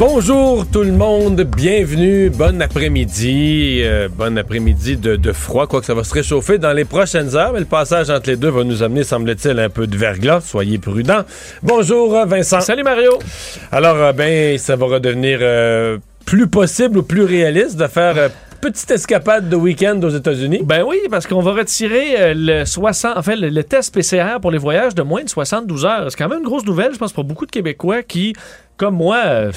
Bonjour tout le monde, bienvenue, bon après-midi, euh, bon après-midi de, de froid, quoique ça va se réchauffer dans les prochaines heures, mais le passage entre les deux va nous amener, semble-t-il, un peu de verglas, soyez prudents. Bonjour euh, Vincent. Salut Mario. Alors, euh, ben, ça va redevenir euh, plus possible ou plus réaliste de faire petite escapade de week-end aux États-Unis? Ben oui, parce qu'on va retirer euh, le 60, en fait, le, le test PCR pour les voyages de moins de 72 heures. C'est quand même une grosse nouvelle, je pense, pour beaucoup de Québécois qui, comme moi, euh,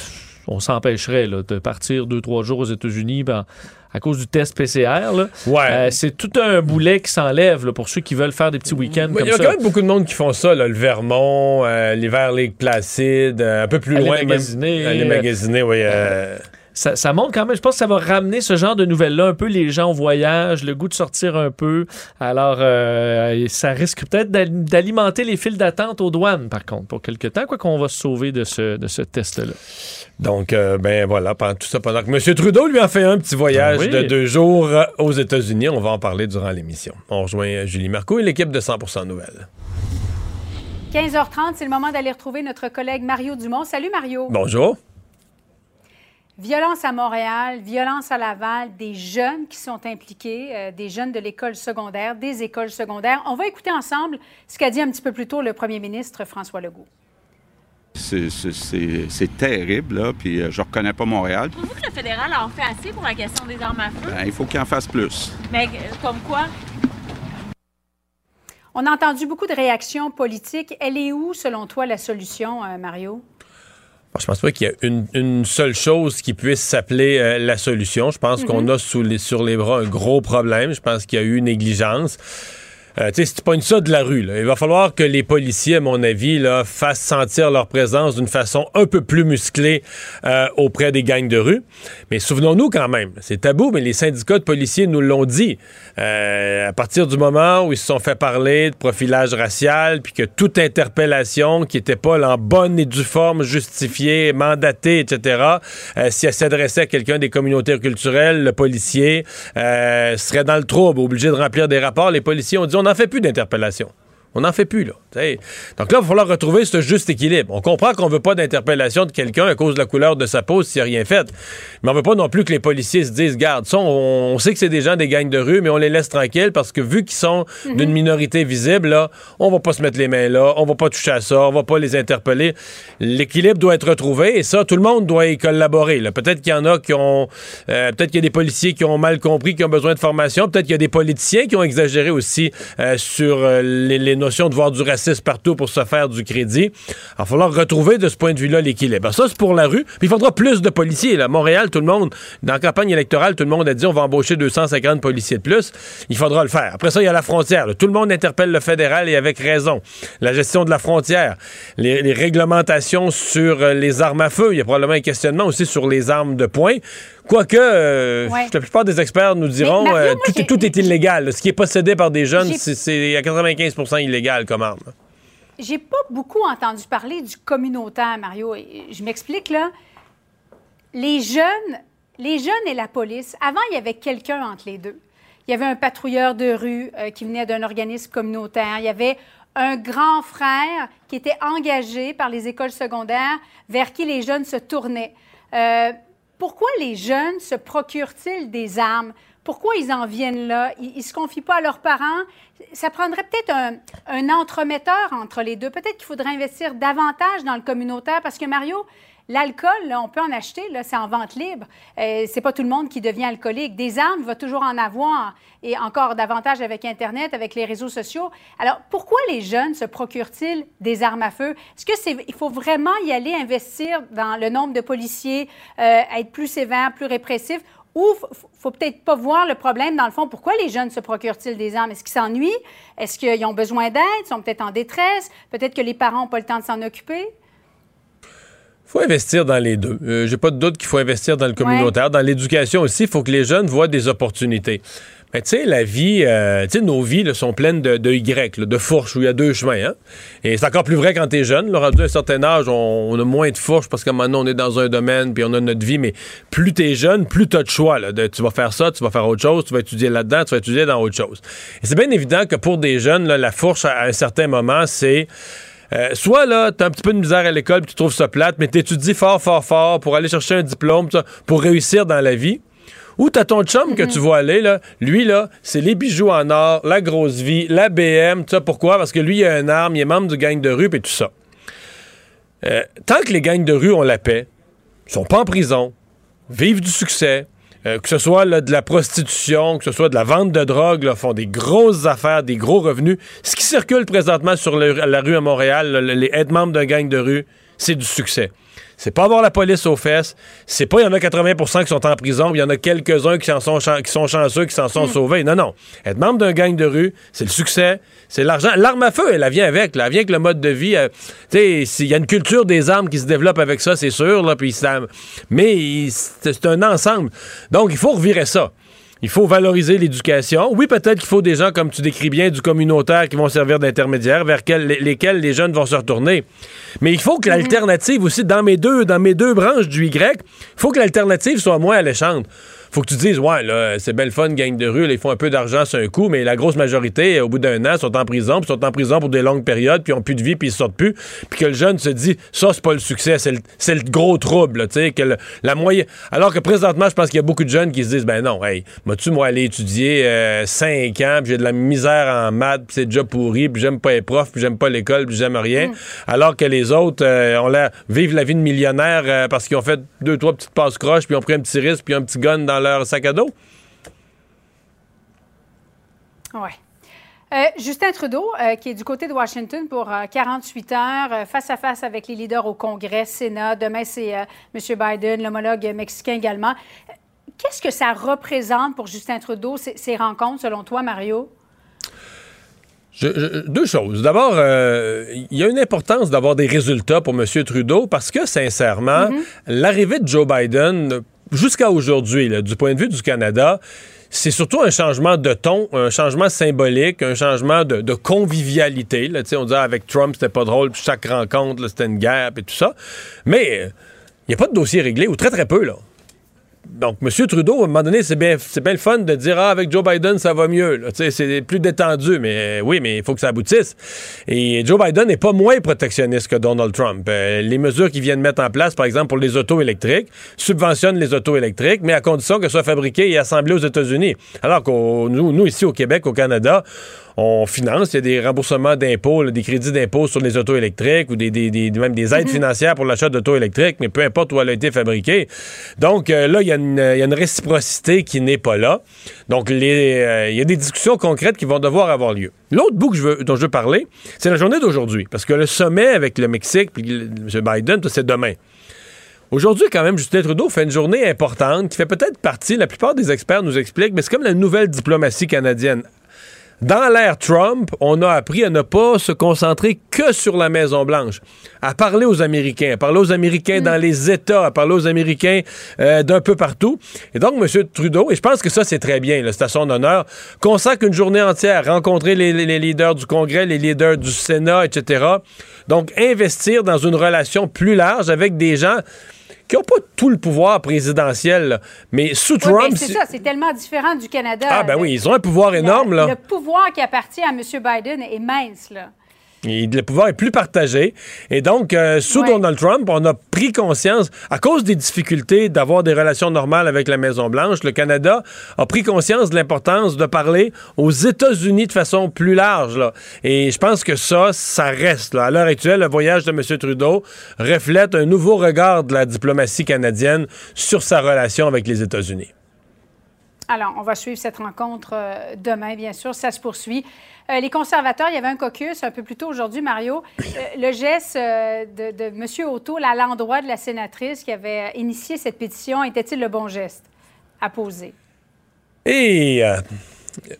on s'empêcherait de partir deux, trois jours aux États-Unis ben, à cause du test PCR. Ouais. Euh, c'est tout un boulet qui s'enlève pour ceux qui veulent faire des petits week-ends Il y a quand même beaucoup de monde qui font ça, là, le Vermont, euh, l'hiver Lake Placide, euh, un peu plus Aller loin. même- magasiner. Aller magasiner, oui. Ça, ça montre quand même, je pense que ça va ramener ce genre de nouvelles-là, un peu les gens au voyage, le goût de sortir un peu. Alors, euh, ça risque peut-être d'al- d'alimenter les files d'attente aux douanes, par contre, pour quelque temps, quoi qu'on va se sauver de ce, de ce test-là. Donc, euh, ben voilà, pendant tout ça, pendant que M. Trudeau lui a fait un petit voyage Oui. de deux jours euh, aux États-Unis, on va en parler durant l'émission. On rejoint Julie Marco et l'équipe de 100% Nouvelles. 15h30, c'est le moment d'aller retrouver notre collègue Mario Dumont. Salut Mario. Bonjour. Violence à Montréal, violence à Laval, des jeunes qui sont impliqués, euh, des jeunes de l'école secondaire, des écoles secondaires. On va écouter ensemble ce qu'a dit un petit peu plus tôt le premier ministre François Legault. C'est- terrible, là, puis euh, je reconnais pas Montréal. Trouvez-vous que le fédéral en fait assez pour la question des armes à feu? Ben, il faut qu'il en fasse plus. Mais euh, comme quoi? On a entendu beaucoup de réactions politiques. Elle est où, selon toi, la solution, euh, Mario? Bon, je pense pas qu'il y a une, une seule chose qui puisse s'appeler euh, la solution. Je pense qu'on a sous les, sur les bras un gros problème. Je pense qu'il y a eu négligence. Euh, tu sais, si tu pognes ça de la rue, il va falloir que les policiers, à mon avis, là, fassent sentir leur présence d'une façon un peu plus musclée euh, auprès des gangs de rue. Mais souvenons-nous quand même, c'est tabou, mais les syndicats de policiers nous l'ont dit. Euh, à partir du moment où ils se sont fait parler de profilage racial, puis que toute interpellation qui n'était pas en bonne et due forme, justifiée, mandatée, etc., euh, si elle s'adressait à quelqu'un des communautés culturelles, le policier serait dans le trouble, obligé de remplir des rapports. Les policiers ont dit on n'en fait plus d'interpellation. On n'en fait plus, là. T'sais. Donc là, il va falloir retrouver ce juste équilibre. On comprend qu'on veut pas d'interpellation de quelqu'un à cause de la couleur de sa peau s'il n'a rien fait. Mais on veut pas non plus que les policiers se disent, garde, ça, on, on sait que c'est des gens des gangs de rue, mais on les laisse tranquilles parce que vu qu'ils sont d'une minorité visible, là, on va pas se mettre les mains là, on va pas toucher à ça, on va pas les interpeller. L'équilibre doit être retrouvé et ça, tout le monde doit y collaborer. Peut-être qu'il y en a qui ont, euh, peut-être qu'il y a des policiers qui ont mal compris, qui ont besoin de formation. Peut-être qu'il y a des politiciens qui ont exagéré aussi euh, sur euh, les, les notions de voir du racisme partout pour se faire du crédit. Il va falloir retrouver de ce point de vue-là l'équilibre. Ça, c'est pour la rue. Puis il faudra plus de policiers. Là. Montréal, tout le monde, dans la campagne électorale, tout le monde a dit on va embaucher 250 policiers de plus. Il faudra le faire. Après ça, il y a la frontière. Tout le monde interpelle le fédéral et avec raison. La gestion de la frontière, les, les réglementations sur euh, les armes à feu. Il y a probablement un questionnement aussi sur les armes de poing. Quoique, euh, Ouais. la plupart des experts nous diront Mario, euh, tout, est, tout est illégal. Ce qui est possédé par des jeunes, c'est- à 95 illégal comme arme. J'ai pas beaucoup entendu parler du communautaire, Mario. Je m'explique, là. Les jeunes, les jeunes et la police, avant, il y avait quelqu'un entre les deux. Il y avait un patrouilleur de rue euh, qui venait d'un organisme communautaire. Il y avait un grand frère qui était engagé par les écoles secondaires vers qui les jeunes se tournaient. Euh, pourquoi les jeunes se procurent-ils des armes? Pourquoi ils en viennent là? Ils ne se confient pas à leurs parents? Ça prendrait peut-être un, un entremetteur entre les deux. Peut-être qu'il faudrait investir davantage dans le communautaire parce que Mario, l'alcool, on peut en acheter, c'est en vente libre. Euh, c'est pas tout le monde qui devient alcoolique. Des armes, il va toujours en avoir et encore davantage avec Internet, avec les réseaux sociaux. Alors, pourquoi les jeunes se procurent-ils des armes à feu? Est-ce que c'est, il faut vraiment y aller investir dans le nombre de policiers, euh, être plus sévère, plus répressif? Ou faut peut-être pas voir le problème dans le fond. Pourquoi les jeunes se procurent-ils des armes? Est-ce qu'ils s'ennuient? Est-ce qu'ils ont besoin d'aide? Ils sont peut-être en détresse? Peut-être que les parents n'ont pas le temps de s'en occuper? Faut investir dans les deux. Euh, J'ai pas de doute qu'il faut investir dans le communautaire. Dans l'éducation aussi, il faut que les jeunes voient des opportunités. Mais tu sais, la vie, euh, tu sais, nos vies là, sont pleines de, de Y, là, de fourches où il y a deux chemins. Hein? Et c'est encore plus vrai quand t'es jeune. Là, rendu à un certain âge, on, on a moins de fourches parce qu'à maintenant on est dans un domaine puis on a notre vie. Mais plus t'es jeune, plus t'as de choix. Là, de, tu vas faire ça, tu vas faire autre chose, tu vas étudier là-dedans, tu vas étudier dans autre chose. Et c'est bien évident que pour des jeunes, là, la fourche à un certain moment, c'est euh, soit là, t'as un petit peu de misère à l'école puis tu trouves ça plate, mais t'étudies fort, fort, fort pour aller chercher un diplôme, pour réussir dans la vie. Ou t'as ton chum que tu vois aller, là. Lui, là, c'est les bijoux en or, la grosse vie, la BM. Pourquoi? Parce que lui, il a un arme, il est membre du gang de rue, et tout ça. Euh, tant que les gangs de rue ont la paix, sont pas en prison, vivent du succès, euh, que ce soit de la prostitution, que ce soit de la vente de drogue, là, font des grosses affaires, des gros revenus. Ce qui circule présentement sur la rue à Montréal, les être membre d'un gang de rue, c'est du succès. C'est pas avoir la police aux fesses. C'est pas il y en a 80% qui sont en prison, il y en a quelques-uns qui, sont, chan- qui sont chanceux, qui s'en sont sauvés. Non, non. Être membre d'un gang de rue, c'est le succès, c'est l'argent. L'arme à feu, elle, elle vient avec. Là. Elle vient avec le mode de vie. euh, tu sais, s'il y a une culture des armes qui se développe avec ça, c'est sûr. Là, puis ça- mais il- c'est un ensemble. Donc, il faut revirer ça. Il faut valoriser l'éducation. Oui, peut-être qu'il faut des gens, comme tu décris bien, du communautaire qui vont servir d'intermédiaires vers quel- les- lesquels les jeunes vont se retourner. Mais il faut que l'alternative aussi, dans mes deux, dans mes deux branches du Y, il faut que l'alternative soit moins alléchante. Faut que tu dises, ouais, là, c'est belle fun, gang de rue, là, ils font un peu d'argent sur un coup, mais la grosse majorité, au bout d'un an, sont en prison, puis sont en prison pour des longues périodes, puis ils ont plus de vie, puis ils sortent plus. Puis que le jeune se dit, ça, c'est pas le succès, c'est le, c'est le gros trouble, tu sais, que le- la moyenne. Alors que présentement, je pense qu'il y a beaucoup de jeunes qui se disent, ben non, hey, m'as-tu, moi, aller étudier 5 ans, puis j'ai de la misère en maths, puis c'est déjà pourri, puis j'aime pas les profs, puis j'aime pas l'école, puis j'aime rien. Alors que les autres euh, ont l'air, vivent la vie de millionnaire euh, parce qu'ils ont fait deux, trois petites passes croches, puis ils ont pris un petit risque, puis un petit gun dans leur sac à dos? Oui. Euh, Justin Trudeau, euh, qui est du côté de Washington pour euh, 48 heures, euh, face à face avec les leaders au Congrès, Sénat. Demain, c'est M. Biden, l'homologue mexicain également. Qu'est-ce que ça représente pour Justin Trudeau, ces, ces rencontres, selon toi, Mario? Je- je- deux choses. D'abord, euh, il y a une importance d'avoir des résultats pour M. Trudeau parce que, sincèrement, l'arrivée de Joe Biden, jusqu'à aujourd'hui, du point de vue du Canada, c'est surtout un changement de ton, un changement symbolique, un changement de, convivialité. On disait avec Trump, c'était pas drôle, puis chaque rencontre, c'était une guerre, et tout ça. Mais euh, il n'y a pas de dossier réglé, ou très très peu, là. Donc, M. Trudeau, à un moment donné, c'est bien, le fun de dire Ah, avec Joe Biden, ça va mieux. C'est plus détendu, mais euh, oui, mais il faut que ça aboutisse. Et Joe Biden n'est pas moins protectionniste que Donald Trump. Euh, les mesures qu'il vient de mettre en place, par exemple, pour les autos électriques, subventionnent les autos électriques, mais à condition qu'elles soient fabriquées et assemblées aux États-Unis. Alors que nous, nous, ici au Québec, au Canada, on finance, il y a des remboursements d'impôts, des crédits d'impôts sur les autos électriques ou des, des- des- même des aides financières pour l'achat d'autos électriques, mais peu importe où elle a été fabriquée. Donc euh, là, il y, a une- il y a une réciprocité qui n'est pas là. Donc les, euh, il y a des discussions concrètes qui vont devoir avoir lieu. L'autre bout que je veux- dont je veux parler, c'est la journée d'aujourd'hui, parce que le sommet avec le Mexique puis M. Biden, c'est demain. Aujourd'hui, quand même, Justin Trudeau fait une journée importante qui fait peut-être partie, la plupart des experts nous expliquent, mais c'est comme la nouvelle diplomatie canadienne. Dans l'ère Trump, on a appris à ne pas se concentrer que sur la Maison-Blanche, à parler aux Américains, à parler aux Américains dans les États, à parler aux Américains euh, d'un peu partout. Et donc, M. Trudeau, et je pense que ça, c'est très bien, c'est à son honneur, consacre une journée entière à rencontrer les, les- les leaders du Congrès, les leaders du Sénat, etc. Donc, investir dans une relation plus large avec des gens qui n'ont pas tout le pouvoir présidentiel, là. mais sous Trump... c'est ça, c'est tellement différent du Canada. Ah, ben Le- oui, ils ont un pouvoir énorme, là. Le pouvoir qui appartient à M. Biden est mince, là. Le pouvoir est plus partagé. Et donc, euh, sous Ouais. Donald Trump, on a pris conscience, à cause des difficultés d'avoir des relations normales avec la Maison-Blanche, le Canada a pris conscience de l'importance de parler aux États-Unis de façon plus large. Là. Et je pense que ça, ça reste. Là. À l'heure actuelle, le voyage de M. Trudeau reflète un nouveau regard de la diplomatie canadienne sur sa relation avec les États-Unis. Alors, on va suivre cette rencontre euh, demain, bien sûr. Ça se poursuit. Euh, les conservateurs, il y avait un caucus un peu plus tôt aujourd'hui, Mario. Euh, le geste euh, de, de M. Otto à l'endroit de la sénatrice qui avait initié cette pétition, était-il le bon geste à poser? Et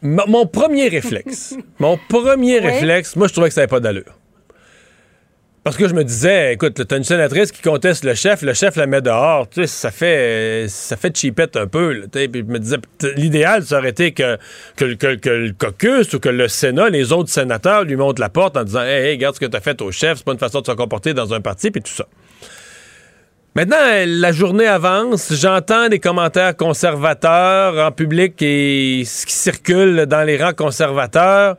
mon premier réflexe, mon premier Oui. réflexe, moi, je trouvais que ça n'avait pas d'allure. Parce que je me disais, écoute, t'as une sénatrice qui conteste le chef, le chef la met dehors, tu sais, ça fait, ça fait cheapette un peu. Là, puis je me disais, l'idéal, ça aurait été que, que- que le caucus ou que le Sénat, les autres sénateurs lui montrent la porte en disant, hey, hey, regarde ce que t'as fait au chef, c'est pas une façon de se comporter dans un parti, puis tout ça. Maintenant, la journée avance, j'entends des commentaires conservateurs en public et ce qui circule dans les rangs conservateurs.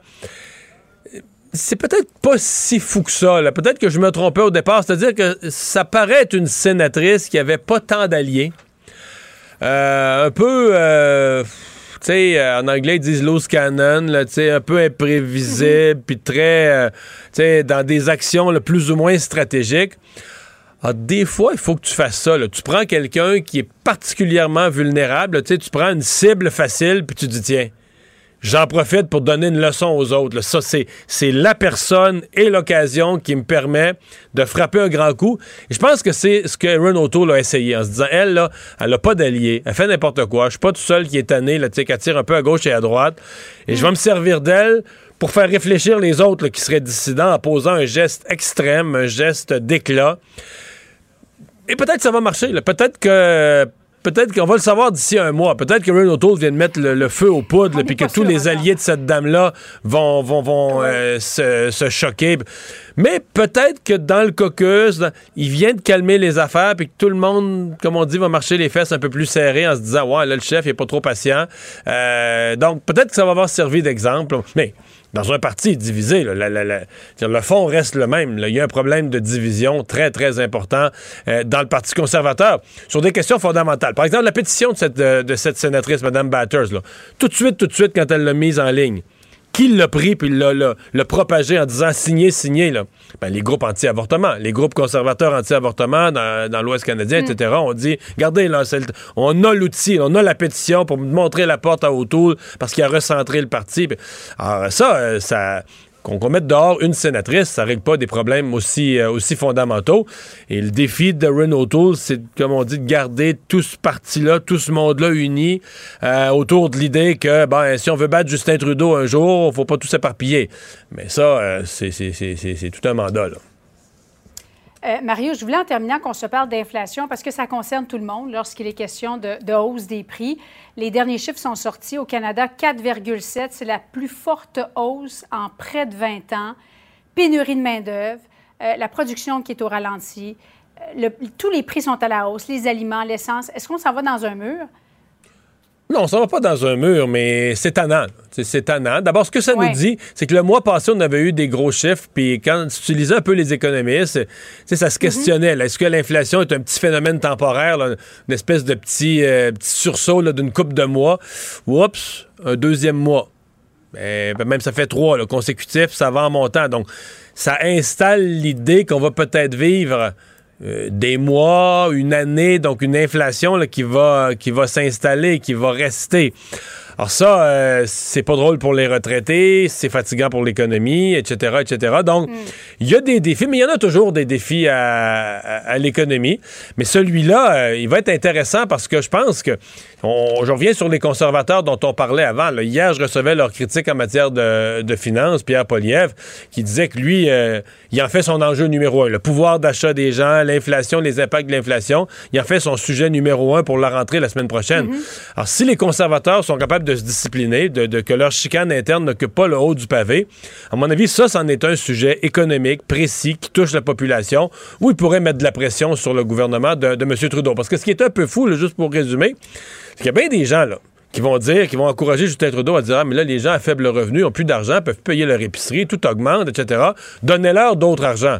C'est peut-être pas si fou que ça. Peut-être que je me trompais au départ. C'est-à-dire que ça paraît être une sénatrice qui avait pas tant d'alliés. Euh, un peu, euh, tu sais, euh, en anglais, ils disent loose cannon, là, tu sais, un peu imprévisible, puis très, tu sais, dans des actions là, plus ou moins stratégiques. Ah, des fois, il faut que tu fasses ça. là. Tu prends quelqu'un qui est particulièrement vulnérable. Tu prends une cible facile, puis tu dis, tiens, j'en profite pour donner une leçon aux autres. Ça, c'est, la personne et l'occasion qui me permet de frapper un grand coup. Et je pense que c'est ce que Aaron O'Toole a essayé en se disant, elle, là, elle n'a pas d'allié. Elle fait n'importe quoi. Je suis pas tout seul qui est tanné, là, qui tire un peu à gauche et à droite. Et je vais me servir d'elle pour faire réfléchir les autres là, qui seraient dissidents en posant un geste extrême, un geste d'éclat. Et peut-être que ça va marcher. Peut-être que. Peut-être qu'on va le savoir d'ici un mois. Peut-être que Aaron O'Toole vient de mettre le, le feu aux poudres, On puis que tous les encore. alliés de cette dame-là vont, vont, vont euh, se, se choquer. Mais peut-être que dans le caucus, dans- il vient de calmer les affaires, puis que tout le monde, comme on dit, va marcher les fesses un peu plus serrées en se disant Ouais, là, le chef, il est pas trop patient. Euh, donc, peut-être que ça va avoir servi d'exemple. Mais dans un parti divisé, le fond reste le même. Il y a un problème de division très, très important euh, dans le Parti conservateur sur des questions fondamentales. Par exemple, la pétition de cette, cette sénatrice, Mme Batters, tout de suite, tout de suite, quand elle l'a mise en ligne, qui l'a pris puis l'a, propagé en disant signé, signé, là? Ben, les groupes anti-avortement, les groupes conservateurs anti-avortement dans, dans l'Ouest canadien, etc., on dit, regardez, là, le- on a l'outil, on a la pétition pour montrer la porte à O'Toole parce qu'il a recentré le parti. Alors ça, euh, ça... Qu'on qu'on mette dehors une sénatrice, ça règle pas des problèmes aussi, euh, aussi fondamentaux. Et le défi de Ren O'Toole, c'est, comme on dit, de garder tout ce parti-là, tout ce monde-là uni euh, autour de l'idée que, ben, si on veut battre Justin Trudeau un jour, faut pas tout s'éparpiller. Mais ça, euh, c'est tout un mandat, là. Euh, Mario, je voulais en terminant qu'on se parle d'inflation parce que ça concerne tout le monde lorsqu'il est question de, hausse des prix. Les derniers chiffres sont sortis au Canada, 4,7. C'est la plus forte hausse en près de 20 ans. Pénurie de main-d'œuvre, euh, la production qui est au ralenti. euh, tous les prix sont à la hausse, les aliments, l'essence. Est-ce qu'on s'en va dans un mur? Non, ça va pas dans un mur, mais c'est tannant. C'est- tannant. D'abord, ce que ça Ouais. nous dit, c'est que le mois passé, on avait eu des gros chiffres, puis quand tu lisais un peu les économistes, ça se questionnait. là. Est-ce que l'inflation est un petit phénomène temporaire, là, une espèce de petit, euh, petit sursaut d'une coupe de mois? Oups, un deuxième mois. Ben, ben, même ça fait trois là, consécutifs, ça va en montant. Donc, ça installe l'idée qu'on va peut-être vivre euh, des mois, une année, donc une inflation là, qui va, qui va s'installer, qui va rester. Alors ça, euh, c'est pas drôle pour les retraités, c'est fatigant pour l'économie, etc., etc. Donc, il y a des défis, mais il y en a toujours des défis à, à- à l'économie. Mais celui-là, euh, il va être intéressant parce que je pense que, on- je reviens sur les conservateurs dont on parlait avant. là. Hier, je recevais leur critique en matière de, de finances, Pierre Poliev, qui disait que lui, euh, il en fait son enjeu numéro un. Le pouvoir d'achat des gens, l'inflation, les impacts de l'inflation, il en fait son sujet numéro un pour la rentrée la semaine prochaine. Alors, si les conservateurs sont capables de se discipliner, de, de- que leur chicane interne n'occupe pas le haut du pavé, à mon avis, ça, c'en est un sujet économique précis qui touche la population, où il pourrait mettre de la pression sur le gouvernement de, de M. Trudeau. Parce que ce qui est un peu fou, là, juste pour résumer, qu'il y a bien des gens, qui vont dire, qui vont encourager Justin Trudeau à dire Ah, mais là, les gens à faible revenu ont plus d'argent, peuvent payer leur épicerie, tout augmente, etc. Donnez-leur d'autres argent.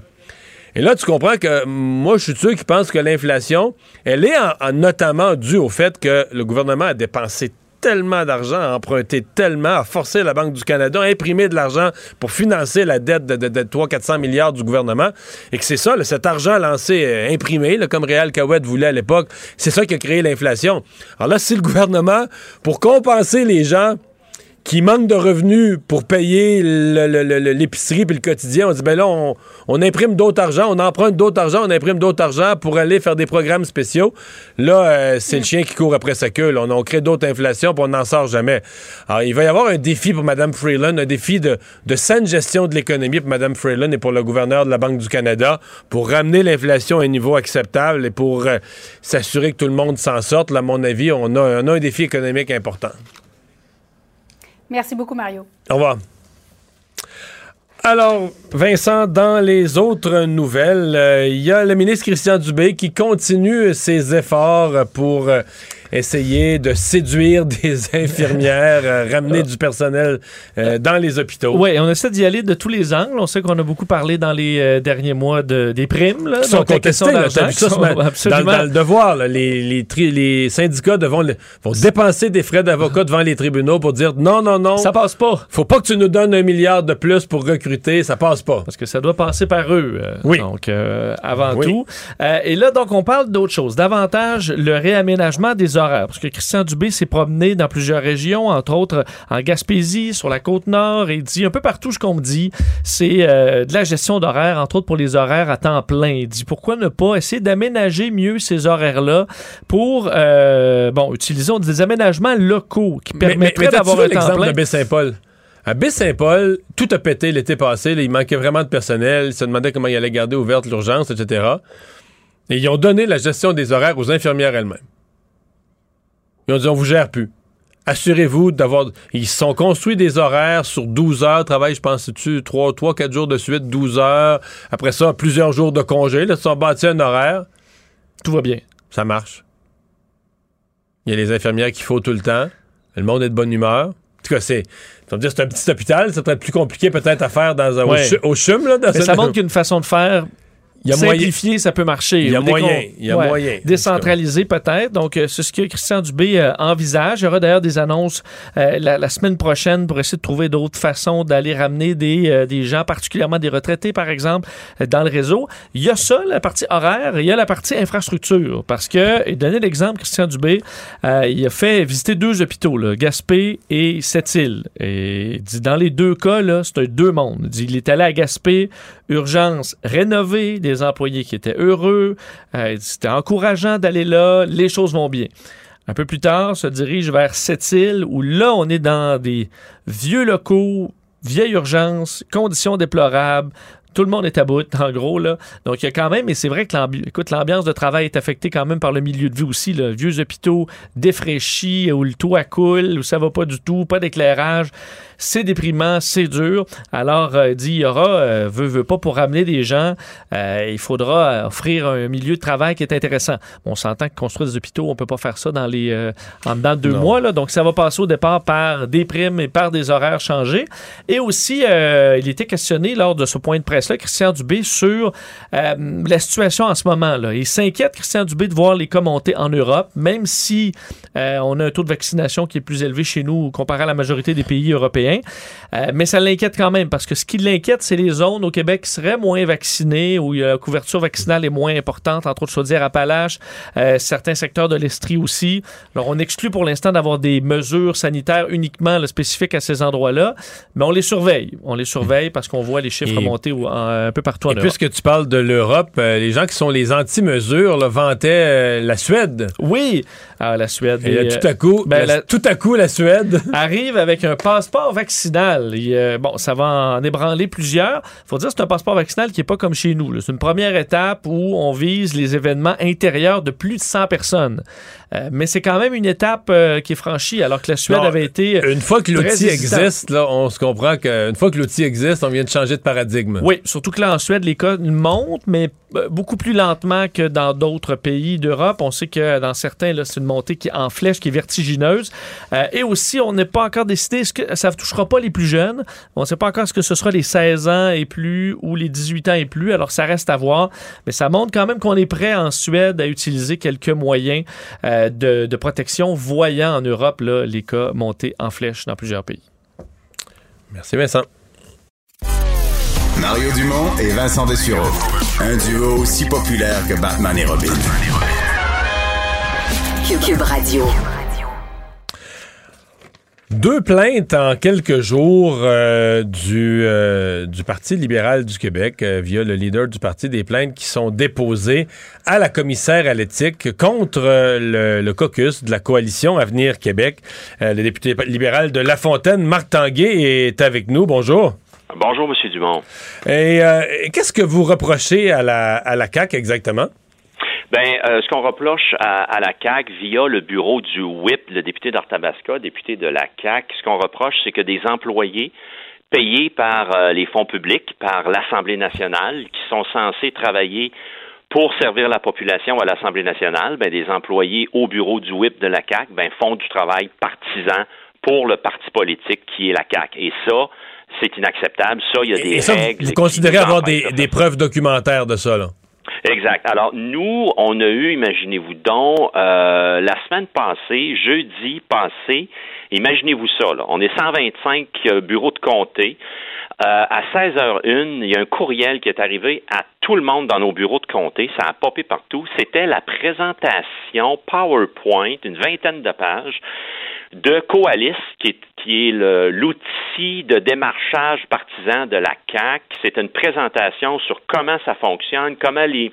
Et là, tu comprends que moi, je suis ceux qui pensent que l'inflation, elle est en- en notamment due au fait que le gouvernement a dépensé tellement d'argent, emprunté tellement, a forcé la Banque du Canada à imprimer de l'argent pour financer la dette de, de, de 300-400 milliards du gouvernement, et que c'est ça, cet argent lancé, euh, imprimé, comme Réal Cahouette voulait à l'époque, c'est ça qui a créé l'inflation. Alors là, si le gouvernement, pour compenser les gens qui manquent de revenus pour payer l'épicerie puis le quotidien, on dit ben là, on, imprime d'autres argent, on emprunte d'autres argent, on imprime d'autres argent pour aller faire des programmes spéciaux. Là, euh, c'est le chien qui court après sa queue. On, crée d'autres inflations puis on n'en sort jamais. Alors, il va y avoir un défi pour Mme Freeland, un défi de, de saine gestion de l'économie pour Mme Freeland et pour le gouverneur de la Banque du Canada pour ramener l'inflation à un niveau acceptable et pour euh, s'assurer que tout le monde s'en sorte. Là, à mon avis, on a, on a un défi économique important. Merci beaucoup, Mario. Au revoir. Alors, Vincent, dans les autres nouvelles, euh, il y a le ministre Christian Dubé qui continue ses efforts pour euh, essayer de séduire des infirmières, euh, ramener du personnel euh, dans les hôpitaux. Oui, on essaie d'y aller de tous les angles. On sait qu'on a beaucoup parlé dans les euh, derniers mois de, des primes. Là, Qui sont là, vu ça matin? dans, le devoir. là, les, les, tri- les syndicats devront, le- vont dépenser des frais d'avocat devant les tribunaux pour dire non, non, non, Ça passe pas. faut pas que tu nous donnes un milliard de plus pour recruter, ça passe pas. Parce que ça doit passer par eux. Oui. Donc, avant Oui. tout. Et là, donc, on parle d'autre chose. Davantage le réaménagement des horaires. Parce que Christian Dubé s'est promené dans plusieurs régions, entre autres en Gaspésie, sur la côte nord, et il dit un peu partout ce qu'on me dit, c'est euh, de la gestion d'horaires, entre autres pour les horaires à temps plein. Il dit pourquoi ne pas essayer d'aménager mieux ces horaires-là pour, euh, bon, utilisons des aménagements locaux qui permettraient d'avoir un temps plein? de Baie-Saint-Paul? À Baie-Saint-Paul, tout a pété l'été passé. là, il manquait vraiment de personnel. Ils se demandaient comment ils allaient garder ouverte l'urgence, etc. Et ils ont donné la gestion des horaires aux infirmières elles-mêmes. Ils ont dit, on vous gère plus. Assurez-vous d'avoir... Ils se sont construits des horaires sur 12 heures. Travail, je pense, tu 3, 3, 4 jours de suite, 12 heures. Après ça, plusieurs jours de congé. Là, ils se sont bâtis un horaire. Tout va bien. Ça marche. Il y a les infirmières qu'il faut tout le temps. Le monde est de bonne humeur. En tout cas, c'est. dire, c'est un petit hôpital, ça peut être plus compliqué peut-être à faire dans un, au, CHUM, là. Dans Mais ça montre qu'une façon de faire y a moyen. ça peut marcher. Il y a moyen, il y a moyen. Décentralisé peut-être. Donc, euh, c'est ce que Christian Dubé euh, envisage. Il y aura d'ailleurs des annonces euh, la, la semaine prochaine pour essayer de trouver d'autres façons d'aller ramener des, euh, des gens, particulièrement des retraités, par exemple, euh, dans le réseau. Il y a ça, la partie horaire, il y a la partie infrastructure. Parce que, et donner l'exemple, Christian Dubé, euh, il a fait visiter deux hôpitaux, là, Gaspé et Sept-Îles. Et il dit, dans les deux cas, c'est un deux mondes. Il dit, il est allé à Gaspé, urgence rénovée, des employés qui étaient heureux, euh, c'était encourageant d'aller là, les choses vont bien. Un peu plus tard, se dirige vers Sept-Îles, où là, on est dans des vieux locaux, vieille urgence, conditions déplorables. Tout le monde est à bout, en gros. Là. Donc, il y a quand même, et c'est vrai que l'ambiance de travail est affectée quand même par le milieu de vie aussi. Là. Vieux hôpitaux défraîchis, où le toit coule, où ça va pas du tout, pas d'éclairage. C'est déprimant, c'est dur. Alors, euh, il dit, il y aura, euh, veut, veut pas, pour ramener des gens, euh, il faudra euh, offrir un milieu de travail qui est intéressant. On s'entend que construire des hôpitaux, on peut pas faire ça dans les, en dedans de deux Non. mois. Là. Donc, ça va passer au départ par des primes et par des horaires changés. Et aussi, il était questionné lors de ce point de presse-là, Christian Dubé, sur la situation en ce moment. Là. Il s'inquiète, Christian Dubé, de voir les cas monter en Europe, même si on a un taux de vaccination qui est plus élevé chez nous comparé à la majorité des pays européens. Euh, mais ça l'inquiète quand même, parce que ce qui l'inquiète, c'est les zones au Québec qui seraient moins vaccinées, où a la couverture vaccinale est moins importante, entre autres Chaudière-Appalaches, euh, certains secteurs de l'Estrie aussi. Alors, on exclut pour l'instant d'avoir des mesures sanitaires uniquement là, spécifiques à ces endroits-là, mais on les surveille. On les surveille parce qu'on voit les chiffres Et- monter en- un peu partout en Et Europe. puisque tu parles de l'Europe, euh, les gens qui sont les anti-mesures vantaient euh, la Suède. Oui, Ah, la Suède. Et euh, tout à coup, ben, la- la- tout à coup, la Suède. arrive avec un passeport vaccinal. Euh, bon, ça va en ébranler plusieurs. faut dire que c'est un passeport vaccinal qui n'est pas comme chez nous. C'est une première étape où on vise les événements intérieurs de plus de 100 personnes. Euh, mais c'est quand même une étape euh, qui est franchie, alors que la Suède Non, avait été... Une fois que l'outil existe, là, on se comprend qu'une fois que l'outil existe, on vient de changer de paradigme. Oui, surtout que là, en Suède, les cas montent, mais euh, beaucoup plus lentement que dans d'autres pays d'Europe. On sait que dans certains, c'est une montée qui est en flèche, qui est vertigineuse. Euh, et aussi, on n'est pas encore décidé, est-ce que ça ne touchera pas les plus jeunes? On ne sait pas encore ce que ce sera les 16 ans et plus ou les 18 ans et plus, alors ça reste à voir. Mais ça montre quand même qu'on est prêt en Suède à utiliser quelques moyens euh, de, de protection, voyant en Europe là, les cas monter en flèche dans plusieurs pays. Merci Vincent. Mario Dumont et Vincent Dessureau. Un duo aussi populaire que Batman et Robin. Cube, Cube Radio. Deux plaintes en quelques jours euh, du, euh, du Parti libéral du Québec euh, via le leader du parti, des plaintes qui sont déposées à la commissaire à l'éthique contre le, le caucus de la coalition Avenir Québec. le député libéral de La Fontaine, Marc Tanguay, est avec nous. Bonjour. Bonjour, M. Dumont. Et qu'est-ce que vous reprochez à la, à la CAQ exactement? Ben, euh, ce qu'on reproche à, la CAC via le bureau du WIP, le député d'Arthabasca, député de la CAC, ce qu'on reproche, c'est que des employés payés par euh, les fonds publics, par l'Assemblée nationale, qui sont censés travailler pour servir la population à l'Assemblée nationale, ben, des employés au bureau du WIP de la CAC ben, font du travail partisan pour le parti politique qui est la CAC. Et ça, c'est inacceptable. Ça, il y a des règles. Vous considérez avoir des, des preuves documentaires de ça, là? Exact. Alors, nous, on a eu, imaginez-vous donc, euh, la semaine passée, jeudi passé, imaginez-vous ça, là, on est 125 euh, bureaux de comté. Euh, à 16h01, il y a un courriel qui est arrivé à tout le monde dans nos bureaux de comté. Ça a popé partout. C'était la présentation PowerPoint, une vingtaine de pages, de Coalis, qui est, l'outil de démarchage partisan de la CAC. C'est une présentation sur comment ça fonctionne, comment les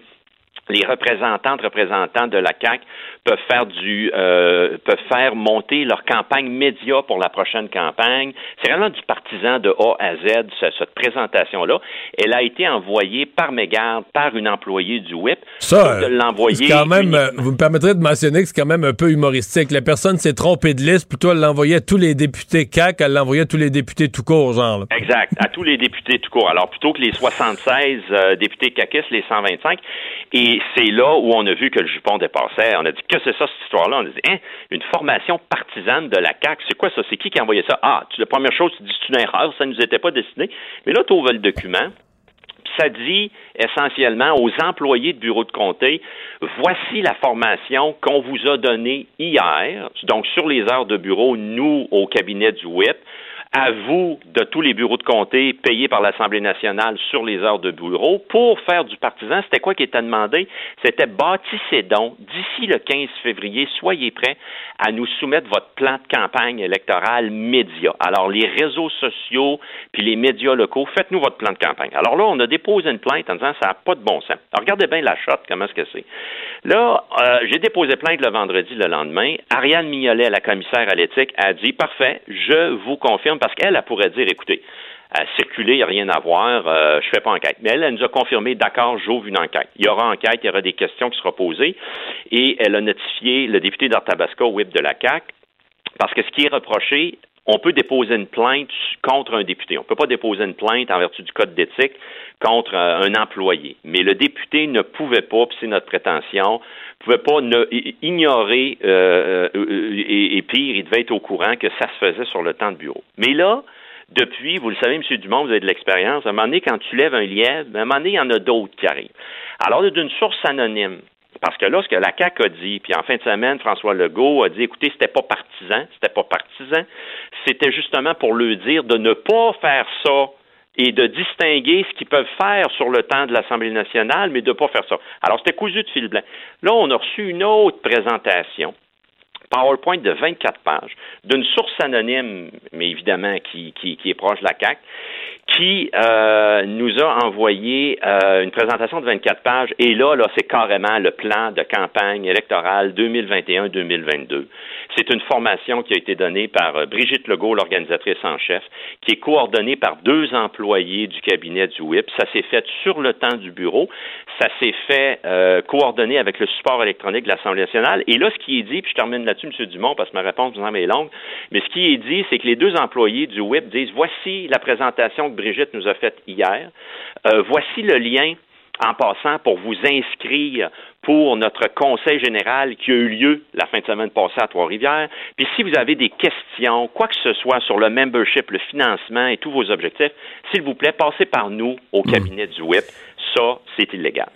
les représentantes, représentants de la CAC peuvent faire du euh, peuvent faire monter leur campagne média pour la prochaine campagne. C'est vraiment du partisan de A à Z cette présentation là. Elle a été envoyée par mégarde par une employée du WIP. Ça, de l'envoyer. Quand même, vous me permettrez de mentionner que c'est quand même un peu humoristique. La personne s'est trompée de liste, plutôt elle l'envoyait à tous les députés CAC, elle l'envoyait à tous les députés tout court, genre. Exact, à tous les députés tout court. Alors plutôt que les 76 euh, députés CACistes, les 125. Et c'est là où on a vu que le jupon dépassait. On a dit que c'est ça cette histoire-là? On dit hein, une formation partisane de la CAQ. C'est quoi ça? C'est qui qui a envoyé ça? Ah, la première chose, tu dis c'est une erreur, ça ne nous était pas destiné. Mais là, tu ouvres le document. Ça dit essentiellement aux employés de bureau de comté, voici la formation qu'on vous a donnée hier, donc sur les heures de bureau, nous, au cabinet du WIP, à vous de tous les bureaux de comté payés par l'Assemblée nationale sur les heures de bureau pour faire du partisan. C'était quoi qui était demandé? C'était bâtissez donc, d'ici le 15 février, soyez prêts à nous soumettre votre plan de campagne électorale média. Alors, les réseaux sociaux puis les médias locaux, faites-nous votre plan de campagne. Alors là, on a déposé une plainte en disant ça n'a pas de bon sens. Alors, regardez bien la shot, comment est-ce que c'est. Là, euh, j'ai déposé plainte le vendredi, le lendemain. Ariane Mignolet, la commissaire à l'éthique, a dit parfait, je vous confirme parce qu'elle, elle pourrait dire, écoutez, circuler, il n'y a rien à voir, euh, je ne fais pas enquête. Mais elle, elle nous a confirmé, d'accord, j'ouvre une enquête. Il y aura enquête, il y aura des questions qui seront posées. Et elle a notifié le député d'Artabasca au whip de la CAC, parce que ce qui est reproché, on peut déposer une plainte contre un député. On ne peut pas déposer une plainte en vertu du code d'éthique contre euh, un employé. Mais le député ne pouvait pas, puis c'est notre prétention, pouvait pas ignorer euh, euh, et, pire, il devait être au courant que ça se faisait sur le temps de bureau. Mais là, depuis, vous le savez, M. Dumont, vous avez de l'expérience, à un moment donné, quand tu lèves un lièvre, à un moment donné, il y en a d'autres qui arrivent. Alors, d'une source anonyme, parce que là, ce que la CAQ a dit, puis en fin de semaine, François Legault a dit, écoutez, c'était pas partisan, c'était pas partisan, c'était justement pour le dire de ne pas faire ça et de distinguer ce qu'ils peuvent faire sur le temps de l'Assemblée nationale, mais de ne pas faire ça. Alors, c'était cousu de fil blanc. Là, on a reçu une autre présentation, PowerPoint de 24 pages, d'une source anonyme, mais évidemment qui, qui, qui est proche de la CAQ, qui euh, nous a envoyé euh, une présentation de 24 pages. Et là, là, c'est carrément le plan de campagne électorale 2021-2022. C'est une formation qui a été donnée par euh, Brigitte Legault, l'organisatrice en chef, qui est coordonnée par deux employés du cabinet du WIP. Ça s'est fait sur le temps du bureau. Ça s'est fait euh, coordonné avec le support électronique de l'Assemblée nationale. Et là, ce qui est dit, puis je termine là-dessus, M. Dumont, parce que ma réponse vous en est longue, mais ce qui est dit, c'est que les deux employés du WIP disent, voici la présentation que Brigitte nous a faite hier. Euh, voici le lien en passant pour vous inscrire pour notre conseil général qui a eu lieu la fin de semaine passée à Trois-Rivières. Puis si vous avez des questions, quoi que ce soit sur le membership, le financement et tous vos objectifs, s'il vous plaît, passez par nous au cabinet du WIP. Ça, c'est illégal.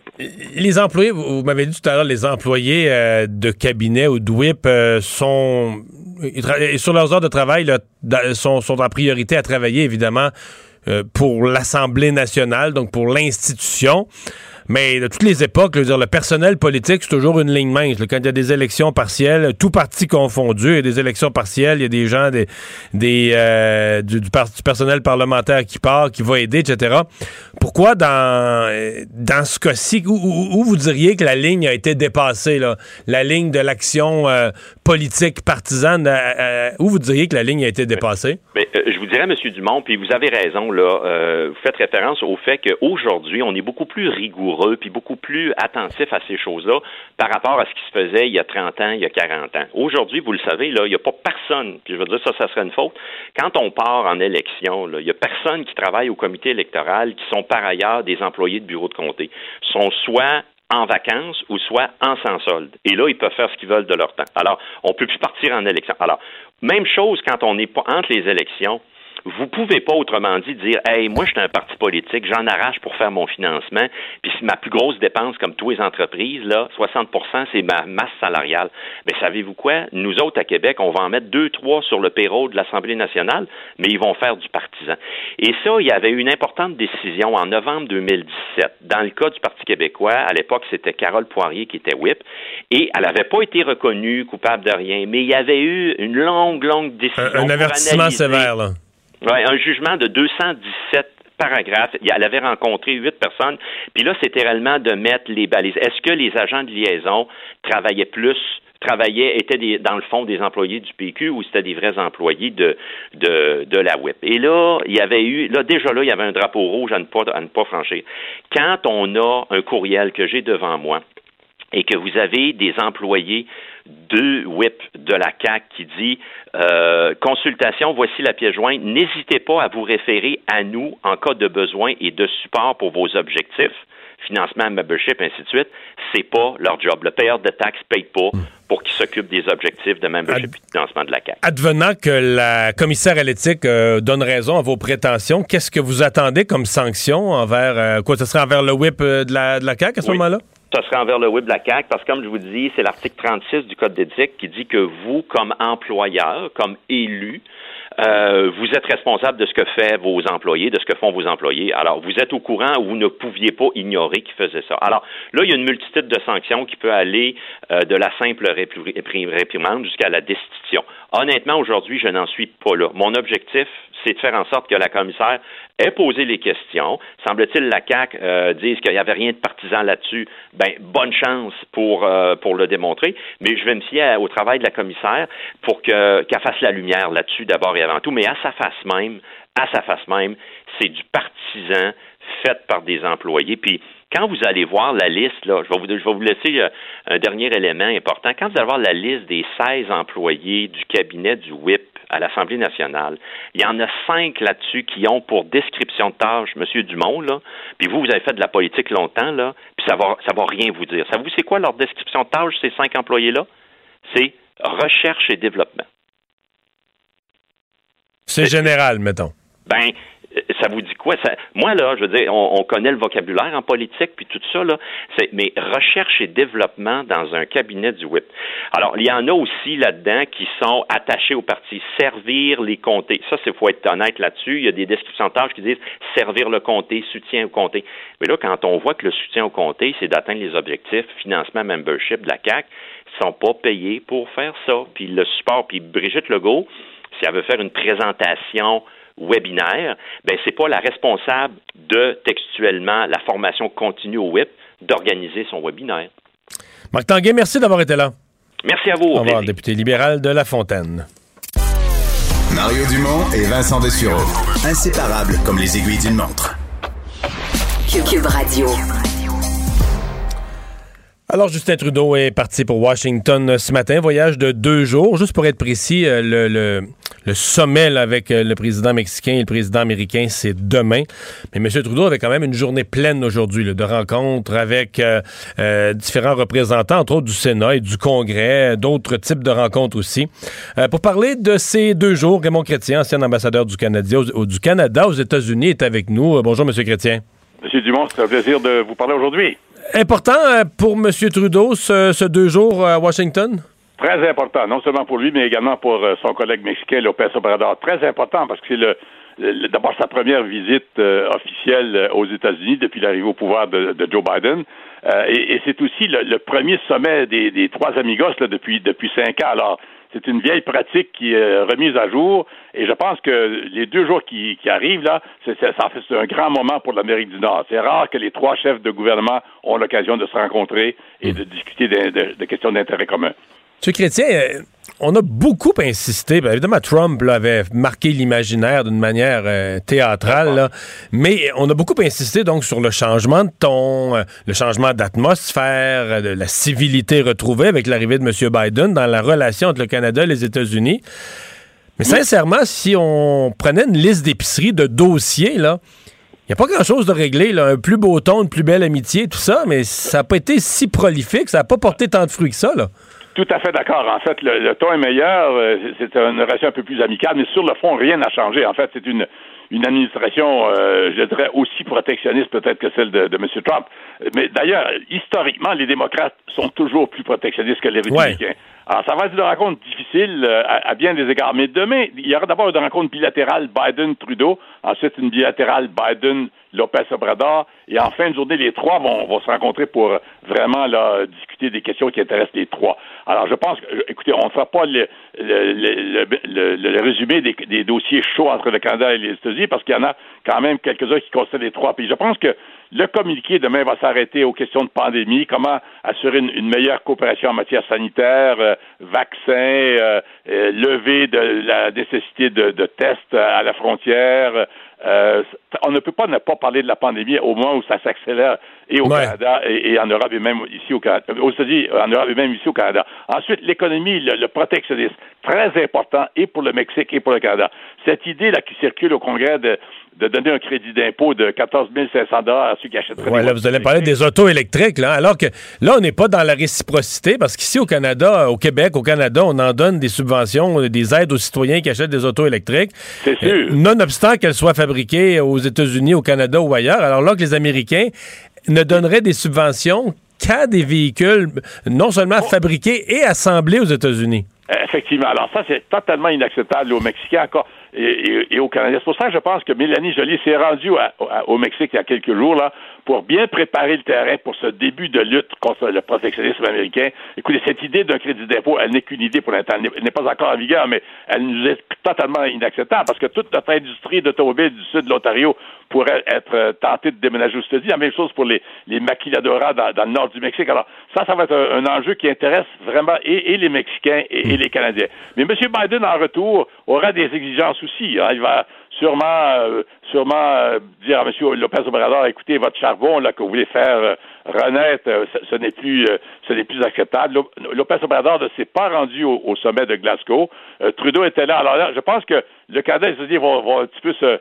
Les employés, vous m'avez dit tout à l'heure, les employés euh, de cabinet ou de WIP euh, sont sur leurs heures de travail sont, sont en priorité à travailler, évidemment, pour l'Assemblée nationale, donc pour l'institution. Mais de toutes les époques, le personnel politique, c'est toujours une ligne mince. Quand il y a des élections partielles, tout parti confondu, il y a des élections partielles, il y a des gens des, euh, du, personnel parlementaire qui part, qui va aider, etc. Pourquoi dans, dans ce cas-ci, où, où- vous diriez que la ligne a été dépassée, la ligne de l'action euh, politique partisane, euh, où vous diriez que la ligne a été dépassée? Je vous dirais, M. Dumont, puis vous avez raison, là, vous faites référence au fait qu'aujourd'hui, on est beaucoup plus rigoureux puis beaucoup plus attentif à ces choses-là par rapport à ce qui se faisait il y a 30 ans, il y a 40 ans. Aujourd'hui, vous le savez, là, il n'y a pas personne, puis je veux dire, ça, ça serait une faute. Quand on part en élection, il n'y a personne qui travaille au comité électoral qui sont par ailleurs des employés de bureau de comté. sont soit en vacances ou soit en sans solde. Et là, ils peuvent faire ce qu'ils veulent de leur temps. Alors, on peut plus partir en élection. Alors, même chose quand on est pas entre les élections. Vous pouvez pas, autrement dit, dire Hey, moi, je suis un parti politique, j'en arrache pour faire mon financement, puis c'est ma plus grosse dépense, comme tous les entreprises, là, 60% c'est ma masse salariale. Mais savez-vous quoi? Nous autres, à Québec, on va en mettre deux, trois sur le payroll de l'Assemblée nationale, mais ils vont faire du partisan. Et ça, il y avait une importante décision en novembre 2017. Dans le cas du Parti québécois, à l'époque, c'était Carole Poirier qui était whip, et elle n'avait pas été reconnue coupable de rien, mais il y avait eu une longue, longue décision. Un, un avertissement sévère, là. Un jugement de 217 paragraphes. Elle avait rencontré huit personnes. Puis là, c'était réellement de mettre les balises. Est-ce que les agents de liaison travaillaient plus travaillaient, étaient dans le fond des employés du PQ ou c'était des vrais employés de, de, de la WIP. Et là, il y avait eu, là, déjà là, il y avait un drapeau rouge à ne pas, à ne pas franchir. Quand on a un courriel que j'ai devant moi, et que vous avez des employés de WIP de la CAC qui dit euh, consultation, voici la pièce jointe. N'hésitez pas à vous référer à nous en cas de besoin et de support pour vos objectifs, financement, membership, ainsi de suite. C'est pas leur job. Le payeur de taxes paye pas pour qu'il s'occupe des objectifs de membership et de financement de la CAC. Advenant que la commissaire à l'éthique euh, donne raison à vos prétentions, qu'est-ce que vous attendez comme sanction envers euh, quoi Ce serait envers le whip de la, de la CAQ à ce Oui. moment-là? Ça serait envers le web de la CAQ, parce que comme je vous dis, c'est l'article 36 du Code d'éthique qui dit que vous, comme employeur, comme élu, euh, vous êtes responsable de ce que fait vos employés, de ce que font vos employés. Alors, vous êtes au courant ou vous ne pouviez pas ignorer qu'ils faisaient ça. Alors, là, il y a une multitude de sanctions qui peut aller euh, de la simple répri- répri- réprimande jusqu'à la destitution. Honnêtement, aujourd'hui, je n'en suis pas là. Mon objectif, c'est de faire en sorte que la commissaire ait posé les questions. Semble-t-il, la CAQ euh, dise qu'il n'y avait rien de partisan là-dessus. Ben, bonne chance pour, euh, le démontrer. Mais je vais me fier au travail de la commissaire pour que, qu'elle fasse la lumière là-dessus d'abord et avant tout. Mais à sa face même, à sa face même, c'est du partisan fait par des employés. Puis quand vous allez voir la liste, là, je vais vous, je vais vous laisser euh, un dernier élément important. Quand vous allez voir la liste des 16 employés du cabinet du WIP à l'Assemblée nationale, il y en a cinq là-dessus qui ont pour description de tâche M. Dumont, là, puis vous, vous avez fait de la politique longtemps, là, puis ça va, ça va rien vous dire. Savez-vous c'est quoi leur description de tâche, ces cinq employés-là? C'est recherche et développement. C'est général, mettons. Ben, ça vous dit quoi? Moi, là, je veux dire, on, on connaît le vocabulaire en politique, puis tout ça, là, mais recherche et développement dans un cabinet du WIP. Alors, il y en a aussi là-dedans qui sont attachés au parti, servir les comtés. Ça, il faut être honnête là-dessus. Il y a des descriptions qui disent servir le comté, soutien au comté. Mais là, quand on voit que le soutien au comté, c'est d'atteindre les objectifs, financement, membership de la CAC, ils sont pas payés pour faire ça. Puis le support, puis Brigitte Legault, si elle veut faire une présentation webinaire, ben c'est pas la responsable de textuellement la formation continue au web d'organiser son webinaire. Marc Tanguay, merci d'avoir été là. Merci à vous. Au Au revoir, député libéral de La Fontaine. Mario Dumont et Vincent Dessureau. Inséparables comme les aiguilles d'une montre. Cube, Radio. Alors, Justin Trudeau est parti pour Washington ce matin, voyage de deux jours. Juste pour être précis, euh, le, le, le sommet là, avec euh, le président mexicain et le président américain, c'est demain. Mais M. Trudeau avait quand même une journée pleine aujourd'hui de rencontres avec euh, euh, différents représentants, entre autres du Sénat et du Congrès, d'autres types de rencontres aussi. Euh, pour parler de ces deux jours, Raymond Chrétien, ancien ambassadeur du Canada, aux, au- du Canada aux États-Unis, est avec nous. Bonjour, M. Chrétien. Monsieur Dumont, c'est un plaisir de vous parler aujourd'hui. Important pour M. Trudeau, ce, ce deux jours à Washington? Très important, non seulement pour lui, mais également pour euh, son collègue mexicain, López Obrador. Très important parce que c'est le, le- d'abord sa première visite euh, officielle euh, aux États-Unis depuis l'arrivée au pouvoir de, de Joe Biden. Euh, et et c'est aussi le, le premier sommet des, des trois amigos là, depuis, depuis cinq ans. Alors, c'est une vieille pratique qui est remise à jour. Et je pense que les deux jours qui, qui arrivent, là, c'est, c'est- ça fait c'est un grand moment pour l'Amérique du Nord. C'est rare que les trois chefs de gouvernement ont l'occasion de se rencontrer et de discuter de, de- de questions d'intérêt commun. Monsieur Chrétien, euh, on a beaucoup insisté. évidemment, Trump avait marqué l'imaginaire d'une manière euh, théâtrale, mais on a beaucoup insisté donc sur le changement de ton, euh, le changement d'atmosphère, de la civilité retrouvée avec l'arrivée de M. Biden dans la relation entre le Canada et les États-Unis. Mais sincèrement, si on prenait une liste d'épiceries de dossiers, il n'y a pas grand-chose de réglé, là. un plus beau ton, une plus belle amitié, tout ça, mais ça n'a pas été si prolifique, ça n'a pas porté tant de fruits que ça. Tout à fait d'accord. En fait, le, le ton est meilleur. euh, C'est une relation un peu plus amicale, mais sur le fond, rien n'a changé. En fait, c'est une, une administration, euh, je dirais, aussi protectionniste peut-être que celle de, de M. Trump. Mais d'ailleurs, historiquement, les démocrates sont toujours plus protectionnistes que les républicains. Alors, ça va être une rencontre difficile euh, à, à bien des égards. Mais demain, il y aura d'abord une rencontre bilatérale Biden-Trudeau, ensuite une bilatérale Biden-Lopez-Obrador, et en fin de journée, les trois vont, vont se rencontrer pour vraiment là, discuter des questions qui intéressent les trois. Alors, je pense que, euh, écoutez, on ne fera pas le, le, le, le- résumé des, des dossiers chauds entre le Canada et les États-Unis, parce qu'il y en a quand même quelques-uns qui concernent les trois pays. Je pense que le communiqué demain va s'arrêter aux questions de pandémie, comment assurer une, meilleure coopération en matière sanitaire, euh, vaccins, euh, euh, levée de la nécessité de, de tests à la frontière? Euh, on ne peut pas ne pas parler de la pandémie au moment où ça s'accélère et au Ouais. Canada et, et en Europe et même ici au Canada, aux États-Unis, en Europe et même ici au Canada. Ensuite, l'économie, le, le protectionnisme, très important et pour le Mexique et pour le Canada. Cette idée là qui circule au Congrès de, de donner un crédit d'impôt de 14 500 dollars à ceux qui achèteraient Ouais, là, vous allez parler des autos électriques, là, alors que là, on n'est pas dans la réciprocité, parce qu'ici au Canada, au Québec, au Canada, on en donne des subventions, euh, des aides aux citoyens qui achètent des autos électriques. C'est sûr. Euh, nonobstant qu'elles soient fabriquées aux États-Unis, au Canada ou ailleurs. Alors là que les Américains ne donneraient des subventions qu'à des véhicules non seulement Oh. fabriqués et assemblés aux États-Unis. Effectivement. Alors ça, c'est totalement inacceptable aux Mexicains encore et, et, et aux Canadiens. C'est pour ça que je pense que Mélanie Joly s'est rendue au Mexique il y a quelques jours là pour bien préparer le terrain pour ce début de lutte contre le protectionnisme américain. Écoutez, cette idée d'un crédit d'impôt, elle n'est qu'une idée pour l'instant. Elle n'est- pas encore en vigueur, mais elle nous est totalement inacceptable parce que toute notre industrie d'automobile du sud de l'Ontario pourrait être euh, tentée de déménager aux États-Unis. La même chose pour les, les maquiladoras dans, le nord du Mexique. Alors, ça, ça va être un, enjeu qui intéresse vraiment et, et les Mexicains et les Canadiens. Mais M. Biden, en retour, aura des exigences hein. Il va sûrement, euh, sûrement euh, dire à M. Lopez Obrador, écoutez, votre charbon que vous voulez faire euh, renaître, ce, n'est plus, plus acceptable. Lo- Lopez Obrador ne s'est pas rendu au, sommet de Glasgow. Trudeau était là. Alors là, je pense que le Canada et les États-Unis vont, un petit peu se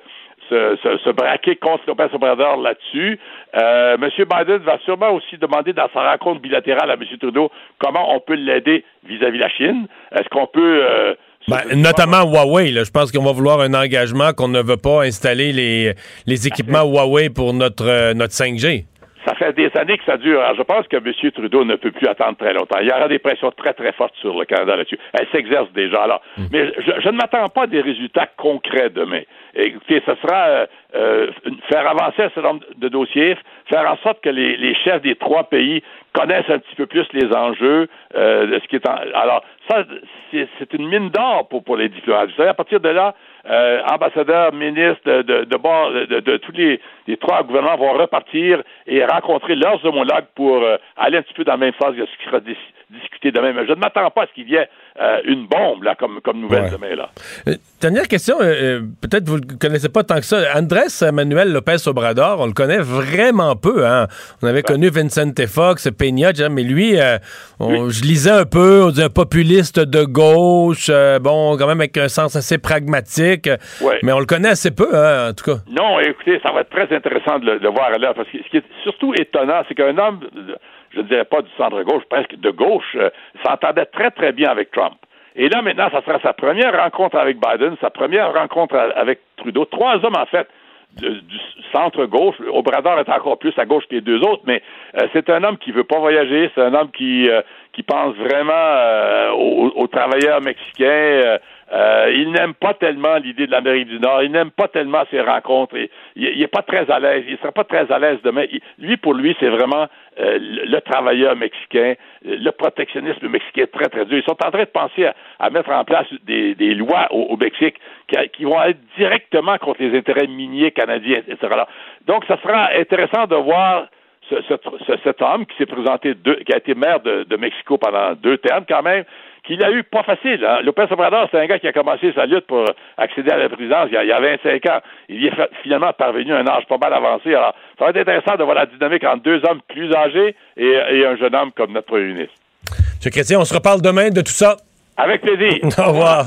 se, se, se braquer contre Lopez Obrador là-dessus. Euh, M. Biden va sûrement aussi demander dans sa rencontre bilatérale à M. Trudeau comment on peut l'aider vis-à-vis la Chine. Est-ce qu'on peut... Ben, notamment Huawei. Là. Je pense qu'on va vouloir un engagement qu'on ne veut pas installer les, les équipements Huawei pour notre, euh, notre 5G. Ça fait des années que ça dure. Alors, je pense que M. Trudeau ne peut plus attendre très longtemps. Il y aura des pressions très, très fortes sur le Canada là-dessus. Elle s'exerce déjà. Alors, mais je, je ne m'attends pas à des résultats concrets demain. Écoutez, ce sera euh, euh, faire avancer un certain nombre de dossiers, faire en sorte que les, les chefs des trois pays connaissent un petit peu plus les enjeux euh, de ce qui est en... Alors, ça, c'est une mine d'or pour, pour les diplomates. Vous savez, à partir de là, euh, ambassadeurs, ministres de, de, bord- de, de- tous les, les trois gouvernements vont repartir et rencontrer leurs homologues pour euh, aller un petit peu dans la même phase que ce qui sera dis- discuté demain. Mais je ne m'attends pas à ce qu'il y ait euh, une bombe là, comme, comme nouvelle Ouais. demain. Là. Euh, dernière question, euh, peut-être vous le connaissez pas tant que ça. Andrés Manuel Lopez Obrador, on le connaît vraiment peu. Hein? On avait connu Vincent Fox, Peña, mais lui, je lisais un peu, on un populiste de gauche, bon, quand même avec un sens assez pragmatique, Ouais. mais on le connaît assez peu, hein, en tout cas. Non, écoutez, ça va être très intéressant de le, de le voir là, parce que ce qui est surtout étonnant, c'est qu'un homme, je ne dirais pas du centre-gauche, presque de gauche, euh, s'entendait très, très bien avec Trump. Et là, maintenant, ça sera sa première rencontre avec Biden, sa première rencontre avec Trudeau. Trois hommes, en fait, du centre-gauche. Obrador est encore plus à gauche que les deux autres, mais euh, c'est un homme qui veut pas voyager, c'est un homme qui, euh, qui pense vraiment aux travailleurs mexicains, euh, il n'aime pas tellement l'idée de l'Amérique du Nord. Il n'aime pas tellement ces rencontres. il n'est pas très à l'aise. Il ne sera pas très à l'aise demain. lui, pour lui, c'est vraiment euh, le travailleur mexicain, le protectionnisme mexicain très, très dur. Ils sont en train de penser à, mettre en place des, lois au, Mexique qui, vont être directement contre les intérêts miniers canadiens, etc. Donc, ça sera intéressant de voir ce, cet homme qui s'est présenté, qui a été maire de, de Mexico pendant deux termes quand même, qu'il a eu pas facile. Hein? Lopez Obrador, c'est un gars qui a commencé sa lutte pour accéder à la présidence il y a, 25 ans. Il y est finalement parvenu à un âge pas mal avancé. Alors, ça va être intéressant de voir la dynamique entre deux hommes plus âgés et, un jeune homme comme notre premier ministre. M. Chrétien, on se reparle demain de tout ça. Avec plaisir. Au revoir.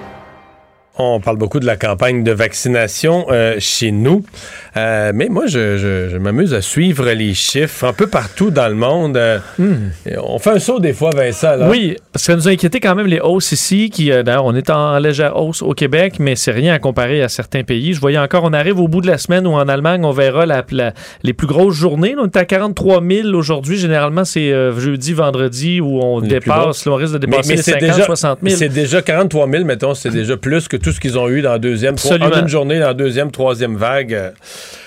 On parle beaucoup de la campagne de vaccination euh, chez nous. Euh, mais moi, je, m'amuse à suivre les chiffres un peu partout dans le monde. Euh, hmm. On fait un saut des fois, Vincent. Là. Oui, parce que ça nous a inquiété quand même les hausses ici, qui d'ailleurs, on est en légère hausse au Québec, mais c'est rien à comparer à certains pays. Je voyais encore, on arrive au bout de la semaine où en Allemagne, on verra la, les plus grosses journées. on est à 43 000 aujourd'hui. Généralement, c'est jeudi, vendredi où on dépasse, on risque de dépasser les 50, 60 000. C'est déjà 43 000, mettons, c'est déjà plus que tout ce qu'ils ont eu dans la deuxième, en une journée dans la deuxième, troisième vague.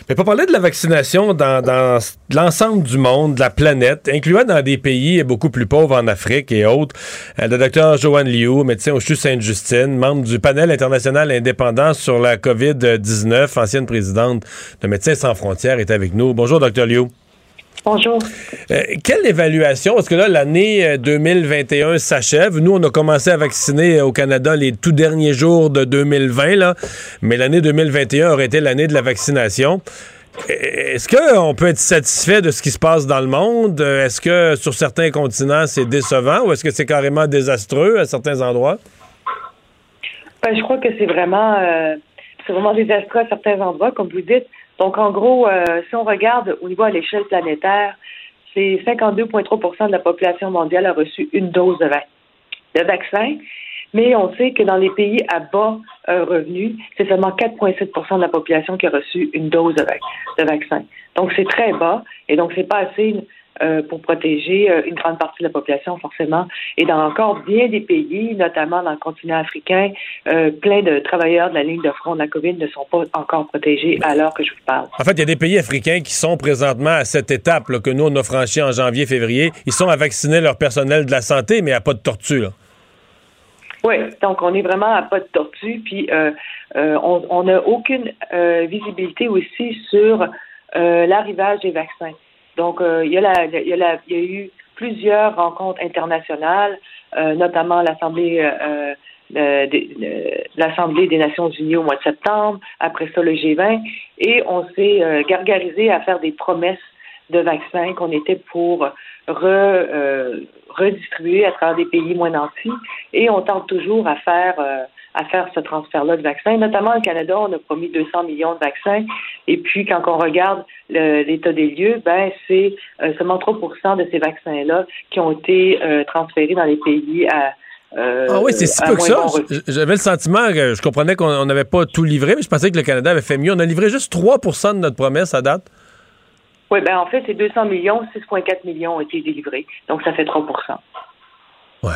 Mais pour parler de la vaccination dans, l'ensemble du monde, de la planète, incluant dans des pays beaucoup plus pauvres en Afrique et autres, euh, le docteur Joanne Liu, médecin au CHU Sainte-Justine, membre du panel international indépendant sur la COVID-19, ancienne présidente de Médecins sans frontières, est avec nous. Bonjour, docteur Liu. Bonjour. Euh, quelle évaluation? Parce que là, l'année 2021 euh, s'achève. Nous, on a commencé à vacciner au Canada les tout derniers jours de 2020, là, mais l'année 2021 aurait été l'année de la vaccination. Est-ce qu'on peut être satisfait de ce qui se passe dans le monde? Est-ce que sur certains continents, c'est décevant ou est-ce que c'est carrément désastreux à certains endroits? Ben, je crois que c'est vraiment, euh, c'est vraiment désastreux à certains endroits, comme vous dites. Donc, en gros, euh, si on regarde au niveau à l'échelle planétaire, c'est 52,3% de la population mondiale a reçu une dose de, vaccin. Mais on sait que dans les pays à bas euh, revenus, c'est seulement 4,7% de la population qui a reçu une dose de, de vaccin. Donc, c'est très bas. Et donc, c'est pas assez euh, pour protéger euh, une grande partie de la population, forcément. Et dans encore bien des pays, notamment dans le continent africain, euh, plein de travailleurs de la ligne de front de la COVID ne sont pas encore protégés à l'heure que je vous parle. En fait, il y a des pays africains qui sont présentement à cette étape que nous, on a franchi en janvier-février. Ils sont à vacciner leur personnel de la santé, mais à pas de tortue. Oui, donc on est vraiment à pas de tortue, puis on n'a aucune visibilité aussi sur l'arrivage des vaccins. Donc, euh, il, y a la, il, y a y a eu plusieurs rencontres internationales, euh, notamment l'Assemblée euh, l'Assemblée des Nations Unies au mois de septembre, après ça le G20, et on s'est gargarisé à faire des promesses de vaccins qu'on était pour re, redistribuer à travers des pays moins nantis, et on tente toujours à faire à faire ce transfert-là de vaccins. Notamment au Canada, on a promis 200 millions de vaccins. Et puis, quand on regarde l'état des lieux, ben c'est euh, seulement 3% de ces vaccins-là qui ont été euh, transférés dans les pays à euh, ah oui, c'est si peu que ça. J'avais le sentiment que je comprenais qu'on n'avait pas tout livré, mais je pensais que le Canada avait fait mieux. On a livré juste 3% de notre promesse à date. Oui, ben en fait, c'est 200 millions, 6,4 millions ont été délivrés. Donc, ça fait 3 Ouais.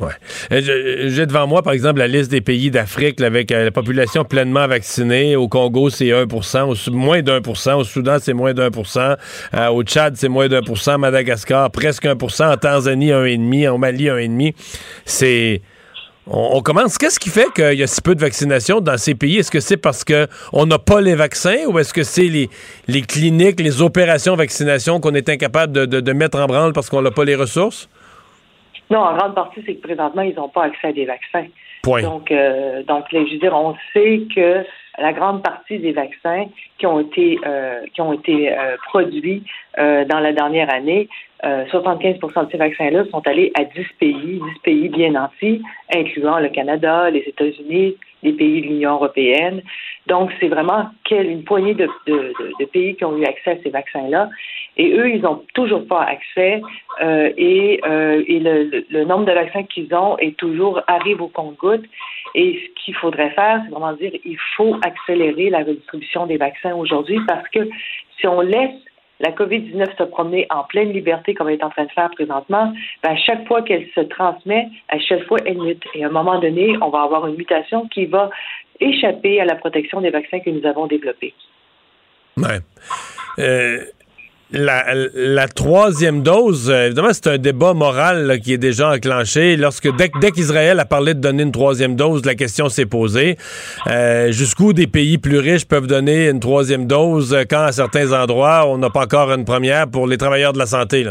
Ouais. Euh, j'ai devant moi, par exemple, la liste des pays d'Afrique avec euh, la population pleinement vaccinée. Au Congo, c'est 1 au, moins d'1 Au Soudan, c'est moins d'un euh, Au Tchad, c'est moins d'un Madagascar, presque 1% En Tanzanie, 1,5 En Mali, 1,5 C'est... On, commence. Qu'est-ce qui fait qu'il y a si peu de vaccination dans ces pays? Est-ce que c'est parce qu'on n'a pas les vaccins ou est-ce que c'est les, cliniques, les opérations vaccination qu'on est incapable de mettre en branle parce qu'on n'a pas les ressources? Non, en grande partie, c'est que présentement, ils n'ont pas accès à des vaccins. Point. Donc, euh, donc je veux dire, on sait que la grande partie des vaccins qui ont été euh, qui ont été euh, produits dans la dernière année, 75 de ces vaccins-là sont allés à 10 pays, 10 pays bien nantis, incluant le Canada, les États-Unis, des pays de l'Union européenne. Donc, c'est vraiment une poignée de, de, de, pays qui ont eu accès à ces vaccins-là. Et eux, ils n'ont toujours pas accès. Euh, et euh, et le, le, nombre de vaccins qu'ils ont est toujours arrive au compte-goutte. Et ce qu'il faudrait faire, c'est vraiment dire il faut accélérer la redistribution des vaccins aujourd'hui parce que si on laisse la COVID-19 se promener en pleine liberté comme elle est en train de faire présentement, ben, à chaque fois qu'elle se transmet, à chaque fois, elle mute. Et à un moment donné, on va avoir une mutation qui va échapper à la protection des vaccins que nous avons développés. Euh, la, troisième dose, euh, évidemment, c'est un débat moral qui est déjà enclenché. Lorsque dès, qu'Israël a parlé de donner une troisième dose, la question s'est posée. Euh, jusqu'où des pays plus riches peuvent donner une troisième dose quand à certains endroits on n'a pas encore une première pour les travailleurs de la santé?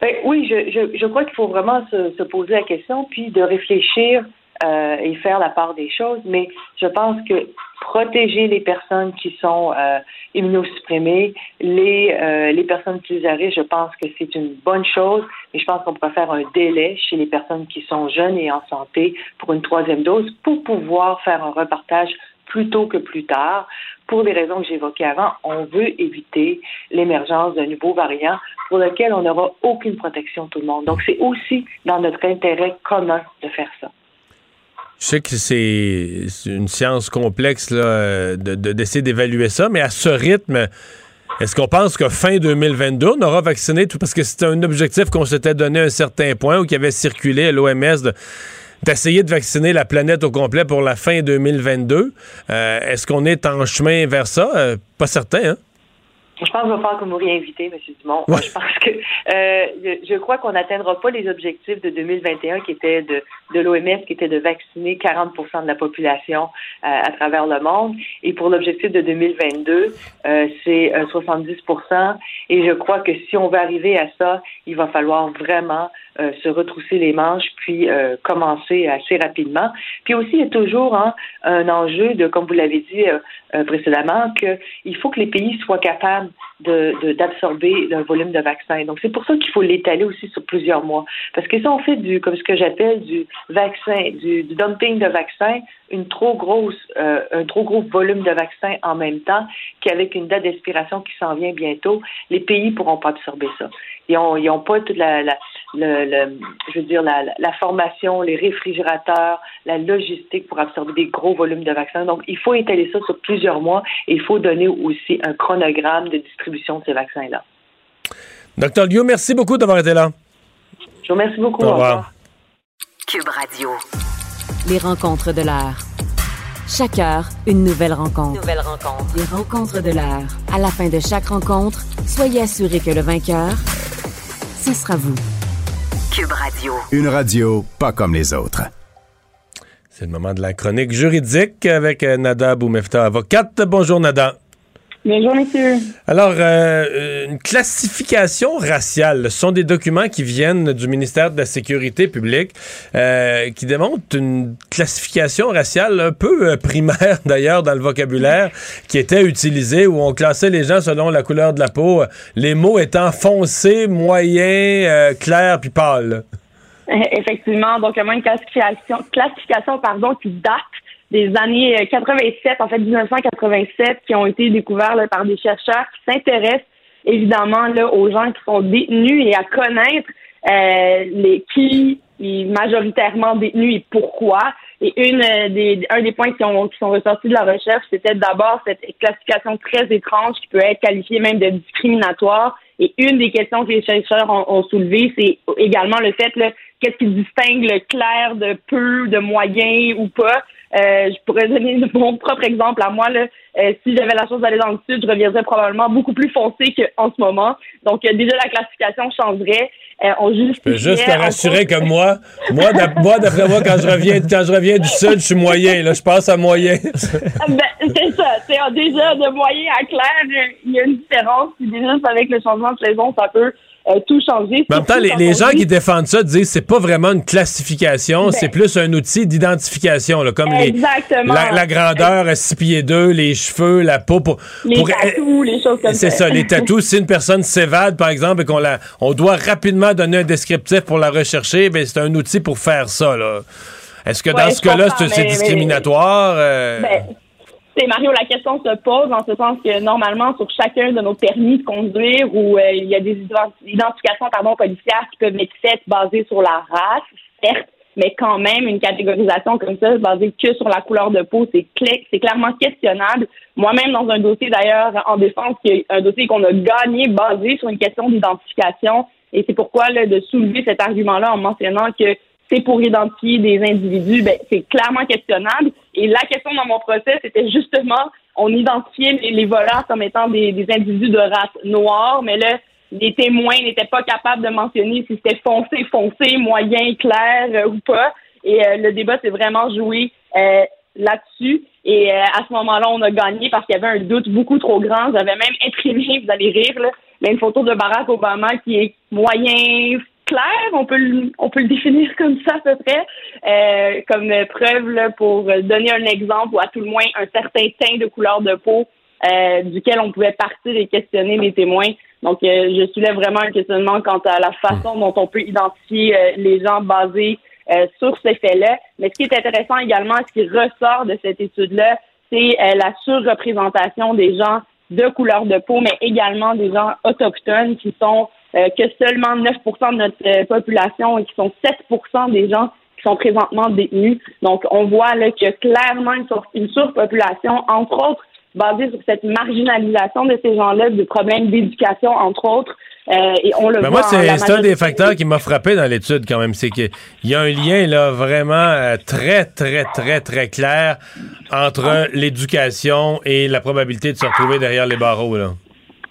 Ben, oui, je, je, crois qu'il faut vraiment se, se, poser la question, puis de réfléchir euh, et faire la part des choses. Mais je pense que protéger les personnes qui sont euh, immunosupprimées, les, euh, les personnes plus à risque, je pense que c'est une bonne chose. Mais je pense qu'on pourrait faire un délai chez les personnes qui sont jeunes et en santé pour une troisième dose pour pouvoir faire un repartage plus tôt que plus tard. Pour les raisons que j'évoquais avant, on veut éviter l'émergence d'un nouveau variant pour lequel on n'aura aucune protection tout le monde. Donc, c'est aussi dans notre intérêt commun de faire ça. Je sais que c'est une science complexe d'essayer d'évaluer ça, mais à ce rythme, est-ce qu'on pense que fin 2022, on aura vacciné tout parce que c'était un objectif qu'on s'était donné à un certain point ou qui avait circulé à l'OMS d'essayer de, vacciner la planète au complet pour la fin 2022. Euh, est-ce qu'on est en chemin vers ça? Euh, pas certain, hein? Je pense qu'il va falloir que vous réinvitez, M. Dumont. Je pense que euh, je crois qu'on n'atteindra pas les objectifs de 2021 qui étaient de, de l'OMS, qui était de vacciner 40% de la population euh, à travers le monde. Et pour l'objectif de 2022, euh, c'est 70% Et je crois que si on veut arriver à ça, il va falloir vraiment se retrousser les manches puis commencer assez rapidement. Puis aussi, il y a toujours hein, un enjeu de, comme vous l'avez dit précédemment, qu'il faut que les pays soient capables d'absorber de, le volume de vaccins. Donc, c'est pour ça qu'il faut l'étaler aussi sur plusieurs mois. Parce que si on fait du, comme ce que j'appelle du vaccin, du, dumping de vaccins, une trop grosse, euh, un trop gros volume de vaccins en même temps, qu'avec une date d'expiration qui s'en vient bientôt, les pays pourront pas absorber ça. Ils n'ont ils ont pas toute la le, je veux dire, la, la, formation, les réfrigérateurs, la logistique pour absorber des gros volumes de vaccins. Donc, il faut étaler ça sur plusieurs mois et il faut donner aussi un chronogramme de distribution de ces vaccins-là. Docteur Liu, merci beaucoup d'avoir été là. Je vous remercie beaucoup. Au revoir. Cube Radio. Les rencontres de l'heure. Chaque heure, une nouvelle rencontre. Nouvelle rencontre. Les rencontres de l'heure. À la fin de chaque rencontre, soyez assurés que le vainqueur, ce sera vous. Cube Radio. Une radio pas comme les autres. C'est le moment de la chronique juridique avec euh, Nada Boumefta, avocate. Bonjour Nada. Bonjour, messieurs. Alors, euh, une classification raciale, ce sont des documents qui viennent du ministère de la Sécurité publique euh, qui démontrent une classification raciale un peu euh, primaire, d'ailleurs, dans le vocabulaire qui était utilisé, où on classait les gens selon la couleur de la peau, les mots étant foncé, moyen, clair, puis pâle. Effectivement, donc, il y a une classification, classification pardon, qui date des années 87, euh, en fait 1987, qui ont été découverts par des chercheurs qui s'intéressent évidemment là, aux gens qui sont détenus et à connaître euh, les qui est majoritairement détenus et pourquoi. Et une euh, des, un des points qui, ont, qui sont ressortis de la recherche, c'était d'abord cette classification très étrange qui peut être qualifiée même de discriminatoire. Et une des questions que les chercheurs ont, ont soulevées, c'est également le fait, qu'est-ce qui distingue le clair de peu, de moyen ou pas. Euh, je pourrais donner mon propre exemple à moi. Là. Euh, si j'avais la chance d'aller dans le sud, je reviendrais probablement beaucoup plus foncé qu'en ce moment. Donc euh, déjà la classification changerait. On je peux juste te rassurer que moi, moi, d'après moi, quand je reviens, quand je reviens du sud, je suis moyen. Là, je passe à moyen. ben, c'est ça. C'est déjà de moyen à clair, il y a une différence. Puis déjà avec le changement de saison, ça peut euh, tout changé. en même temps, les, gens qui défendent ça disent c'est pas vraiment une classification, ben c'est plus un outil d'identification, comme les, la, grandeur à 6 pieds 2, les cheveux, la peau. Pour, les tatous, les choses comme ça. C'est ça, les tatous. si une personne s'évade, par exemple, et qu'on la, on doit rapidement donner un descriptif pour la rechercher, ben c'est un outil pour faire ça. Là. Est-ce que Ouais, dans ce cas-là, c'est mais- discriminatoire? euh, Ben, c'est Mario, la question se pose en ce sens que normalement, sur chacun de nos permis de conduire, où euh, il y a des ident- identifications pardon, policières qui peuvent être faites basées sur la race, certes, mais quand même, une catégorisation comme ça, basée que sur la couleur de peau, c'est clairement questionnable. Moi-même, dans un dossier d'ailleurs en défense, qui est un dossier qu'on a gagné basé sur une question d'identification, et c'est pourquoi là, de soulever cet argument-là en mentionnant que c'est pour identifier des individus, ben, c'est clairement questionnable. Et la question dans mon procès, c'était justement, on identifiait les, les voleurs comme étant des, des individus de race noire, mais là, les témoins n'étaient pas capables de mentionner si c'était foncé, foncé, moyen, clair euh, ou pas. Et euh, le débat s'est vraiment joué euh, là-dessus. Et euh, à ce moment-là, on a gagné parce qu'il y avait un doute beaucoup trop grand. J'avais même imprimé, vous allez rire, là, mais une photo de Barack Obama qui est moyen clair, on peut le, on peut le définir comme ça à peu près, euh, comme preuve là, pour donner un exemple ou à tout le moins un certain teint de couleur de peau euh, duquel on pouvait partir et questionner les témoins. Donc, euh, je soulève vraiment un questionnement quant à la façon dont on peut identifier euh, les gens basés sur ces faits-là. Mais ce qui est intéressant également, ce qui ressort de cette étude-là, c'est la surreprésentation des gens de couleur de peau, mais également des gens autochtones qui sont euh, que seulement 9% de notre euh, population et qui sont 7% des gens qui sont présentement détenus. Donc, on voit là qu'il y a clairement une, sur- une surpopulation, entre autres, basée sur cette marginalisation de ces gens-là, des problèmes d'éducation, entre autres. Euh, et on le Ben voit moi, c'est un des facteurs qui m'a frappé dans l'étude quand même. C'est qu'il y a un lien là vraiment euh, très, très, très, très clair entre l'éducation et la probabilité de se retrouver derrière les barreaux. Là.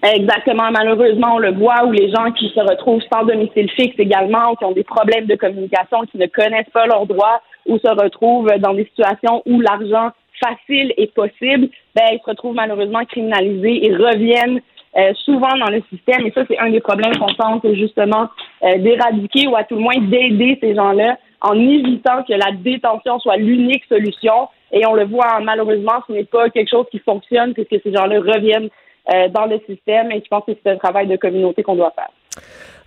Exactement. Malheureusement, on le voit où les gens qui se retrouvent sans domicile fixe également, qui ont des problèmes de communication, qui ne connaissent pas leurs droits, ou se retrouvent dans des situations où l'argent facile est possible, ben, ils se retrouvent malheureusement criminalisés et reviennent euh, souvent dans le système. Et ça, c'est un des problèmes qu'on tente justement euh, d'éradiquer ou à tout le moins d'aider ces gens-là en évitant que la détention soit l'unique solution. Et on le voit, malheureusement, ce n'est pas quelque chose qui fonctionne puisque ces gens-là reviennent dans le système et je pense que c'est un travail de communauté qu'on doit faire.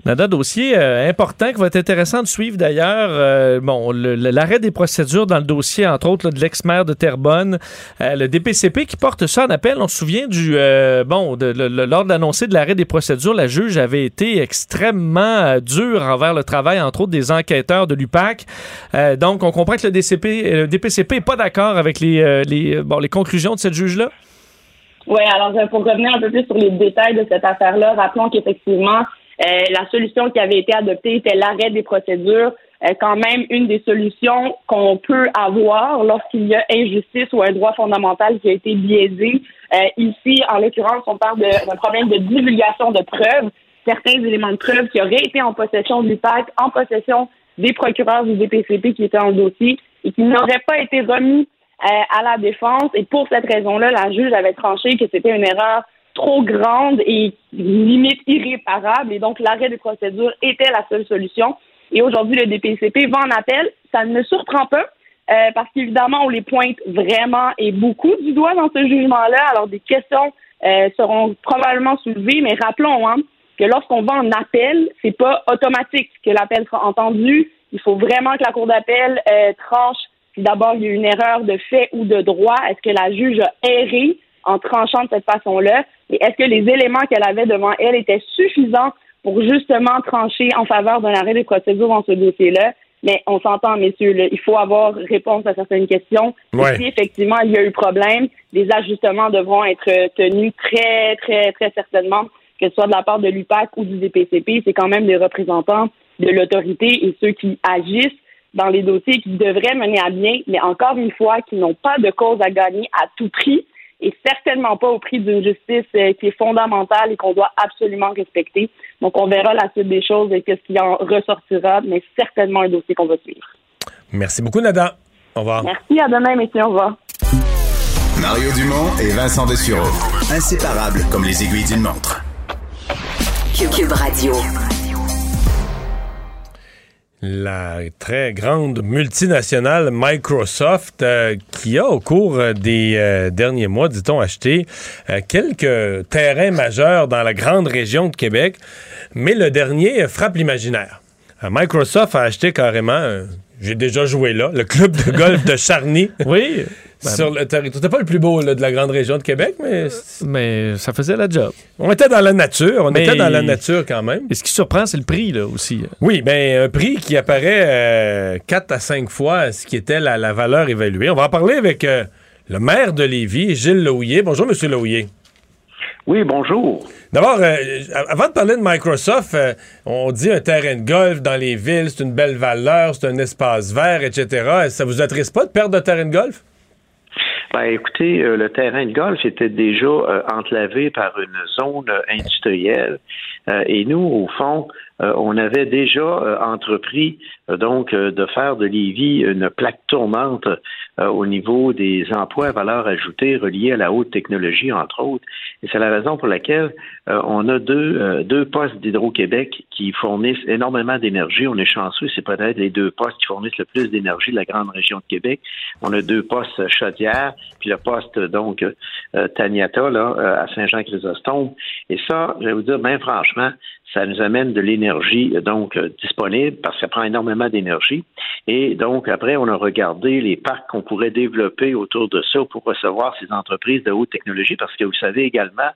Nada, dossier euh, important qui va être intéressant de suivre d'ailleurs. Euh, bon, l'arrêt des procédures dans le dossier, entre autres, de l'ex-maire de Terrebonne, euh, le DPCP qui porte ça en appel. On se souvient du euh, bon, de, le- le- lors de l'annoncé de l'arrêt des procédures, la juge avait été extrêmement euh, dure envers le travail, entre autres, des enquêteurs de l'UPAC. Euh, donc, on comprend que le DCP, euh, le DPCP n'est pas d'accord avec les, euh, les, euh, les conclusions de cette juge-là. Oui, alors euh, pour revenir un peu plus sur les détails de cette affaire-là, rappelons qu'effectivement, euh, la solution qui avait été adoptée était l'arrêt des procédures. Euh, quand même une des solutions qu'on peut avoir lorsqu'il y a injustice ou un droit fondamental qui a été biaisé. Euh, ici, en l'occurrence, on parle d'un problème de divulgation de preuves. Certains éléments de preuves qui auraient été en possession du PAC, en possession des procureurs du DPCP qui étaient en dossier et qui n'auraient pas été remis à la défense. Et pour cette raison-là, la juge avait tranché que c'était une erreur trop grande et limite irréparable. Et donc, l'arrêt des procédures était la seule solution. Et aujourd'hui, le DPCP va en appel. Ça ne me surprend pas. euh, parce qu'évidemment, on les pointe vraiment et beaucoup du doigt dans ce jugement-là. Alors, des questions euh, seront probablement soulevées, mais rappelons hein, que lorsqu'on va en appel, c'est pas automatique que l'appel sera entendu. Il faut vraiment que la Cour d'appel euh, tranche si d'abord il y a eu une erreur de fait ou de droit. Est-ce que la juge a erré en tranchant de cette façon-là? Et est-ce que les éléments qu'elle avait devant elle étaient suffisants pour justement trancher en faveur d'un arrêt des procédures dans ce dossier-là? Mais on s'entend, messieurs, là, il faut avoir réponse à certaines questions. Et. Si effectivement il y a eu problème, des ajustements devront être tenus très, très, très certainement, que ce soit de la part de l'UPAC ou du DPCP. C'est quand même des représentants de l'autorité et ceux qui agissent dans les dossiers qui devraient mener à bien, mais encore une fois, qui n'ont pas de cause à gagner à tout prix et certainement pas au prix d'une justice euh, qui est fondamentale et qu'on doit absolument respecter. Donc, on verra la suite des choses et qu'est-ce qui en ressortira, mais certainement un dossier qu'on va suivre. Merci beaucoup, Nada. Au revoir. Merci, à demain, messieurs, au revoir. Mario Dumont et Vincent Dessureau. Inséparables comme les aiguilles d'une montre. Cube Radio. La très grande multinationale Microsoft, euh, qui a au cours euh, des euh, derniers mois, dit-on, acheté quelques terrains majeurs dans la grande région de Québec, mais le dernier frappe l'imaginaire. Microsoft a acheté carrément j'ai déjà joué là, le club de golf de Charny. oui. sur le territoire. C'était pas le plus beau là, de la grande région de Québec, mais. Mais ça faisait la job. On était dans la nature. On Mais- était dans la nature quand même. Et ce qui surprend, c'est le prix, là, aussi. Oui, ben un prix qui apparaît 4 à 5 fois ce qui était la, la valeur évaluée. On va en parler avec euh, le maire de Lévis, Gilles Lohouillet. Bonjour, Monsieur Lohouillet. Oui, bonjour. D'abord, euh, avant de parler de Microsoft, euh, on dit un terrain de golf dans les villes, c'est une belle valeur, c'est un espace vert, etc. Ça vous attriste pas de perdre de terrain de golf? Ben, écoutez, euh, le terrain de golf était déjà enclavé par une zone industrielle. Et nous, au fond, on avait déjà entrepris donc de faire de Lévis une plaque tournante euh, au niveau des emplois à valeur ajoutée reliés à la haute technologie, entre autres. Et c'est la raison pour laquelle euh, on a deux, euh, deux postes d'Hydro-Québec qui fournissent énormément d'énergie. On est chanceux, c'est peut-être les deux postes qui fournissent le plus d'énergie de la grande région de Québec. On a deux postes Chaudière, puis le poste donc euh, Taniata là, euh, à Saint-Jean-Chrysostome. Et ça, je vais vous dire, bien franchement, ça nous amène de l'énergie euh, donc euh, disponible parce que ça prend énormément d'énergie. Et donc après, on a regardé les parcs qu'on pourrait développer autour de ça pour recevoir ces entreprises de haute technologie parce que vous savez également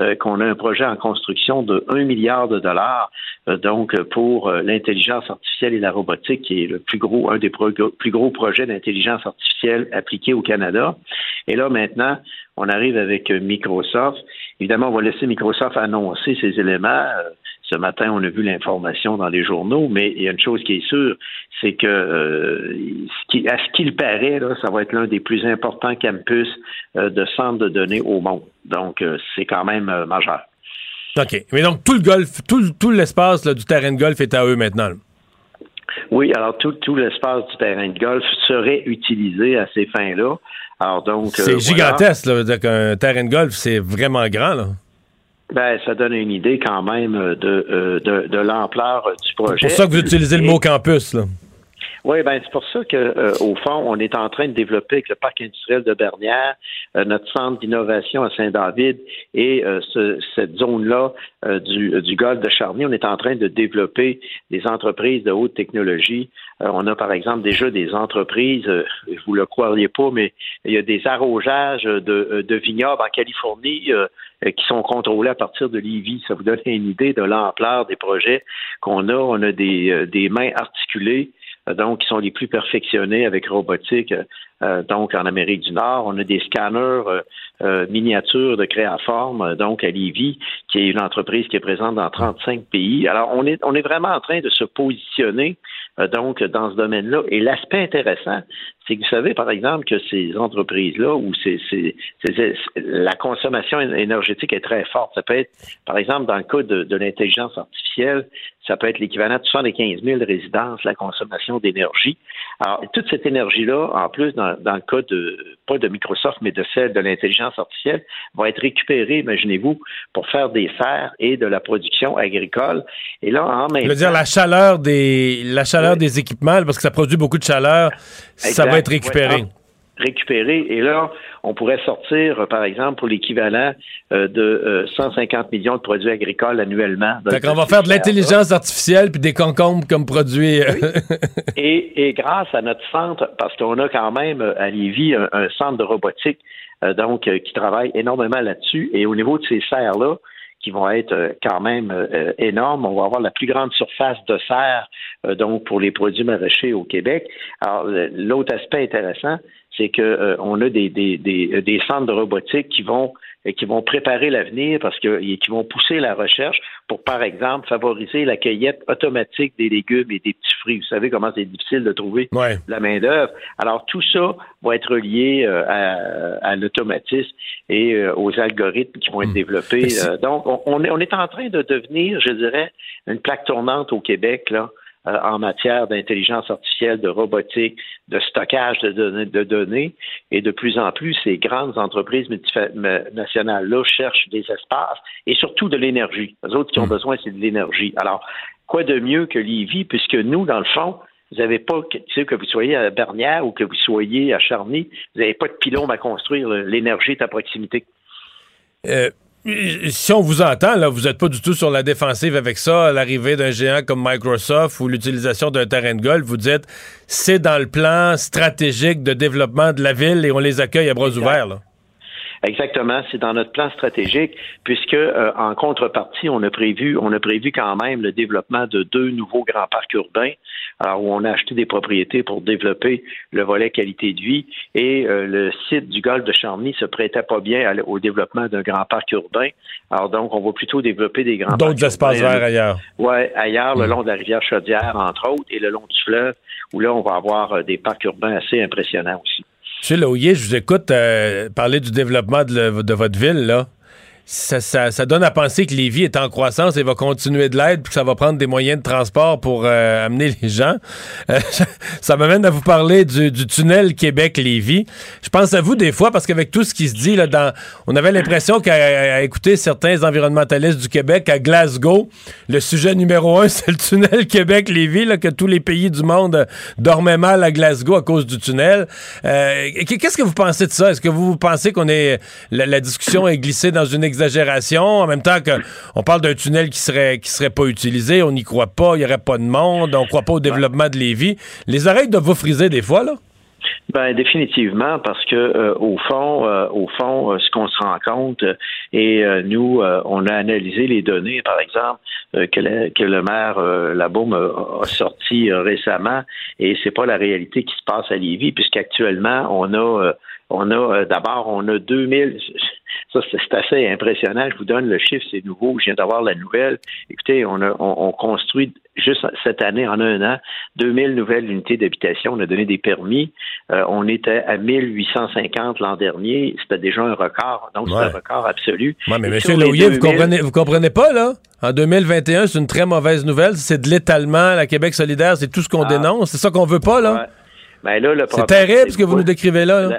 euh, qu'on a un projet en construction de 1 milliard de dollars donc pour l'intelligence artificielle et la robotique qui est le plus gros un des plus gros projets d'intelligence artificielle appliqués au Canada. Et là maintenant, on arrive avec Microsoft. Évidemment, on va laisser Microsoft annoncer ces éléments. Ce matin, on a vu l'information dans les journaux, mais il y a une chose qui est sûre, c'est que euh, à ce qu'il paraît, là, ça va être l'un des plus importants campus euh, de centres de données au monde. Donc, euh, c'est quand même majeur. OK. Mais donc, tout le golf, tout, tout l'espace du terrain de golf est à eux maintenant. là. Oui, alors tout, tout l'espace du terrain de golf serait utilisé à ces fins-là. Alors donc, C'est voilà. gigantesque. Là, qu'un terrain de golf, c'est vraiment grand. Là. Ben, ça donne une idée quand même euh, de, euh, de, de l'ampleur euh, du C'est projet. pour ça que vous utilisez le mot campus. Là. Oui, ben c'est pour ça que euh, au fond, on est en train de développer avec le parc industriel de Bernière euh, notre centre d'innovation à Saint-David et euh, ce- cette zone-là euh, du, du golfe de Charny. On est en train de développer des entreprises de haute technologie. Euh, on a par exemple déjà des entreprises, euh, vous le croiriez pas, mais il y a des arrosages de, de vignobles en Californie. qui sont contrôlés à partir de Lévis. Ça vous donne une idée de l'ampleur des projets qu'on a. On a des, des mains articulées, donc qui sont les plus perfectionnés avec robotique, euh, euh, donc en Amérique du Nord. On a des scanners euh, euh, miniatures de créaforme, euh, donc à Lévis, qui est une entreprise qui est présente dans 35 pays. Alors, on est, on est vraiment en train de se positionner euh, donc dans ce domaine-là. Et l'aspect intéressant, c'est que vous savez, par exemple, que ces entreprises-là, où c'est, la consommation énergétique est très forte. Ça peut être, par exemple, dans le cas de, de l'intelligence artificielle, ça peut être l'équivalent de 75 000 résidences, la consommation d'énergie. Alors, toute cette énergie-là, en plus, dans, dans le cas de, pas de Microsoft, mais de celle de l'intelligence artificielle, va être récupérée, imaginez-vous, pour faire des serres et de la production agricole. Et là, en même Je veux dire, la chaleur des, la chaleur des équipements, parce que ça produit beaucoup de chaleur, ça. Va être récupéré. Ah, récupéré. Et là, on pourrait sortir, euh, par exemple, pour l'équivalent euh, de euh, 150 millions de produits agricoles annuellement. Fait qu'on va faire de l'intelligence artificielle puis des concombres comme produit. euh, Et, et grâce à notre centre, parce qu'on a quand même euh, à Lévis un, un centre de robotique, euh, donc euh, qui travaille énormément là-dessus. Et au niveau de ces serres-là, qui vont être euh, quand même euh, énormes, on va avoir la plus grande surface de serre euh, donc pour les produits maraîchers au Québec. Alors euh, l'autre aspect intéressant, c'est que euh, on a des, des, des, des centres de robotique qui vont euh, qui vont préparer l'avenir parce que et qui vont pousser la recherche pour, par exemple, favoriser la cueillette automatique des légumes et des petits fruits. Vous savez comment c'est difficile de trouver Ouais. de la main-d'œuvre. Alors, tout ça va être relié euh, à, à l'automatisme et euh, aux algorithmes qui vont être développés. Euh, donc, on, on est, on est en train de devenir, je dirais, une plaque tournante au Québec, là, euh, en matière d'intelligence artificielle, de robotique, de stockage de données, de données. Et de plus en plus, ces grandes entreprises nationales-là cherchent des espaces et surtout de l'énergie. Les autres qui ont besoin, c'est de l'énergie. Alors, quoi de mieux que Lévis, puisque nous, dans le fond, vous n'avez pas, que, tu sais, que vous soyez à Bernière ou que vous soyez à Charny, vous n'avez pas de pylône à construire. L'énergie est à proximité. Euh, si on vous entend, là, vous n'êtes pas du tout sur la défensive avec ça, l'arrivée d'un géant comme Microsoft ou l'utilisation d'un terrain de golf. Vous dites, c'est dans le plan stratégique de développement de la ville et on les accueille à bras ouverts. Là. Exactement, c'est dans notre plan stratégique, puisque euh, en contrepartie, on a prévu, on a prévu quand même le développement de deux nouveaux grands parcs urbains, alors où on a acheté des propriétés pour développer le volet qualité de vie, et euh, le site du golfe de Charny se prêtait pas bien au développement d'un grand parc urbain. Alors donc, on va plutôt développer des grands d'autres espaces verts ailleurs. Ouais, ailleurs, le hmm. long de la rivière Chaudière, entre autres, et le long du fleuve, où là, on va avoir euh, des parcs urbains assez impressionnants aussi. Monsieur Laouillet, je vous écoute euh, parler du développement de, de votre ville, là ça, ça, ça, donne à penser que Lévis est en croissance et va continuer de l'aide, puis que ça va prendre des moyens de transport pour euh, amener les gens. Euh, ça m'amène à vous parler du, du tunnel Québec-Lévis. Je pense à vous des fois, parce qu'avec tout ce qui se dit, là, dans, on avait l'impression qu'à écouter certains environnementalistes du Québec, à Glasgow, le sujet numéro un, c'est le tunnel Québec-Lévis, que tous les pays du monde dormaient mal à Glasgow à cause du tunnel. Euh, Qu'est-ce que vous pensez de ça? Est-ce que vous pensez qu'on est la, la discussion est glissée dans une exagération. En même temps qu'on parle d'un tunnel qui serait qui serait pas utilisé, on n'y croit pas, il n'y aurait pas de monde, on croit pas au développement de Lévis. Les oreilles doivent vous friser des fois, là? Ben définitivement parce que euh, au fond, euh, au fond, euh, ce qu'on se rend compte et nous, on a analysé les données, par exemple que, le maire Labaume a, a sorti récemment, et c'est pas la réalité qui se passe à Lévis, puisqu'actuellement on a on a d'abord on a 2000 ça, c'est assez impressionnant. Je vous donne le chiffre, c'est nouveau. Je viens d'avoir la nouvelle. Écoutez, on, a, on, construit juste cette année, en un an, 2000 nouvelles unités d'habitation. On a donné des permis. Euh, on était à 1850 l'an dernier. C'était déjà un record. Donc, c'est un record absolu. Oui, mais M. Laouillet, vous comprenez, vous comprenez pas, là? En 2021, c'est une très mauvaise nouvelle. C'est de l'étalement. La Québec solidaire, c'est tout ce qu'on ah. dénonce. C'est ça qu'on veut pas, là? Ben là, c'est terrible ce que vous nous décrivez là.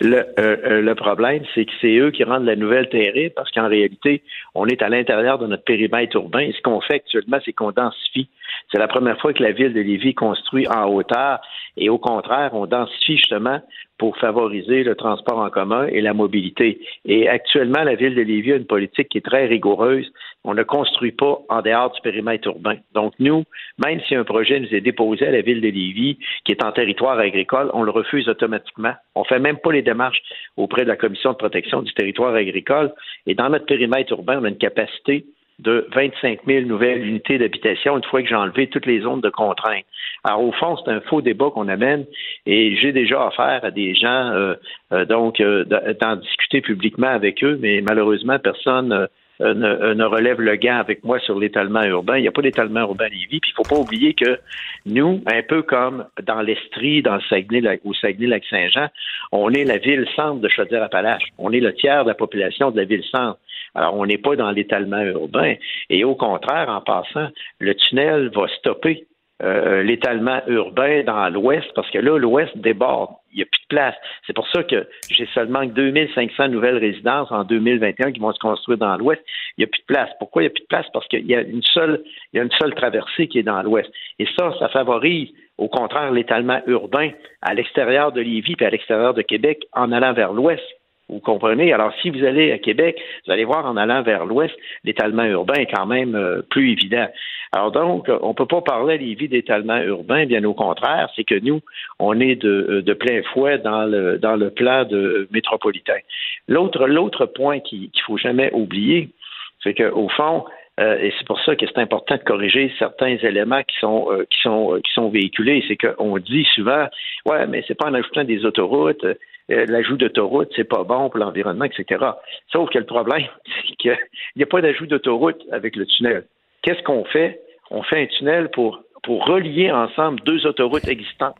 Le, euh, euh, le, problème, c'est que c'est eux qui rendent la nouvelle terrible parce qu'en réalité, on est à l'intérieur de notre périmètre urbain. Et ce qu'on fait actuellement, c'est qu'on densifie. C'est la première fois que la ville de Lévis construit en hauteur et au contraire, on densifie justement pour favoriser le transport en commun et la mobilité. Et actuellement, la ville de Lévis a une politique qui est très rigoureuse. On ne construit pas en dehors du périmètre urbain. Donc, nous, même si un projet nous est déposé à la ville de Lévis, qui est en territoire agricole, on le refuse automatiquement. On ne fait même pas les démarches auprès de la Commission de protection du territoire agricole. Et dans notre périmètre urbain, on a une capacité de 25 000 nouvelles unités d'habitation une fois que j'ai enlevé toutes les zones de contrainte. Alors, au fond, c'est un faux débat qu'on amène et j'ai déjà affaire à des gens, euh, euh, donc, euh, d'en discuter publiquement avec eux, mais malheureusement, personne ne, relève le gant avec moi sur l'étalement urbain. Il n'y a pas d'étalement urbain à Lévis. Puis il ne faut pas oublier que nous, un peu comme dans l'Estrie, dans le Saguenay, au Saguenay-Lac-Saint-Jean, on est la ville-centre de Chaudière-Appalaches. On est le tiers de la population de la ville-centre. Alors, on n'est pas dans l'étalement urbain. Et au contraire, en passant, le tunnel va stopper euh, l'étalement urbain dans l'ouest, parce que là, l'ouest déborde. Il n'y a plus de place. C'est pour ça que j'ai seulement 2500 nouvelles résidences en 2021 qui vont se construire dans l'ouest. Il n'y a plus de place. Pourquoi il n'y a plus de place? Parce qu'il y a une seule, il y a une seule traversée qui est dans l'ouest. Et ça, ça favorise, au contraire, l'étalement urbain à l'extérieur de Lévis et à l'extérieur de Québec en allant vers l'ouest. Vous comprenez? Alors, si vous allez à Québec, vous allez voir en allant vers l'ouest, l'étalement urbain est quand même euh, plus évident. Alors donc, on ne peut pas parler à Lévis d'étalement urbain, bien au contraire, c'est que nous, on est de, de plein fouet dans le, dans le plan de métropolitain. L'autre, l'autre point qu'il ne faut jamais oublier, c'est qu'au fond, euh, et c'est pour ça que c'est important de corriger certains éléments qui sont euh, qui sont qui sont véhiculés. C'est qu'on dit souvent, ouais, mais c'est pas en ajoutant des autoroutes, euh, l'ajout d'autoroute, c'est pas bon pour l'environnement, etc. Sauf que le problème, c'est qu'il n'y a pas d'ajout d'autoroute avec le tunnel. Qu'est-ce qu'on fait? On fait un tunnel pour, pour relier ensemble deux autoroutes existantes.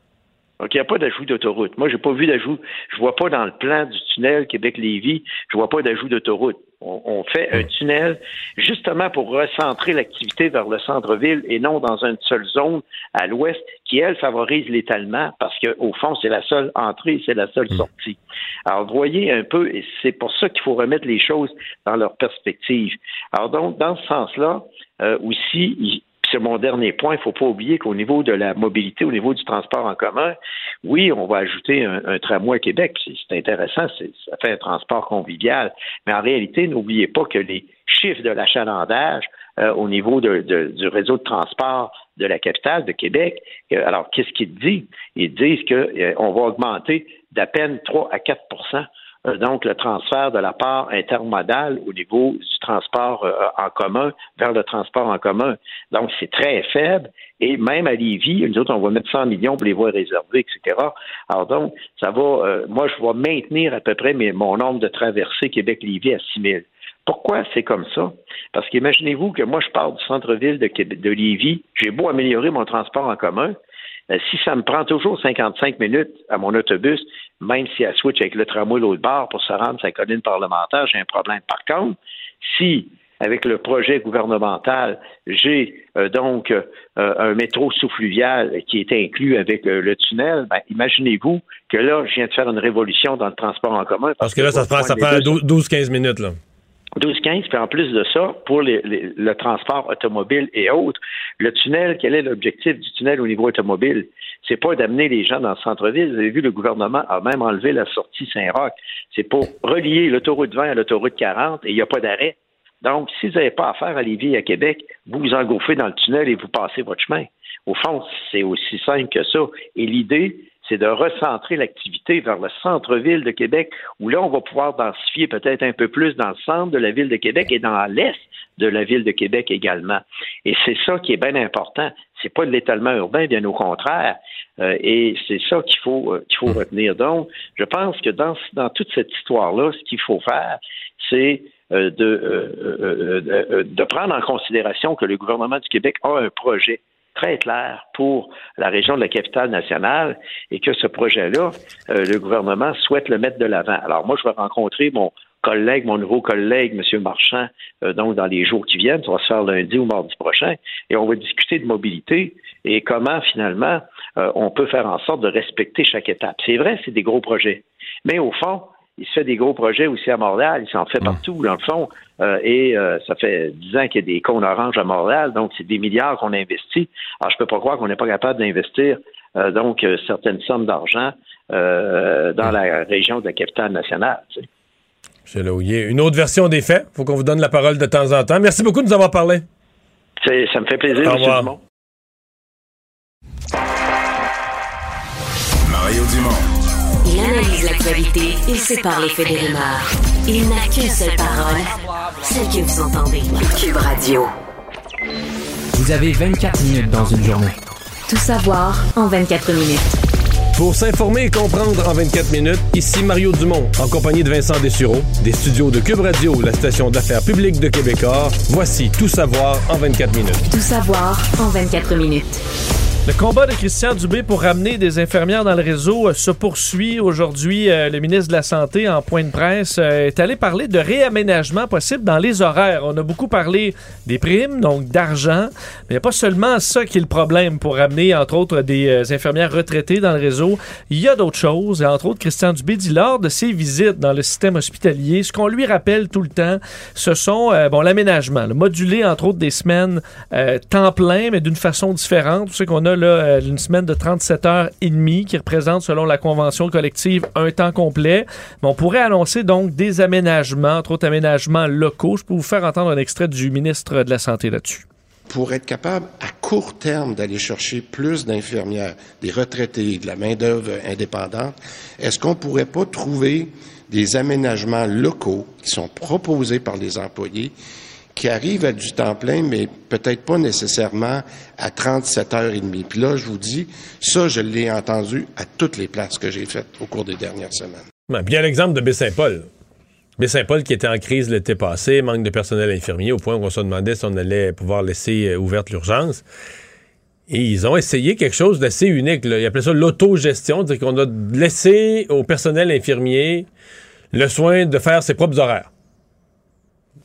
Donc, il n'y a pas d'ajout d'autoroute. Moi, je n'ai pas vu d'ajout. Je vois pas dans le plan du tunnel Québec-Lévis, je vois pas d'ajout d'autoroute. On, fait un tunnel justement pour recentrer l'activité vers le centre-ville et non dans une seule zone à l'ouest qui, elle, favorise l'étalement parce qu'au fond, c'est la seule entrée, c'est la seule sortie. Alors, vous voyez un peu, et c'est pour ça qu'il faut remettre les choses dans leur perspective. Alors donc, dans ce sens-là, euh, aussi, c'est mon dernier point, il ne faut pas oublier qu'au niveau de la mobilité, au niveau du transport en commun, oui, on va ajouter un, tramway à Québec. C'est intéressant, ça fait un transport convivial. Mais en réalité, n'oubliez pas que les chiffres de l'achalandage euh, au niveau du réseau de transport de la capitale de Québec, euh, alors qu'est-ce qu'ils disent? Ils disent qu'on euh, va augmenter d'à peine 3 à 4 euh, donc le transfert de la part intermodale au niveau du transport euh, en commun vers le transport en commun. Donc, c'est très faible. Et même à Lévis, nous autres, on va mettre 100 millions pour les voies réservées, etc. Alors donc, ça va, euh, moi, je vais maintenir à peu près mon nombre de traversées Québec-Lévis à 6 000. Pourquoi c'est comme ça? Parce qu'imaginez-vous que moi, je pars du centre-ville de, de Lévis, j'ai beau améliorer mon transport en commun, euh, si ça me prend toujours 55 minutes à mon autobus, même si elle switch avec le tramway l'autre bord pour se rendre à sa colline parlementaire, j'ai un problème. Par contre, si avec le projet gouvernemental, j'ai euh, donc euh, un métro sous-fluvial qui est inclus avec le tunnel, ben, imaginez-vous que là, je viens de faire une révolution dans le transport en commun. Parce, que là, ça, prend, ça prend 12-15 minutes. Là. 12-15, puis en plus de ça, pour le transport automobile et autres, le tunnel, quel est l'objectif du tunnel au niveau automobile? C'est pas d'amener les gens dans le centre-ville. Vous avez vu, le gouvernement a même enlevé la sortie Saint-Roch. C'est pour relier l'autoroute 20 à l'autoroute 40 et il n'y a pas d'arrêt. Donc, si vous n'avez pas affaire à Lévis et à Québec, vous vous engouffrez dans le tunnel et vous passez votre chemin. Au fond, c'est aussi simple que ça. Et l'idée, c'est de recentrer l'activité vers le centre-ville de Québec, où là, on va pouvoir densifier peut-être un peu plus dans le centre de la ville de Québec et dans l'est de la ville de Québec également. Et c'est ça qui est bien important. C'est pas de l'étalement urbain, bien au contraire. Euh, et c'est ça qu'il faut euh, qu'il faut mmh. retenir. Donc, je pense que dans, dans toute cette histoire-là, ce qu'il faut faire, c'est euh, de, de prendre en considération que le gouvernement du Québec a un projet très clair pour la région de la capitale nationale et que ce projet-là, euh, le gouvernement souhaite le mettre de l'avant. Alors moi, je vais rencontrer mon collègue, mon nouveau collègue, M. Marchand, euh, donc dans les jours qui viennent, ça va se faire lundi ou mardi prochain, et on va discuter de mobilité et comment finalement euh, on peut faire en sorte de respecter chaque étape. C'est vrai, c'est des gros projets, mais au fond, il se fait des gros projets aussi à Montréal, il s'en fait partout, dans le fond, euh, et euh, ça fait dix ans qu'il y a des cônes oranges à Montréal, donc c'est des milliards qu'on investit. Alors, je peux pas croire qu'on n'est pas capable d'investir euh, donc certaines sommes d'argent dans la région de la capitale nationale. Tu sais. une autre version des faits. Il faut qu'on vous donne la parole de temps en temps. Merci beaucoup de nous avoir parlé. Ça me fait plaisir, M. Dumont. Mario Dumont. Il analyse l'actualité et sépare les faits des rumeurs. Il n'a qu'une seule parole, celle que vous entendez. Cube Radio. Vous avez 24 minutes dans une journée. Tout savoir en 24 minutes. Pour s'informer et comprendre en 24 minutes, ici Mario Dumont, en compagnie de Vincent Dessureau, des studios de Cube Radio, la station d'affaires publique de Québecor. Voici Tout savoir en 24 minutes. Tout savoir en 24 minutes. Le combat de Christian Dubé pour ramener des infirmières dans le réseau euh, se poursuit. Aujourd'hui, euh, le ministre de la Santé, en point de presse, euh, est allé parler de réaménagement possible dans les horaires. On a beaucoup parlé des primes, donc d'argent, mais il n'y a pas seulement ça qui est le problème pour ramener, entre autres, des infirmières retraitées dans le réseau. Il y a d'autres choses, et entre autres, Christian Dubé dit lors de ses visites dans le système hospitalier, ce qu'on lui rappelle tout le temps, ce sont, bon, l'aménagement, le modulé, entre autres, des semaines temps plein, mais d'une façon différente. Vous savez qu'on a euh, une semaine de 37 heures et demie qui représente, selon la convention collective, un temps complet. Mais on pourrait annoncer donc des aménagements, entre autres aménagements locaux. Je peux vous faire entendre un extrait du ministre de la Santé là-dessus pour être capable à court terme d'aller chercher plus d'infirmières, des retraités, de la main-d'œuvre indépendante, est-ce qu'on ne pourrait pas trouver des aménagements locaux qui sont proposés par les employés qui arrive à du temps plein, mais peut-être pas nécessairement à 37 heures et demie. Puis là, je vous dis, ça, je l'ai entendu à toutes les places que j'ai faites au cours des dernières semaines. bien l'exemple de Baie-Saint-Paul. Baie-Saint-Paul qui était en crise l'été passé, manque de personnel infirmier, au point où on se demandait si on allait pouvoir laisser euh, ouverte l'urgence. Et ils ont essayé quelque chose d'assez unique. Ils appelaient ça l'autogestion, c'est-à-dire qu'on a laissé au personnel infirmier le soin de faire ses propres horaires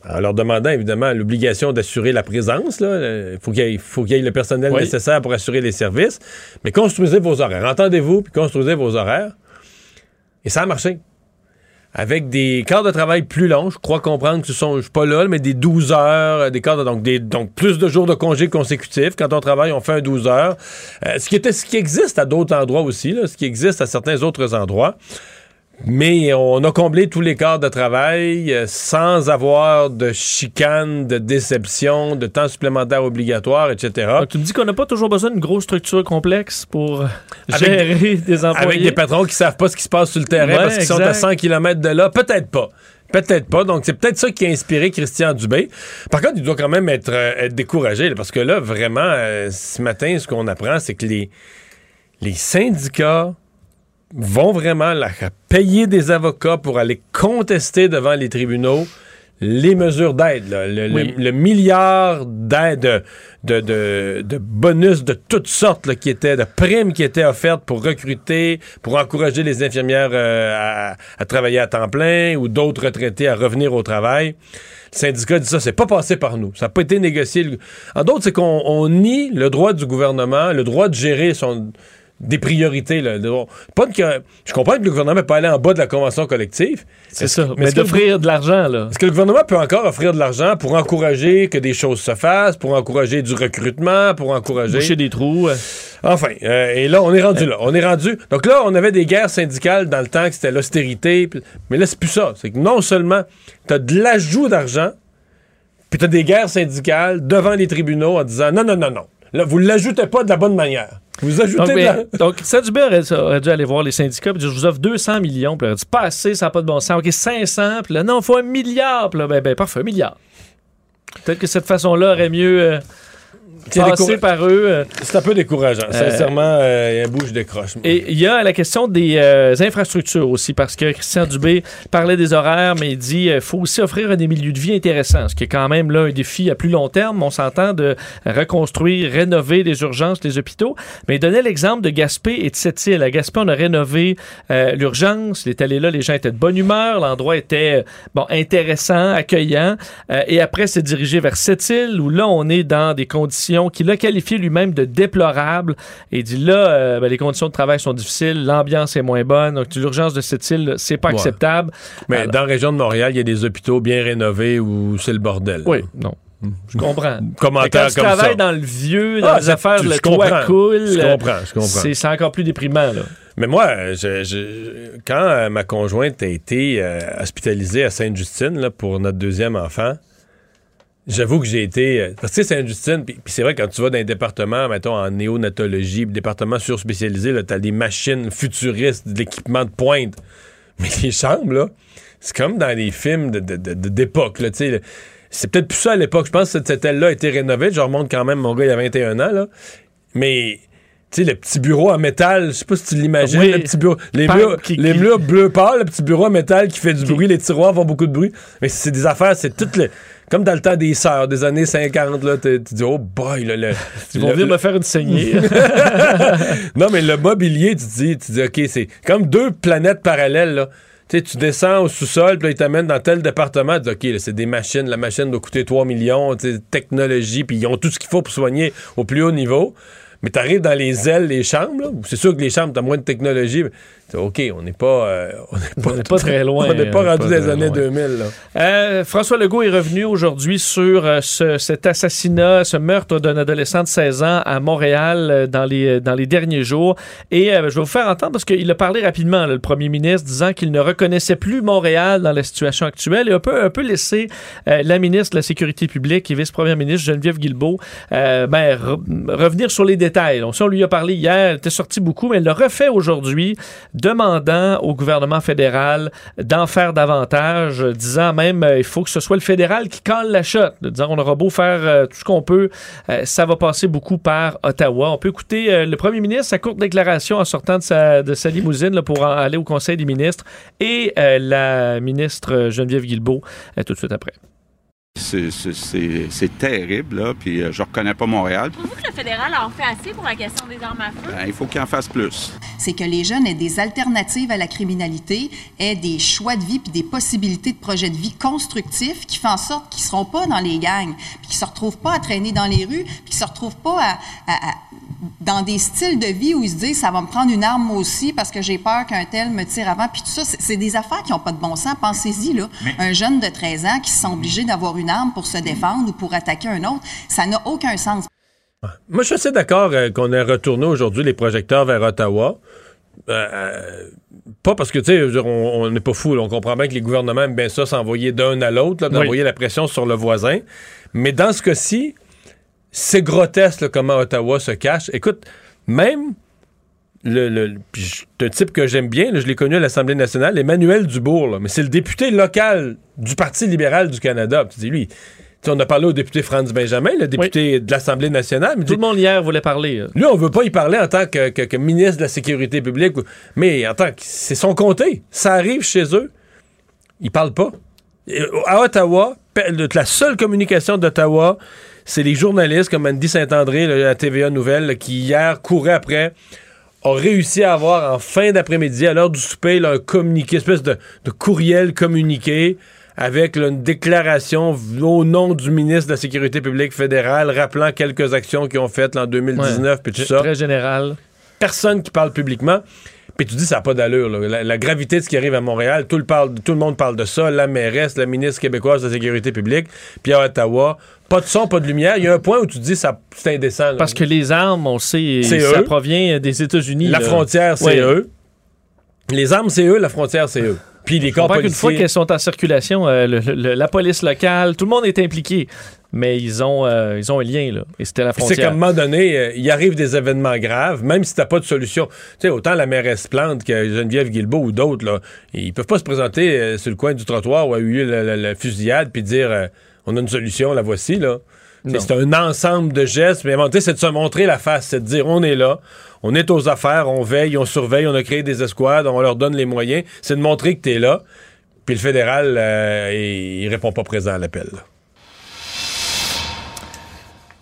en leur demandant évidemment l'obligation d'assurer la présence. Il euh, faut qu'il y, ait le personnel nécessaire pour assurer les services. Mais construisez vos horaires. Entendez-vous, puis construisez vos horaires. Et ça a marché. avec des quarts de travail plus longs. Je crois comprendre que ce sont, je suis pas là, mais des 12 heures, euh, des quarts de, donc, des, donc plus de jours de congés consécutifs. Quand on travaille, on fait un 12 heures. Euh, ce, qui était, ce qui existe à d'autres endroits aussi, là, ce qui existe à certains autres endroits. Mais on a comblé tous les quarts de travail euh, sans avoir de chicane, de déception, de temps supplémentaire obligatoire, etc. Donc, tu me dis qu'on n'a pas toujours besoin d'une grosse structure complexe pour gérer des employés. Avec des patrons qui savent pas ce qui se passe sur le terrain Ouais, parce qu'ils sont à exact. 100 km de là. Peut-être pas. Peut-être pas. Donc, c'est peut-être ça qui a inspiré Christian Dubé. Par contre, il doit quand même être, euh, être découragé là, parce que là, vraiment, euh, ce matin, ce qu'on apprend, c'est que les, les syndicats vont vraiment là, payer des avocats pour aller contester devant les tribunaux les mesures d'aide, le, le- le milliard d'aides, de, de, de bonus de toutes sortes là, qui étaient, de primes qui étaient offertes pour recruter, pour encourager les infirmières euh, à, à travailler à temps plein ou d'autres retraités à revenir au travail. Le syndicat dit ça, c'est pas passé par nous. Ça n'a pas été négocié. En d'autres, c'est qu'on on nie le droit du gouvernement, le droit de gérer son des priorités. Là. De- Pas je comprends que le gouvernement peut pas aller en bas de la convention collective. C'est ça. Mais d'offrir de l'argent, là. est-ce que le gouvernement peut encore offrir de l'argent pour encourager que des choses se fassent, pour encourager du recrutement, pour encourager... Boucher des trous. euh. Enfin, euh, et là, on est rendu là. On est rendu... Donc là, on avait des guerres syndicales dans le temps que c'était l'austérité, mais là, c'est plus ça. C'est que non seulement tu as de l'ajout d'argent, puis tu as des guerres syndicales devant les tribunaux en disant non, non, non, non. Là, vous l'ajoutez pas de la bonne manière. Vous ajoutez Donc, mais- la... donc aurait, aurait dû aller voir les syndicats et dire Je vous offre 200 millions. Puis il aurait dit Pas assez, ça n'a pas de bon sens. OK, 500. Puis là, non, il faut un milliard. Puis là, ben, ben, parfait, un milliard. Peut-être que cette façon-là aurait mieux euh, Par eux. euh. C'est un peu décourageant. Sincèrement, euh, il y a un bout, je décroche. Et il y a la question des euh, infrastructures aussi, parce que Christian Dubé parlait des horaires, mais il dit qu'il faut aussi offrir des milieux de vie intéressants, ce qui est quand même là un défi à plus long terme. On s'entend de reconstruire, rénover les urgences, les hôpitaux. Mais il donnait l'exemple de Gaspé et de Sept-Îles. À Gaspé, on a rénové euh, l'urgence. Il est allé là, les gens étaient de bonne humeur, l'endroit était euh, bon intéressant, accueillant. Euh, et après, c'est dirigé vers Sept-Îles, où là, on est dans des conditions qu'il a qualifiées lui-même de déplorables. Et il dit là, euh, ben, les conditions de travail sont difficiles, l'ambiance est moins bonne, donc l'urgence de cette île, c'est pas Ouais. acceptable. Mais Alors- dans la région de Montréal, il y a des hôpitaux bien rénovés où c'est le bordel. Oui, non. Je comprends. Commentaire quand tu comme travailles dans le vieux, dans Ah, les affaires, le toit coule. Je comprends, je comprends. C'est encore plus déprimant, là. Mais moi, je- je- quand euh, ma conjointe a été euh, hospitalisée à Sainte-Justine pour notre deuxième enfant, j'avoue que j'ai été. euh, Parce que Sainte-Justine, puis c'est vrai, quand tu vas dans un département, mettons, en néonatologie, département surspécialisé, t'as des machines futuristes, de l'équipement de pointe. Mais les chambres, là, c'est comme dans les films de- de- de- de- d'époque, là, tu sais. C'est peut-être plus ça à l'époque. Je pense que cette aile-là a été rénovée. Je remonte quand même, mon gars, il a 21 ans, là. Mais. Tu sais, le petit bureau en métal, je sais pas si tu l'imagines, Oui. le petit bureau, les Pan- murs, qui- les qui- murs bleu pâle, le petit bureau en métal qui fait du bruit, les tiroirs font beaucoup de bruit. Mais c'est des affaires, c'est tout le, comme dans le temps des sœurs des années 50, là, tu tu dis, oh boy, là, le, Ils vont le- venir le- me faire une saignée. non, mais le mobilier, tu dis, tu dis, OK, c'est comme deux planètes parallèles, là. Tu tu descends au sous-sol, puis ils t'amènent dans tel département, tu dis, OK, là, c'est des machines, la machine doit coûter 3 millions, tu sais, technologie, puis ils ont tout ce qu'il faut pour soigner au plus haut niveau. Mais t'arrives dans les ailes, les chambres, là, où c'est sûr que les chambres, t'as moins de technologie, tu OK, on n'est pas, euh, on n'est pas, On pas très loin. on n'est pas rendu des années loin. 2000, là. Euh, François Legault est revenu aujourd'hui sur euh, ce- cet assassinat, ce meurtre d'un adolescent de 16 ans à Montréal dans, les, dans les derniers jours. Et je vais vous faire entendre parce qu'il a parlé rapidement, là, le premier ministre, disant qu'il ne reconnaissait plus Montréal dans la situation actuelle et un peu, un peu laissé la ministre de la Sécurité publique et vice-première ministre Geneviève Guilbeault ben, re- revenir sur les détails. Donc, ça, on lui a parlé hier, elle était sortie beaucoup, mais elle le refait aujourd'hui, demandant au gouvernement fédéral d'en faire davantage, disant même euh, il faut que ce soit le fédéral qui colle la shot, de disant on aura beau faire euh, tout ce qu'on peut, euh, ça va passer beaucoup par Ottawa. On peut écouter le premier ministre, sa courte déclaration en sortant de sa, limousine pour aller au Conseil des ministres et la ministre Geneviève Guilbeault tout de suite après. C'est- terrible, là, puis euh, je reconnais pas Montréal. Trouvez-vous que le fédéral en fait assez pour la question des armes à feu? Ben, il faut qu'il en fasse plus. c'est que les jeunes aient des alternatives à la criminalité, aient des choix de vie puis des possibilités de projets de vie constructifs qui font en sorte qu'ils seront pas dans les gangs, puis qu'ils se retrouvent pas à traîner dans les rues, puis qu'ils se retrouvent pas à, à- à dans des styles de vie où ils se disent ça va me prendre une arme moi aussi parce que j'ai peur qu'un tel me tire avant. Puis tout ça, c'est des affaires qui n'ont pas de bon sens. Pensez-y, là. Un jeune de 13 ans qui se sent obligé d'avoir une arme pour se défendre ou pour attaquer un autre, ça n'a aucun sens. Moi, je suis assez d'accord euh, qu'on ait retourné aujourd'hui les projecteurs vers Ottawa. Euh, euh, pas parce que, tu sais, on n'est pas fou. On comprend bien que les gouvernements aiment bien ça, s'envoyer d'un à l'autre, d'envoyer la pression sur le voisin. Mais dans ce cas-ci, c'est grotesque là, comment Ottawa se cache. Écoute, même le, le- un type que j'aime bien, là, je l'ai connu à l'Assemblée nationale, Emmanuel Dubourg, là, mais c'est le député local du Parti libéral du Canada. Tu dis, lui, on a parlé au député Franz Benjamin, le député de l'Assemblée nationale. mais Tout le monde hier voulait parler. euh. lui, on veut pas y parler en tant que, que- que ministre de la Sécurité publique, mais en tant que. C'est son comté. Ça arrive chez eux. Ils parlent pas. Et, À Ottawa, la seule communication d'Ottawa, c'est les journalistes comme Andy Saint-André, à TVA Nouvelle, qui hier couraient après, ont réussi à avoir en fin d'après-midi, à l'heure du souper, là, un communiqué, espèce de, de courriel communiqué avec là, une déclaration au nom du ministre de la Sécurité publique fédérale rappelant quelques actions qu'ils ont faites là, en 2019 puis tout ça. Très général. Personne qui parle publiquement. Puis tu dis, ça n'a pas d'allure. La, la gravité de ce qui arrive à Montréal, tout le, parle, tout le monde parle de ça. La mairesse, la ministre québécoise de la Sécurité publique. Puis à Ottawa, pas de son, pas de lumière. Il y a un point où tu te dis, ça, c'est indécent. là. Parce que les armes, on sait, ça eux. provient des États-Unis. La là. frontière, c'est eux. Les armes, c'est eux. La frontière, c'est eux. Puis les corps policiers... fois qu'elles sont en circulation, euh, le- le- la police locale, tout le monde est impliqué. Mais ils ont, euh, ils ont un lien, là. Et c'était la Puis c'est qu'à un frontière. moment donné, euh, il arrive des événements graves, même si t'as pas de solution. Tu sais, autant la mairesse Plante que Geneviève Guilbeault ou d'autres, là, ils peuvent pas se présenter sur le coin du trottoir où a eu lieu la, la- la fusillade puis dire on a une solution, la voici, là. Tu. C'est un ensemble de gestes, mais donné, c'est de se montrer la face, c'est de dire on est là, on est aux affaires, on veille, on surveille, on a créé des escouades, on leur donne les moyens. C'est de montrer que t'es là. Puis le fédéral, euh, il, il répond pas présent à l'appel.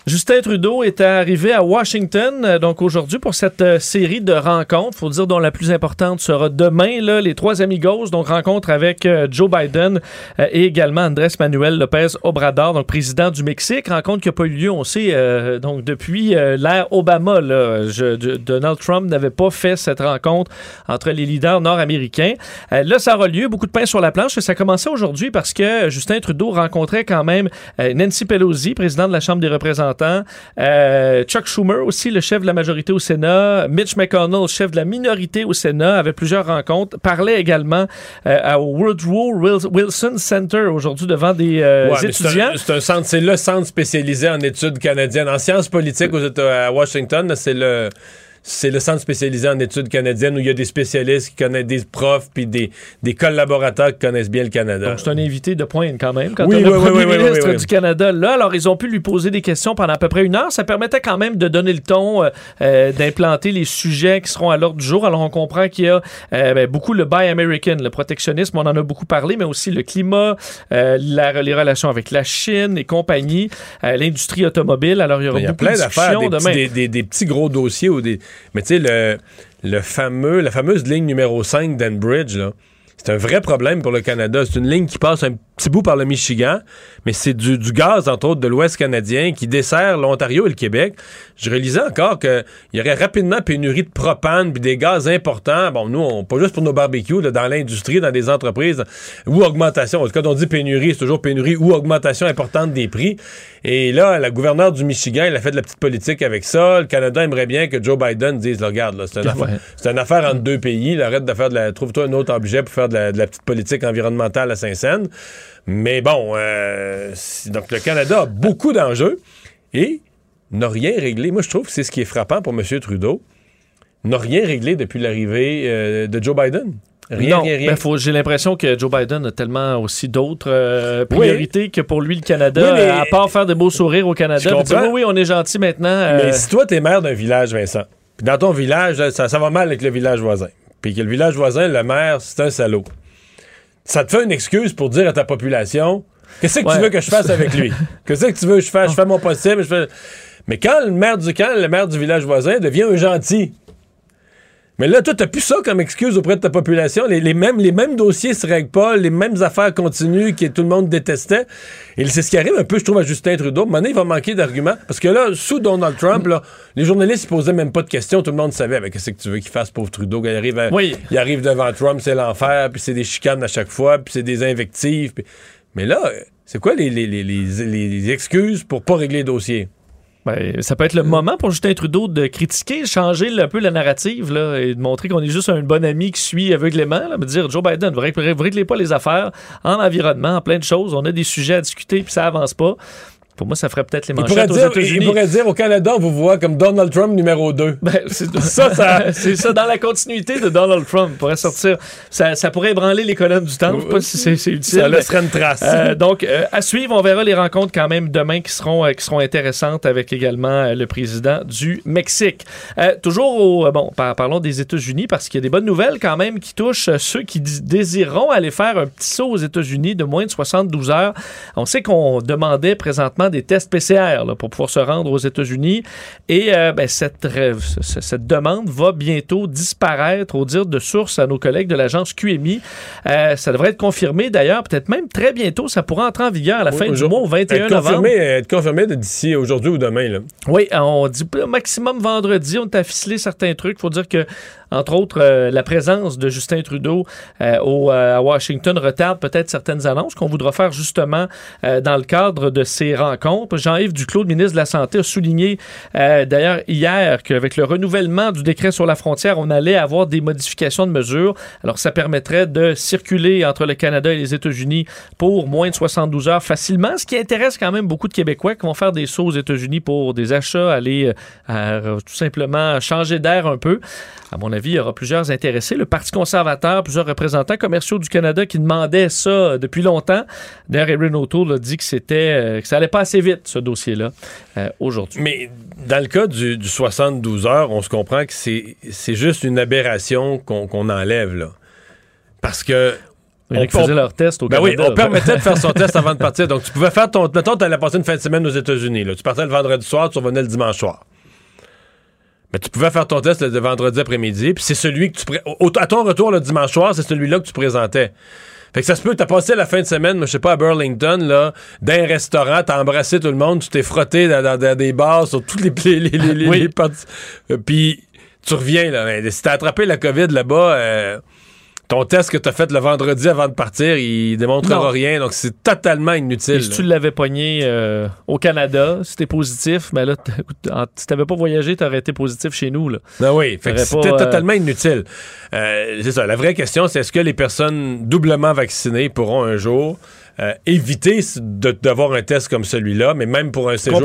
Justin Trudeau est arrivé à Washington, euh, donc aujourd'hui, pour cette euh, série de rencontres. faut dire dont la plus importante sera demain, là, les trois amigos, donc rencontre avec euh, Joe Biden et également Andrés Manuel Lopez Obrador, donc président du Mexique. Rencontre qui n'a pas eu lieu, on sait, donc depuis l'ère Obama. Là, Donald Trump n'avait pas fait cette rencontre entre les leaders nord-américains. Là, ça aura lieu, beaucoup de pain sur la planche. Ça commençait aujourd'hui parce que Justin Trudeau rencontrait quand même Nancy Pelosi, président de la Chambre des représentants, euh, Chuck Schumer aussi, le chef de la majorité au Sénat, Mitch McConnell, chef de la minorité au Sénat, avait plusieurs rencontres, parlait également euh, au Woodrow Wil- Wilson Center aujourd'hui devant des euh, Ouais, mais c'est un- étudiants. C'est un, centre, c'est le centre spécialisé en études canadiennes, en sciences politiques aux à Washington. C'est le c'est le centre spécialisé en études canadiennes où il y a des spécialistes qui connaissent des profs puis des, des collaborateurs qui connaissent bien le Canada. Donc, c'est un invité de pointe quand même. Quand Oui, on a oui, le premier oui, ministre du Canada là, alors ils ont pu lui poser des questions pendant à peu près une heure. Ça permettait quand même de donner le ton, euh, euh, d'implanter les sujets qui seront à l'ordre du jour. Alors, on comprend qu'il y a euh, ben, beaucoup le Buy American, le protectionnisme, on en a beaucoup parlé, mais aussi le climat, euh, la- les relations avec la Chine et compagnie, l'industrie automobile. Alors, il y aura Il y a beaucoup plein de discussions demain. des, des- des petits gros dossiers ou des. Mais tu sais, le, le fameux, la fameuse ligne numéro 5 d'Enbridge, là. C'est un vrai problème pour le Canada. C'est une ligne qui passe un petit bout par le Michigan, mais c'est du, du gaz, entre autres, de l'Ouest canadien qui dessert l'Ontario et le Québec. Je réalisais encore qu'il y aurait rapidement pénurie de propane puis des gaz importants. Bon, nous, on, pas juste pour nos barbecues, là, dans l'industrie, dans des entreprises, ou augmentation. Quand on dit pénurie, c'est toujours pénurie ou augmentation importante des prix. Et là, la gouverneure du Michigan, elle a fait de la petite politique avec ça. Le Canada aimerait bien que Joe Biden dise, là, regarde, là, c'est une, Ouais. affaire, c'est une affaire entre deux pays. là, arrête de faire de la... Trouve-toi un autre objet pour faire de la, de la petite politique environnementale à Saint-Saëns. Mais bon, euh, donc le Canada a beaucoup d'enjeux et n'a rien réglé. Moi, je trouve que c'est ce qui est frappant pour M. Trudeau. N'a rien réglé depuis l'arrivée euh, de Joe Biden. Rien, non, rien, ben, j'ai l'impression que Joe Biden a tellement aussi d'autres euh, Oui. priorités que pour lui le Canada, Oui, mais- à part faire des beaux sourires au Canada. Je dire, oui, oui, on est gentil maintenant. Mais si toi, t'es maire d'un village, Vincent, puis dans ton village, ça va mal avec le village voisin, puis que le village voisin, le maire, c'est un salaud, ça te fait une excuse pour dire à ta population qu'est-ce que Ouais. tu veux que je fasse avec lui? Qu'est-ce que tu veux que je fasse? Je fais mon possible. je fais- Mais quand le maire du camp, le maire du village voisin devient un gentil, Mais là, toi, t'as plus ça comme excuse auprès de ta population. Les, les mêmes, les mêmes dossiers se règlent pas, les mêmes affaires continuent que tout le monde détestait. Et c'est ce qui arrive un peu, je trouve, à Justin Trudeau. Maintenant, il va manquer d'arguments. Parce que là, sous Donald Trump, là, les journalistes, ils posaient même pas de questions. Tout le monde savait, avec qu'est-ce que tu veux qu'il fasse, pauvre Trudeau. Il arrive, à- Oui. il arrive devant Trump, c'est l'enfer, puis c'est des chicanes à chaque fois, puis c'est des invectives. puis- Mais là, c'est quoi les, les, les, les- les excuses pour pas régler les dossiers? Ben, ça peut être le moment pour Justin Trudeau de critiquer, changer un peu la narrative là, et de montrer qu'on est juste un bon ami qui suit aveuglément. Là, mais dire Joe Biden, vous ne réglez pas les affaires en environnement, en plein de choses. On a des sujets à discuter puis ça avance pas. Pour moi, ça ferait peut-être les manchettes aux dire, il États-Unis. pourrait dire au Canada, on vous voit comme Donald Trump numéro 2. Ben, c'est Ça, ça- c'est ça, dans la continuité de Donald Trump, pourrait sortir. Ça, ça pourrait ébranler les colonnes du temps. Je sais pas si c'est utile. Ça laisserait une trace. Euh, donc, euh, à suivre, on verra les rencontres quand même demain qui seront, euh, qui seront intéressantes avec également le président du Mexique. Toujours au. bon, par- parlons des États-Unis parce qu'il y a des bonnes nouvelles quand même qui touchent ceux qui dé- désireront aller faire un petit saut aux États-Unis de moins de 72 heures. On sait qu'on demandait présentement des tests PCR là, pour pouvoir se rendre aux États-Unis et euh, ben, cette, demande va bientôt disparaître au dire de sources à nos collègues de l'agence QMI. Euh, ça devrait être confirmé d'ailleurs, peut-être même très bientôt. Ça pourra entrer en vigueur à la fin du mois, au 21 être novembre. confirmé, être confirmé d'ici aujourd'hui ou demain. Là. Oui, on dit au maximum vendredi. On t'a ficelé certains trucs. Il faut dire que, entre autres, euh, la présence de Justin Trudeau euh, au, euh, à Washington retarde peut-être certaines annonces qu'on voudra faire justement euh, dans le cadre de ces rencontres. Jean-Yves Duclos, ministre de la Santé, a souligné euh, d'ailleurs hier qu'avec le renouvellement du décret sur la frontière, on allait avoir des modifications de mesures. Alors, ça permettrait de circuler entre le Canada et les États-Unis pour moins de 72 heures facilement, ce qui intéresse quand même beaucoup de Québécois qui vont faire des sauts aux États-Unis pour des achats, aller tout simplement changer d'air un peu. Il y aura plusieurs intéressés. Le Parti conservateur, plusieurs représentants commerciaux du Canada qui demandaient ça depuis longtemps. D'ailleurs, Erin O'Toole a dit que c'était euh, que ça allait pas assez vite, ce dossier-là, euh, aujourd'hui. Mais dans le cas du, du 72 heures, on se comprend que c'est c'est juste une aberration qu'on qu'on enlève. là. Parce que. Qui faisaient leur test au ben oui, Canada. on permettait de faire son test avant de partir. Donc, tu pouvais faire ton. Mettons, tu allais passer une fin de semaine aux États-Unis. là. Tu partais le vendredi soir, tu revenais le dimanche soir. Mais tu pouvais faire ton test le vendredi après-midi, puis c'est celui que tu. pré- au- à ton retour le dimanche soir, c'est celui-là que tu présentais. Fait que ça se peut, t'as passé la fin de semaine, je sais pas, à Burlington, là, dans un restaurant, t'as embrassé tout le monde, tu t'es frotté dans, dans- dans des bars sur toutes les, les, les, les- les- Oui. les parties. Euh, Puis tu reviens, là. Mais si t'as attrapé la COVID là-bas, euh, ton test que t'as fait le vendredi avant de partir, il démontrera Non. rien. Donc c'est totalement inutile. Et si tu l'avais pogné euh, au Canada, si t'es positif, ben là, si t'avais pas voyagé, t'aurais été positif chez nous. Là. Ben oui, fait que c'était euh, totalement inutile. Euh, c'est ça. La vraie question, c'est est-ce que les personnes doublement vaccinées pourront un jour euh, éviter de- d'avoir un test comme celui-là, mais même pour un séjour,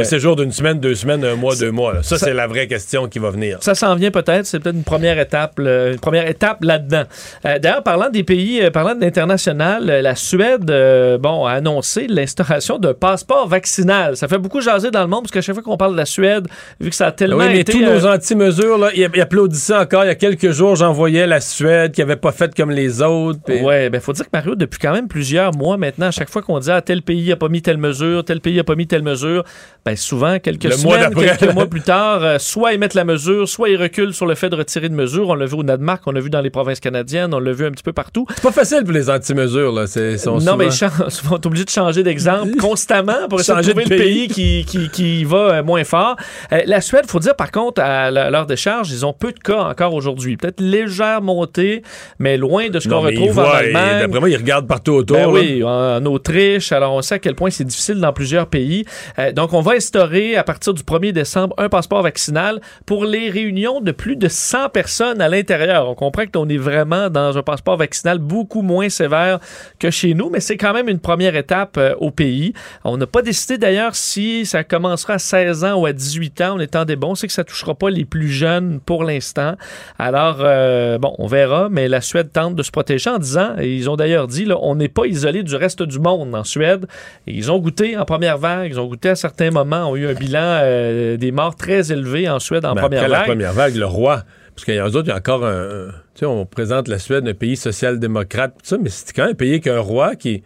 un séjour d'une semaine, deux semaines, un mois, deux mois. là. Ça, ça- c'est la vraie question qui va venir. Ça s'en vient peut-être, c'est peut-être une première étape, là, une première étape là-dedans. Euh, D'ailleurs, parlant des pays, euh, parlant de l'international, la Suède, euh, bon, a annoncé l'instauration d'un passeport vaccinal. Ça fait beaucoup jaser dans le monde parce qu'à chaque fois qu'on parle de la Suède, vu que ça a tellement oui, mais été, tous nos anti-mesures, ils applaudissaient encore. Il y a quelques jours, j'envoyais la Suède qui avait pas fait comme les autres. puis- Ouais, ben faut dire que Mario, depuis quand même plusieurs mois maintenant, à chaque fois qu'on dit ah, tel pays a pas mis telle mesure, tel pays a pas mis telle mesure, ben souvent quelques Le mois semaines, d'après. quelques mois plus tard, euh, soit ils mettent la mesure, soit ils reculent sur le fait de retirer une mesure. On l'a vu au Danemark, on l'a vu dans les provinces canadiennes, on l'a vu un petit peu partout. C'est pas facile pour les anti-mesures, là. C'est, sont non, souvent- mais souvent, on est obligé de changer d'exemple constamment pour essayer Changer de trouver le pays pays. qui, qui, qui va euh, moins fort. Euh, la Suède, faut dire par contre, à la- l'heure de charge, ils ont peu de cas encore aujourd'hui. Peut-être légère montée, mais loin de ce qu'on retrouve en voient, Allemagne. D'après moi, ils regardent partout autour. Ben là. En Autriche. Alors, on sait à quel point c'est difficile dans plusieurs pays. Euh, donc, on va instaurer à partir du 1er décembre un passeport vaccinal pour les réunions de plus de 100 personnes à l'intérieur. On comprend qu'on est vraiment dans un passeport vaccinal beaucoup moins sévère que chez nous, mais c'est quand même une première étape euh, au pays. On n'a pas décidé d'ailleurs si ça commencera à 16 ans ou à 18 ans. On est en des bons. C'est que ça touchera pas les plus jeunes pour l'instant. Alors, euh, bon, on verra, mais la Suède tente de se protéger en disant, et ils ont d'ailleurs dit, là, on n'est pas isolé du reste du monde en Suède. Et ils ont goûté en première vague, ils ont goûté à certains moments, ont eu un bilan euh, des morts très élevé en Suède en Mais première après vague. la première vague, le roi. Parce qu'il y a eux autres, il y a encore un. Tu sais, on présente la Suède un pays social-démocrate, tout ça, mais c'est quand même un pays qu'un roi qui.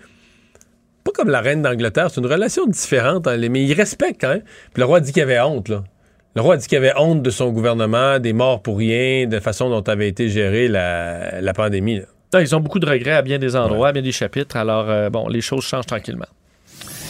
Pas comme la reine d'Angleterre, c'est une relation différente, hein, mais il respecte quand même. Puis le roi dit qu'il avait honte, là. Le roi a dit qu'il avait honte de son gouvernement, des morts pour rien, de la façon dont avait été gérée la, la pandémie. là. Ils ont beaucoup de regrets à bien des endroits, à bien des chapitres. Alors, euh, bon, les choses changent tranquillement.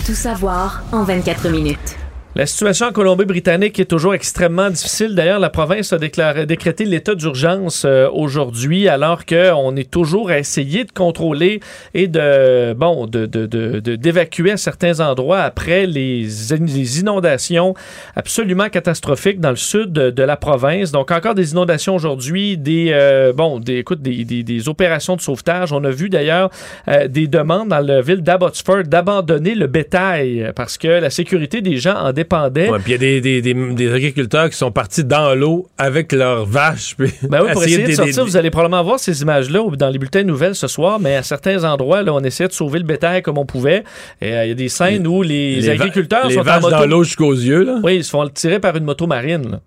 Tout savoir en 24 minutes. La situation en Colombie-Britannique est toujours extrêmement difficile. D'ailleurs, la province a déclaré, décrété l'état d'urgence euh, aujourd'hui, alors qu'on est toujours à essayer de contrôler et de bon de, de- de- d'évacuer certains endroits après les, inondations absolument catastrophiques dans le sud de, la province. Donc encore des inondations aujourd'hui, des euh, bon, des écoute, des, opérations de sauvetage. On a vu d'ailleurs euh, des demandes dans la ville d'Abbotsford d'abandonner le bétail parce que la sécurité des gens en dépendait. Puis il y a des, des- des- des agriculteurs qui sont partis dans l'eau avec leurs vaches. puis Ben oui, pour essayer de sortir, vous allez probablement voir ces images-là dans les bulletins de nouvelles ce soir, mais à certains endroits, là, on essayait de sauver le bétail comme on pouvait. Et euh, il y a des scènes où les, agriculteurs les sont en vaches moto. dans l'eau jusqu'aux yeux. Là. Oui, ils se font tirer par une moto marine. là.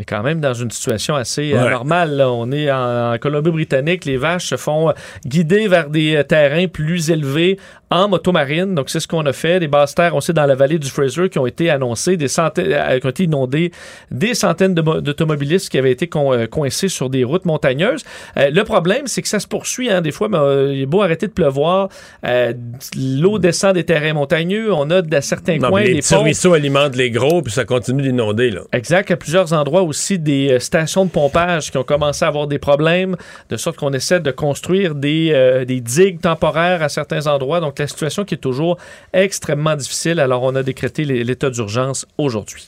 On est quand même dans une situation assez euh, Ouais. normale. là. On est en, en Colombie-Britannique. Les vaches se font euh, guider vers des euh, terrains plus élevés en motomarine. Donc, c'est ce qu'on a fait. Des basses terres, on sait, dans la vallée du Fraser qui ont été annoncées, des centaines, qui ont été inondées, des centaines d'automobilistes qui avaient été con- coincés sur des routes montagneuses. Euh, le problème, c'est que ça se poursuit. hein. Des fois, mais, euh, il est beau arrêter de pleuvoir. euh, L'eau descend des terrains montagneux. On a de certains Non, coins les des petits ponts. ruisseaux alimentent les gros, puis ça continue d'inonder. Exact. À plusieurs endroits aussi, des euh, stations de pompage qui ont commencé à avoir des problèmes, de sorte qu'on essaie de construire des, euh, des digues temporaires à certains endroits. Donc, la situation qui est toujours extrêmement difficile. Alors, on a décrété l'é- l'état d'urgence aujourd'hui.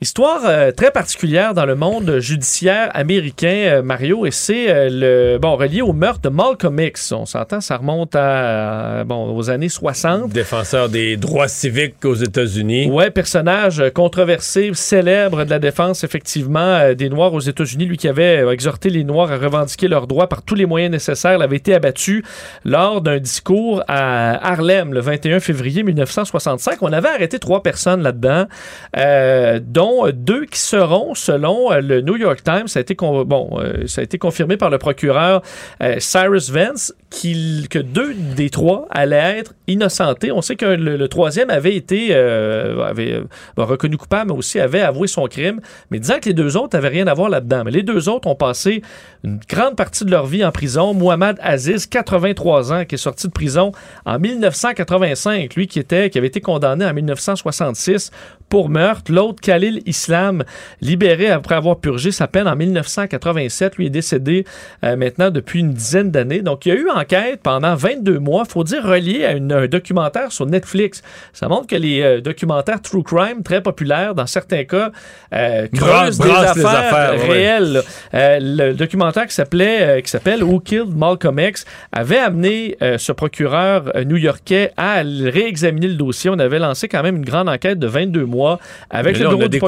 Histoire euh, très particulière dans le monde judiciaire américain, euh, Mario, et c'est euh, le bon relié au meurtre de Malcolm X. On s'entend, ça remonte à, bon aux années 60. Défenseur des droits civiques aux États-Unis. Ouais, personnage controversé, célèbre de la défense, effectivement, des Noirs aux États-Unis. Lui qui avait exhorté les Noirs à revendiquer leurs droits par tous les moyens nécessaires, il avait été abattu lors d'un discours à Harlem le 21 février 1965. On avait arrêté trois personnes là-dedans, euh, dont deux qui seront, selon euh, le New York Times, ça a été, bon, euh, ça a été confirmé par le procureur euh, Cyrus Vance, que deux des trois allaient être innocentés. On sait que le, troisième avait été euh, avait, euh, reconnu coupable, mais aussi avait avoué son crime, mais disant que les deux autres n'avaient rien à voir là-dedans. Mais les deux autres ont passé une grande partie de leur vie en prison. Mohamed Aziz, 83 ans, qui est sorti de prison en 1985, lui qui, était, qui avait été condamné en 1966 pour meurtre. L'autre, Khalil Islam, libéré après avoir purgé sa peine en 1987. Lui est décédé euh, maintenant depuis une dizaine d'années. Donc, il y a eu enquête pendant 22 mois, faut dire relié à une- un documentaire sur Netflix. Ça montre que les euh, documentaires True Crime, très populaires dans certains cas, euh, creusent des affaires, réelles. Euh, le documentaire qui s'appelait qui s'appelle Who Killed Malcolm X avait amené ce procureur new-yorkais à réexaminer le dossier. On avait lancé quand même une grande enquête de 22 mois avec le bureau du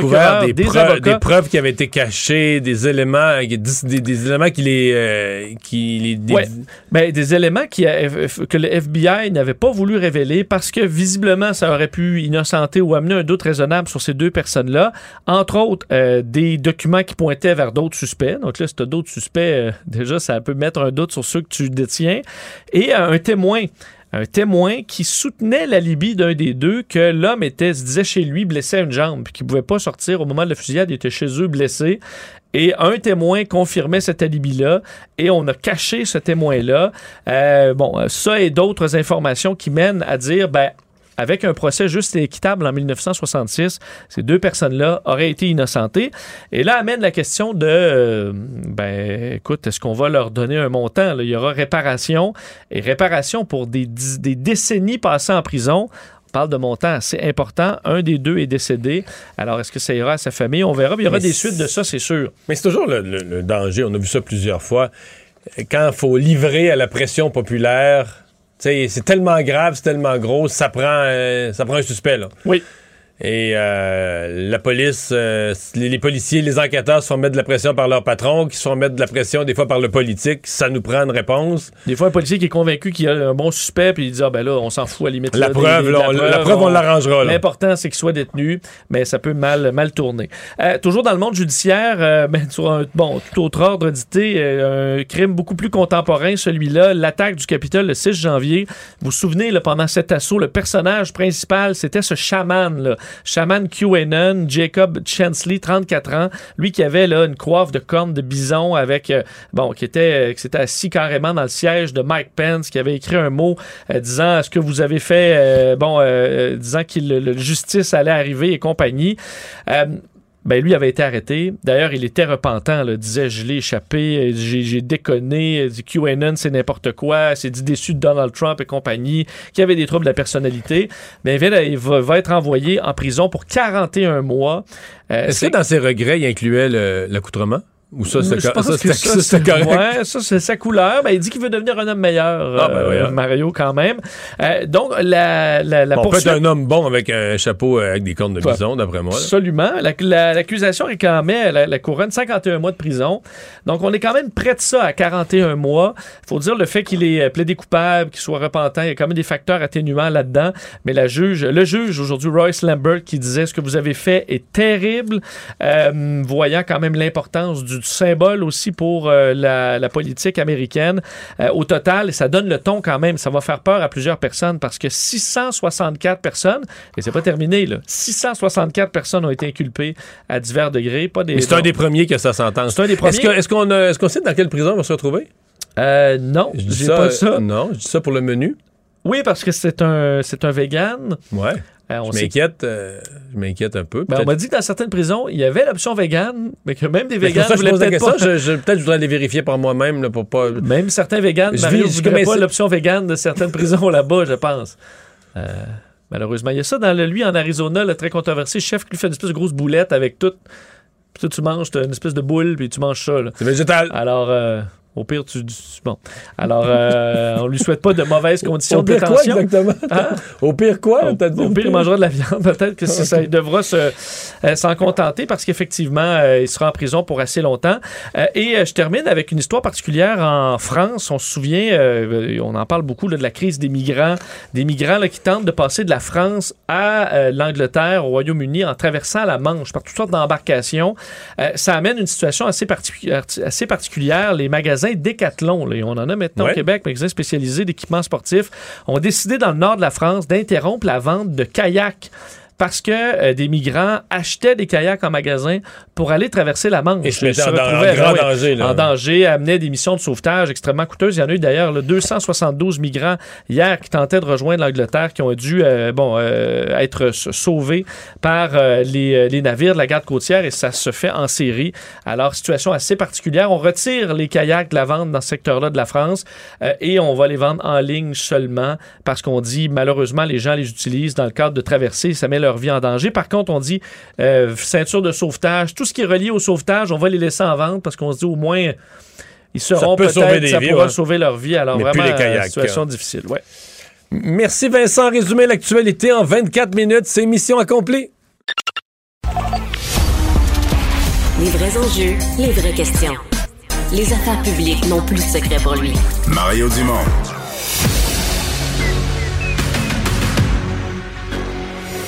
des, des, preuves, avocats. des preuves qui avaient été cachées, des éléments, des, éléments qui les, euh, qui les des- Ouais. Ben, des éléments qui a- que le FBI n'avait pas voulu révéler parce que visiblement ça aurait pu innocenter ou amener un doute raisonnable sur ces deux personnes-là. Entre autres, euh, des documents qui pointaient vers d'autres suspects. Donc là, si tu d'autres suspects, euh, déjà, ça peut mettre un doute sur ceux que tu détiens. Et euh, un témoin. Un témoin qui soutenait la Libye d'un des deux, que l'homme était, se disait chez lui, blessé à une jambe, puis qu'il pouvait pas sortir au moment de la fusillade, il était chez eux blessé. Et un témoin confirmait cet alibi-là, et on a caché ce témoin-là. Euh, bon, ça et d'autres informations qui mènent à dire, ben, avec un procès juste et équitable en 1966, ces deux personnes-là auraient été innocentées. Et là amène la question de, euh, ben, écoute, est-ce qu'on va leur donner un montant? là? Il y aura réparation, et réparation pour des, des décennies passées en prison. On parle de montant assez important. Un des deux est décédé. Alors, est-ce que ça ira à sa famille? On verra. Mais il y aura Mais des suites de ça, c'est sûr. Mais c'est toujours le, le- le danger. On a vu ça plusieurs fois. Quand il faut livrer à la pression populaire, c'est tellement grave, c'est tellement gros, ça prend, euh, ça prend un suspect. Là. Oui. Et euh, la police, euh, les, les policiers, les enquêteurs se font mettre de la pression par leur patron, qui se font mettre de la pression des fois par le politique. Ça nous prend une réponse. Des fois, un policier qui est convaincu qu'il y a un bon suspect, puis il dit Ah ben là, on s'en fout à la limite. La là, preuve, des- là, on- la preuve, on l'arrangera. L'important, c'est qu'il soit détenu, mais ça peut mal, mal tourner. Euh, toujours dans le monde judiciaire, euh, ben, sur un bon, tout autre ordre d'idée, euh, un crime beaucoup plus contemporain, celui-là, l'attaque du Capitole le 6 janvier. Vous vous souvenez, là, pendant cet assaut, le personnage principal, c'était ce chaman là, Shaman QAnon, Jacob Chansley, 34 ans, lui qui avait là une coiffe de cornes de bison avec, euh, bon, qui était, qui s'était assis carrément dans le siège de Mike Pence, qui avait écrit un mot euh, disant est-ce que vous avez fait, euh, bon, euh, disant que le justice allait arriver et compagnie. Ben, lui avait été arrêté. D'ailleurs, il était repentant. Là, disait Je l'ai échappé, j'ai déconné. dit QAnon, c'est n'importe quoi. C'est dit déçu de Donald Trump et compagnie, qui avait des troubles de la personnalité. Mais ben, il va, être envoyé en prison pour 41 mois. Est-ce que dans ses regrets, il incluait l'accoutrement? Ou ça, c'est ça, correct? Ouais, ça, c'est sa couleur. Ben, il dit qu'il veut devenir un homme meilleur, ah, ben euh, Mario, quand même. Euh, donc, la, la, peut être un homme bon avec un chapeau euh, avec des cornes de bison, d'après moi. Absolument. L'accusation la, réclamait la, la couronne 51 mois de prison. Donc, on est quand même près de ça à 41 mois. Il faut dire le fait qu'il est plaidé coupable, qu'il soit repentant, il y a quand même des facteurs atténuants là-dedans. Mais la juge, le juge aujourd'hui, Royce Lambert, qui disait ce que vous avez fait est terrible, voyant quand même l'importance du symbole aussi pour euh, la, politique américaine. Euh, au total, ça donne le ton quand même. Ça va faire peur à plusieurs personnes parce que 664 personnes, et c'est pas terminé, là, 664 personnes ont été inculpées à divers degrés. Pas des, c'est un des premiers que ça s'entend. C'est un des premiers. Est-ce, qu'on, est-ce qu'on sait dans quelle prison on va se retrouver? Euh, non, je dis pas ça. Non, je dis ça pour le menu. Oui, parce que c'est un, c'est un vegan. Ouais. Euh, je m'inquiète, euh, je m'inquiète un peu. Ben, on m'a dit que dans certaines prisons, il y avait l'option vegan, mais que même des véganes voulaient peut-être pas. Je, je, peut-être je voudrais les vérifier par moi-même pour pas. Même certains véganes, Mario, ne voudraient pas l'option vegan de certaines prisons là-bas, je pense. Euh, malheureusement, il y a ça dans le lui en Arizona, le très controversé, chef qui lui fait une espèce de grosse boulette avec tout. Puis tu manges, as une espèce de boule, puis tu manges ça. C'est végétal. Alors. Au pire, tu. Bon. Alors, euh, on lui souhaite pas de mauvaises conditions de détention. Quoi exactement? Hein? Au pire, quoi? Au, au pire, il mangera de la viande. Peut-être que ça, il devra euh, s'en contenter parce qu'effectivement, euh, il sera en prison pour assez longtemps. et je termine avec une histoire particulière en France. On se souvient, on en parle beaucoup de la crise des migrants, des migrants là, qui tentent de passer de la France à l'Angleterre, au Royaume-Uni, en traversant la Manche par toutes sortes d'embarcations. ça amène une situation assez, assez particulière. Les magasins Décathlon, et on en a maintenant au Québec, magasins spécialisés d'équipements sportifs, ont décidé dans le nord de la France d'interrompre la vente de kayaks parce que euh, des migrants achetaient des kayaks en magasin pour aller traverser la Manche. Et se mettaient en, grand danger. En danger, amenaient des missions de sauvetage extrêmement coûteuses. Il y en a eu d'ailleurs 272 migrants hier qui tentaient de rejoindre l'Angleterre, qui ont dû euh, bon, euh, être sauvés par les, les, navires de la garde côtière et ça se fait en série. Alors, situation assez particulière. On retire les kayaks de la vente dans ce secteur-là de la France et on va les vendre en ligne seulement parce qu'on dit malheureusement les gens les utilisent dans le cadre de traversée. Ça met leur vie en danger. Par contre, on dit euh, ceinture de sauvetage, tout ce qui est relié au sauvetage, on va les laisser en vente parce qu'on se dit au moins ils seront peut-être, ça pourra sauver leur vie. Alors vraiment, les situation difficile. Ouais. Merci Vincent. Résumer l'actualité en 24 minutes. C'est mission accomplie. Les vrais enjeux, les vraies questions. Les affaires publiques n'ont plus de secret pour lui. Mario Dumont.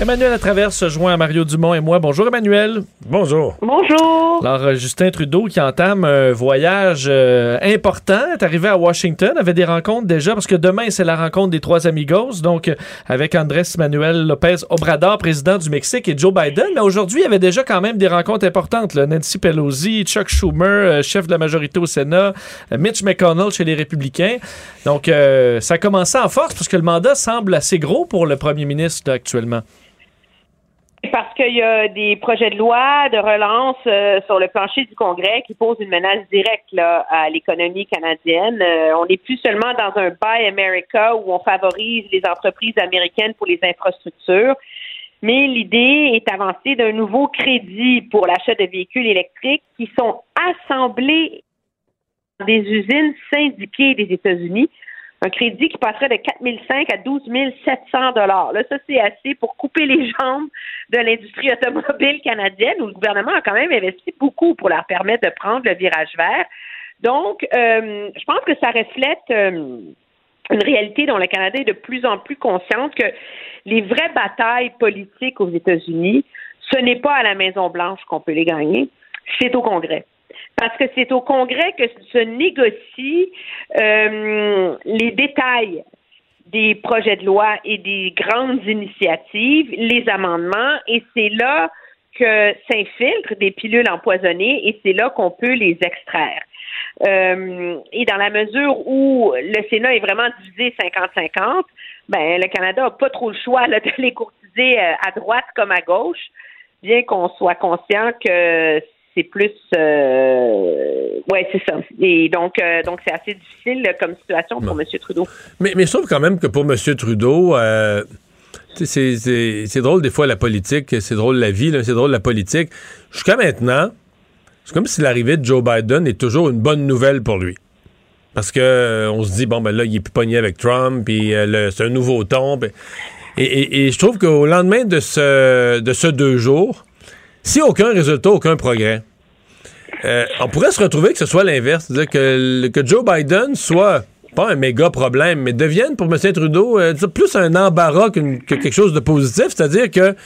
Emmanuel Traverse se joint à Mario Dumont et moi. Bonjour Emmanuel. Bonjour. Bonjour. Alors euh, Justin Trudeau qui entame un voyage euh, important, est arrivé à Washington, avait des rencontres déjà parce que demain c'est la rencontre des trois amigos, donc euh, avec Andrés Manuel Lopez Obrador, président du Mexique, et Joe Biden. Mais aujourd'hui il y avait déjà quand même des rencontres importantes. Nancy Pelosi, Chuck Schumer, chef de la majorité au Sénat, Mitch McConnell chez les Républicains. Donc ça a commencé en force parce que le mandat semble assez gros pour le premier ministre actuellement. Parce qu'il y a des projets de loi de relance euh, sur le plancher du Congrès qui posent une menace directe à l'économie canadienne. Euh, on n'est plus seulement dans un Buy America où on favorise les entreprises américaines pour les infrastructures, mais l'idée est avancée d'un nouveau crédit pour l'achat de véhicules électriques qui sont assemblés dans des usines syndiquées des États-Unis un crédit qui passerait de 4 500 à 12 700 dollars. Là, ça, c'est assez pour couper les jambes de l'industrie automobile canadienne où le gouvernement a quand même investi beaucoup pour leur permettre de prendre le virage vert. Donc, euh, je pense que ça reflète euh, une réalité dont le Canada est de plus en plus consciente que les vraies batailles politiques aux États-Unis ce n'est pas à la Maison-Blanche qu'on peut les gagner, c'est au Congrès. Parce que c'est au Congrès que se négocient euh, les détails des projets de loi et des grandes initiatives, les amendements, et c'est là que s'infiltrent des pilules empoisonnées et c'est là qu'on peut les extraire. Euh, et dans la mesure où le Sénat est vraiment divisé 50-50, ben le Canada n'a pas trop le choix de les courtiser euh, à droite comme à gauche, bien qu'on soit conscient que c'est plus euh, ouais c'est ça. Et donc euh, donc c'est assez difficile comme situation pour M. Trudeau. Mais, mais je trouve quand même que pour M. Trudeau euh, c'est drôle des fois la politique c'est drôle la vie c'est drôle la politique. Jusqu'à maintenant c'est comme si l'arrivée de Joe Biden est toujours une bonne nouvelle pour lui. Parce que on se dit bon ben là il est plus pogné avec Trump puis c'est un nouveau ton et, et, et, je trouve qu'au lendemain de ce de ce deux jours si aucun résultat, aucun progrès, euh, on pourrait se retrouver que ce soit l'inverse, c'est-à-dire que, que Joe Biden soit pas un méga problème, mais devienne pour M. Trudeau euh, plus un embarras que quelque chose de positif, c'est-à-dire que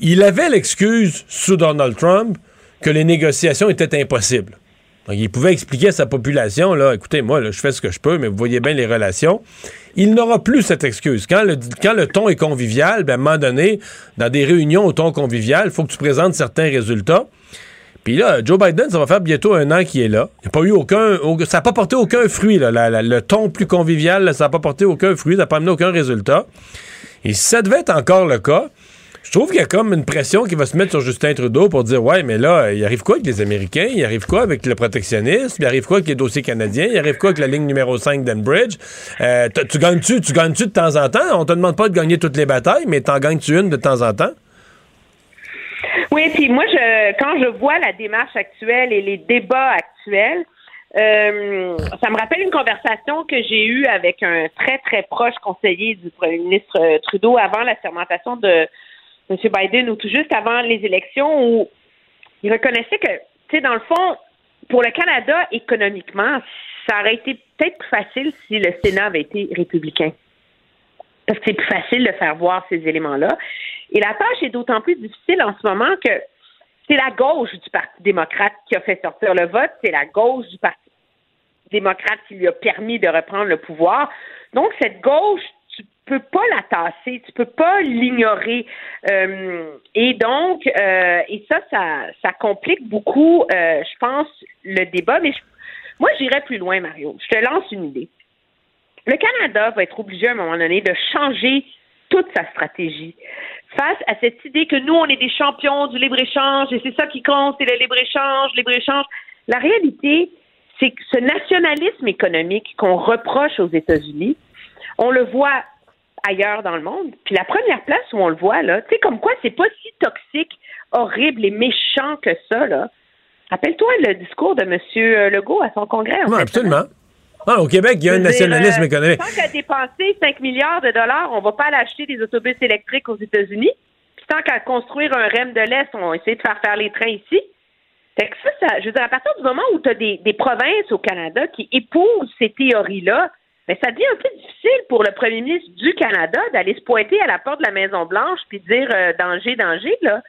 il avait l'excuse sous Donald Trump que les négociations étaient impossibles. Donc, il pouvait expliquer à sa population, là, écoutez, moi, je fais ce que je peux, mais vous voyez bien les relations. Il n'aura plus cette excuse. Quand le, quand ton est convivial, ben, à un moment donné, dans des réunions au ton convivial, il faut que tu présentes certains résultats. Puis là, Joe Biden, ça va faire bientôt un an qu'il est là. Il pas eu aucun, ça n'a pas porté aucun fruit. Le ton plus convivial, ça n'a pas porté aucun fruit, ça n'a pas amené aucun résultat. Et si ça devait être encore le cas, je trouve qu'il y a comme une pression qui va se mettre sur Justin Trudeau pour dire Ouais, mais là, il arrive quoi avec les Américains? Il arrive quoi avec le protectionnisme? Il arrive quoi avec les dossiers canadiens? Il arrive quoi avec la ligne numéro 5 d'Enbridge? Euh, Tu gagnes-tu Tu gagnes-tu de temps en temps? On te demande pas de gagner toutes les batailles, mais t'en gagnes-tu une de temps en temps? Oui, puis moi, je, quand je vois la démarche actuelle et les débats actuels, euh, ça me rappelle une conversation que j'ai eue avec un très, très proche conseiller du premier ministre Trudeau avant la sermentation de M. Biden ou tout juste avant les élections où il reconnaissait que, tu sais, dans le fond, pour le Canada, économiquement, ça aurait été peut-être plus facile si le Sénat avait été républicain. Parce que c'est plus facile de faire voir ces éléments-là. Et la tâche est d'autant plus difficile en ce moment que c'est la gauche du Parti démocrate qui a fait sortir le vote, c'est la gauche du Parti démocrate qui lui a permis de reprendre le pouvoir. Donc, cette gauche peux pas la tasser, tu peux pas l'ignorer. Euh, et donc, euh, et ça, ça, complique beaucoup, euh, je pense, le débat. Mais moi, j'irais plus loin, Mario. Je te lance une idée. Le Canada va être obligé à un moment donné de changer toute sa stratégie face à cette idée que nous, on est des champions du libre-échange et c'est ça qui compte, c'est le libre-échange, libre-échange. La réalité, c'est que ce nationalisme économique qu'on reproche aux États-Unis, on le voit ailleurs dans le monde. Puis la première place où on le voit, là, tu sais, comme quoi c'est pas si toxique, horrible et méchant que ça, là. Rappelle-toi le discours de M. Legault à son congrès. Oui, absolument. Ah, au Québec, il y a un nationalisme euh, économique. Tant qu'à dépenser 5 milliards de dollars, on va pas aller acheter des autobus électriques aux États-Unis. Puis tant qu'à construire un REM de l'Est, on va essayer de faire faire les trains ici. Fait que ça, ça je veux dire, à partir du moment où tu as des, des provinces au Canada qui épousent ces théories-là, mais ça devient un peu difficile pour le premier ministre du Canada d'aller se pointer à la porte de la Maison-Blanche puis dire euh, danger, danger, là.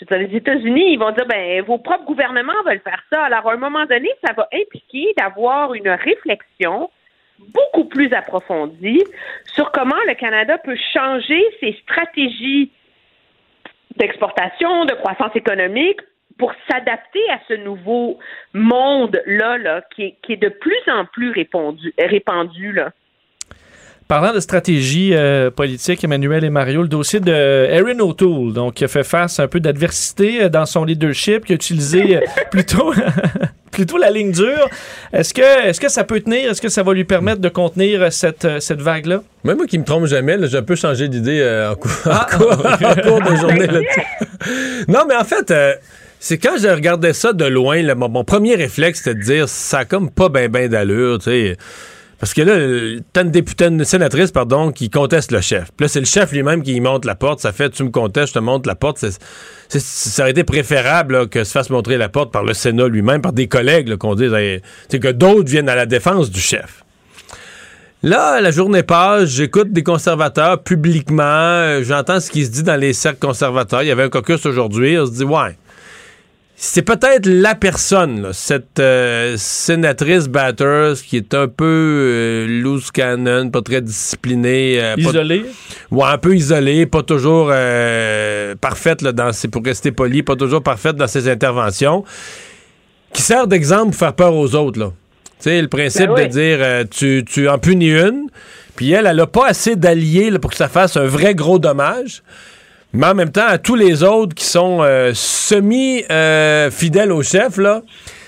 Je dire, les États-Unis, ils vont dire, ben, vos propres gouvernements veulent faire ça. Alors, à un moment donné, ça va impliquer d'avoir une réflexion beaucoup plus approfondie sur comment le Canada peut changer ses stratégies d'exportation, de croissance économique pour s'adapter à ce nouveau monde-là là, qui, est, de plus en plus répandu. répandu là. Parlant de stratégie euh, politique, Emmanuel et Mario, le dossier de Erin O'Toole, donc qui a fait face à un peu d'adversité euh, dans son leadership, qui a utilisé euh, plutôt plutôt la ligne dure. Est-ce que est-ce que ça peut tenir? Est-ce que ça va lui permettre de contenir cette, cette vague-là? Même moi qui me trompe jamais, j'ai un peu changé d'idée en, cours, ah! de journée. non, mais en fait c'est quand je regardais ça de loin, mon, premier réflexe, c'était de dire ça a comme pas ben ben d'allure, tu sais. Parce que là, t'as une députée, une sénatrice, pardon, qui conteste le chef. Puis là, c'est le chef lui-même qui monte la porte. Ça fait, tu me contestes, je te montre la porte. ça aurait été préférable que se fasse montrer la porte par le Sénat lui-même, par des collègues, qu'on dise, que d'autres viennent à la défense du chef. Là, la journée passe, j'écoute des conservateurs publiquement, euh, j'entends ce qui se dit dans les cercles conservateurs. Il y avait un caucus aujourd'hui, on se dit, ouais, c'est peut-être la personne, là, cette euh, sénatrice Batters, qui est un peu euh, loose cannon, pas très disciplinée. euh, pas- Isolée? Ouais, un peu isolée, pas toujours euh, parfaite, là, dans ses, pour rester poli, pas toujours parfaite dans ses interventions, qui sert d'exemple pour faire peur aux autres, là. Tu sais, le principe Ben oui. de dire euh, tu, tu en punis une, puis elle, elle a pas assez d'alliés pour que ça fasse un vrai gros dommage. Mais en même temps, à tous les autres qui sont euh, semi-fidèles au chef, là,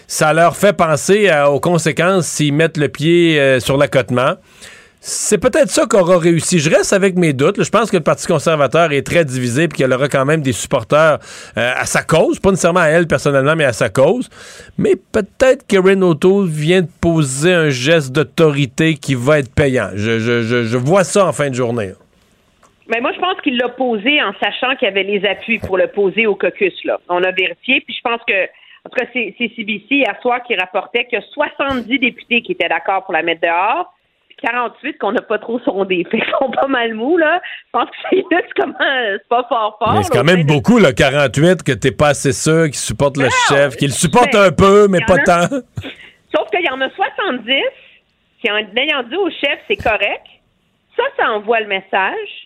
ça leur fait penser aux conséquences s'ils mettent le pied euh, sur l'accotement. C'est peut-être ça qu'aura réussi. Je reste avec mes doutes. là. Je pense que le Parti conservateur est très divisé puis qu'elle aura quand même des supporters euh, à sa cause. Pas nécessairement à elle personnellement, mais à sa cause. Mais peut-être qu'Erin O'Toole vient de poser un geste d'autorité qui va être payant. Je, je- je- je vois ça en fin de journée. Mais moi, je pense qu'il l'a posé en sachant qu'il y avait les appuis pour le poser au caucus. Là. On a vérifié, puis je pense que, en tout cas, c'est CBC hier soir qui rapportait qu'il y a 70 députés qui étaient d'accord pour la mettre dehors, puis 48 qu'on n'a pas trop sondé. Fait qu'ils sont pas mal mous, là. Je pense que c'est juste comment c'est pas fort fort. Mais c'est là, quand même beaucoup, le 48, que t'es pas assez sûr qui supporte le chef, qu'il le supporte un peu, mais pas a- tant. Sauf qu'il y en a 70 qui, en ayant dit au chef, c'est correct, ça, ça envoie le message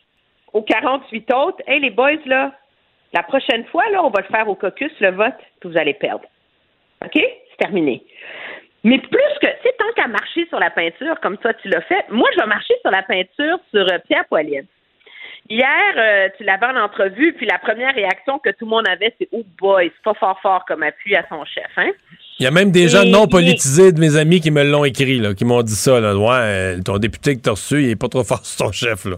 aux 48 autres. Hey, les boys, là, la prochaine fois, là, on va le faire au caucus, le vote, puis vous allez perdre. OK? C'est terminé. Mais plus que, tu sais, tant qu'à marcher sur la peinture, comme toi, tu l'as fait, moi, je vais marcher sur la peinture sur euh, Pierre Poilievre. Hier, euh, tu l'avais en entrevue, puis la première réaction que tout le monde avait, c'est Oh boy, c'est pas fort fort comme appui à son chef, hein? Il y a même des gens non politisés de mes amis qui me l'ont écrit, là, qui m'ont dit ça. Là. Ouais, euh, ton député que t'as reçu, il est pas trop fort sur ton chef. Là.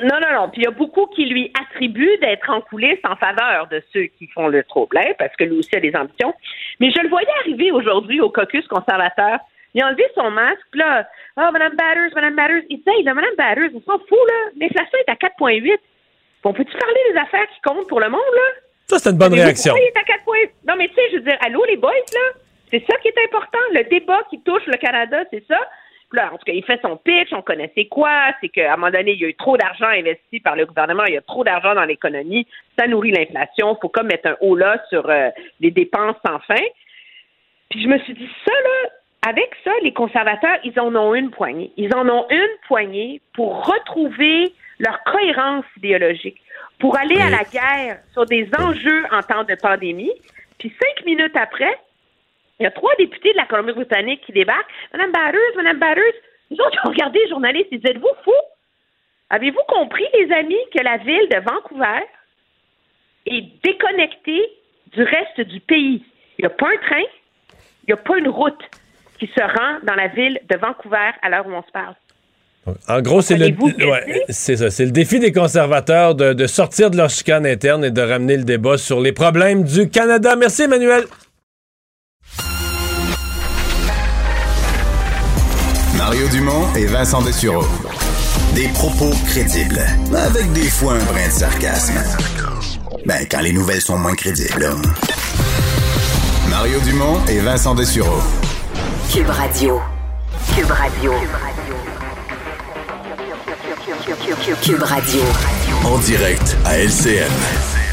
Non, non, non. Puis il y a beaucoup qui lui attribuent d'être en coulisses en faveur de ceux qui font le trouble, hein, parce que lui aussi a des ambitions. Mais je le voyais arriver aujourd'hui au caucus conservateur. Il a enlevé son masque, puis là, ah, Mme Batters, Mme Batters. Il disait, hey, Mme Batters, on s'en fout, là. L'inflation est à 4,8. On peut-tu parler des affaires qui comptent pour le monde, là? Ça, c'est une bonne réaction. il est à 4 points? Non, mais tu sais, je veux dire, allô, les boys, là? C'est ça qui est important. Le débat qui touche le Canada, c'est ça. Là, en tout cas, il fait son pitch, on connaît c'est quoi. C'est qu'à un moment donné, il y a eu trop d'argent investi par le gouvernement, il y a trop d'argent dans l'économie. Ça nourrit l'inflation. Il faut comme mettre un haut là sur euh, les dépenses sans fin. Puis je me suis dit, ça, là, avec ça, les conservateurs, ils en ont une poignée. Ils en ont une poignée pour retrouver leur cohérence idéologique, pour aller à la guerre sur des enjeux en temps de pandémie. Puis cinq minutes après, il y a trois députés de la Colombie-Britannique qui débarquent. Madame Batters, Madame Batters, nous autres, ils ont regardé les journalistes, ils disaient, êtes-vous fous? Avez-vous compris, les amis, que la ville de Vancouver est déconnectée du reste du pays? Il n'y a pas un train, il n'y a pas une route qui se rend dans la ville de Vancouver à l'heure où on se parle. En gros, c'est le, ouais, c'est ça. C'est le défi des conservateurs de, de sortir de leur chicane interne et de ramener le débat sur les problèmes du Canada. Merci, Emmanuel. Mario Dumont et Vincent Dessureau. Des propos crédibles, avec des fois un brin de sarcasme. Ben, quand les nouvelles sont moins crédibles. Mario Dumont et Vincent Dessureau. Cube Radio. Cube Radio. Cube Radio. En direct à LCN.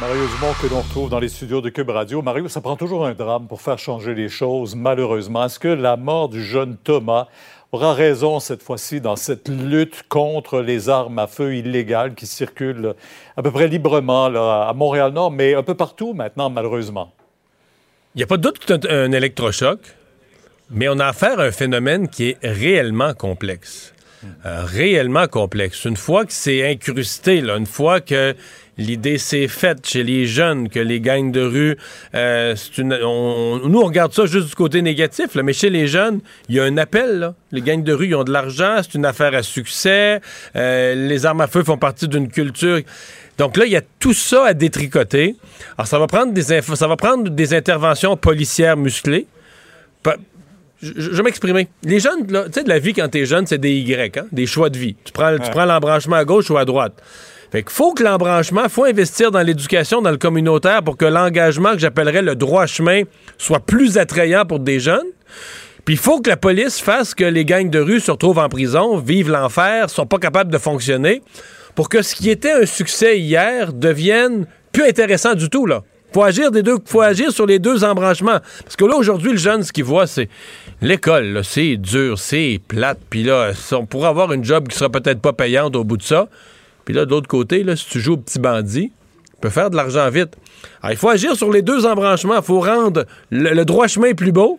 Mario Dumont que l'on retrouve dans les studios de Cube Radio. Mario, ça prend toujours un drame pour faire changer les choses, malheureusement. Est-ce que la mort du jeune Thomas aura raison cette fois-ci dans cette lutte contre les armes à feu illégales qui circulent à peu près librement à Montréal-Nord, mais un peu partout maintenant, malheureusement? Il n'y a pas de doute que c'est un, un électrochoc, mais on a affaire à un phénomène qui est réellement complexe. Euh, réellement complexe. Une fois que c'est incrusté, une fois que l'idée s'est faite chez les jeunes, que les gangs de rue, euh, c'est une, on- nous on regarde ça juste du côté négatif, là, mais chez les jeunes, il y a un appel. Là. Les gangs de rue, ils ont de l'argent, c'est une affaire à succès. Euh, les armes à feu font partie d'une culture. Donc là, il y a tout ça à détricoter. Alors ça va prendre des ça va prendre des interventions policières musclées. Pa- je, je vais m'exprimer. Les jeunes, tu sais, de la vie quand t'es jeune, c'est des Y, hein, des choix de vie. Tu prends, tu prends l'embranchement à gauche ou à droite. Fait qu'il faut que l'embranchement, faut investir dans l'éducation, dans le communautaire pour que l'engagement que j'appellerais le droit chemin soit plus attrayant pour des jeunes. Puis il faut que la police fasse que les gangs de rue se retrouvent en prison, vivent l'enfer, sont pas capables de fonctionner, pour que ce qui était un succès hier devienne plus intéressant du tout, là. Faut agir sur les deux embranchements. Parce que là, aujourd'hui, le jeune, ce qu'il voit, c'est l'école, c'est dur, c'est plate. Puis là, on pourrait avoir une job qui sera peut-être pas payante au bout de ça. Puis là, de l'autre côté, là, si tu joues au petit bandit, tu peux faire de l'argent vite. Alors, il faut agir sur les deux embranchements. Il faut rendre le, le droit chemin plus beau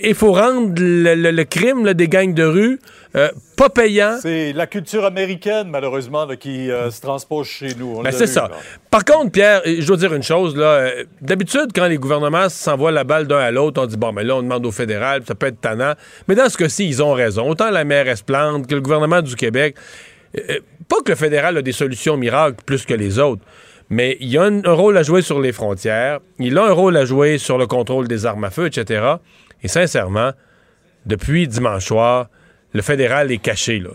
il faut rendre le, le- le crime là, des gangs de rue euh, pas payant. C'est la culture américaine, malheureusement, là, qui euh, se transpose chez nous. Ben, c'est ça. là. Par contre, Pierre, je dois dire une chose. là. euh, D'habitude, quand les gouvernements s'envoient la balle d'un à l'autre, on dit bon, mais là, on demande au fédéral, ça peut être tannant. Mais dans ce cas-ci, ils ont raison. Autant la mairesse Plante que le gouvernement du Québec. Pas que le fédéral a des solutions miracles plus que les autres, mais il a un, rôle à jouer sur les frontières. Il a un rôle à jouer sur le contrôle des armes à feu, etc. Et sincèrement, depuis dimanche soir, le fédéral est caché. Là.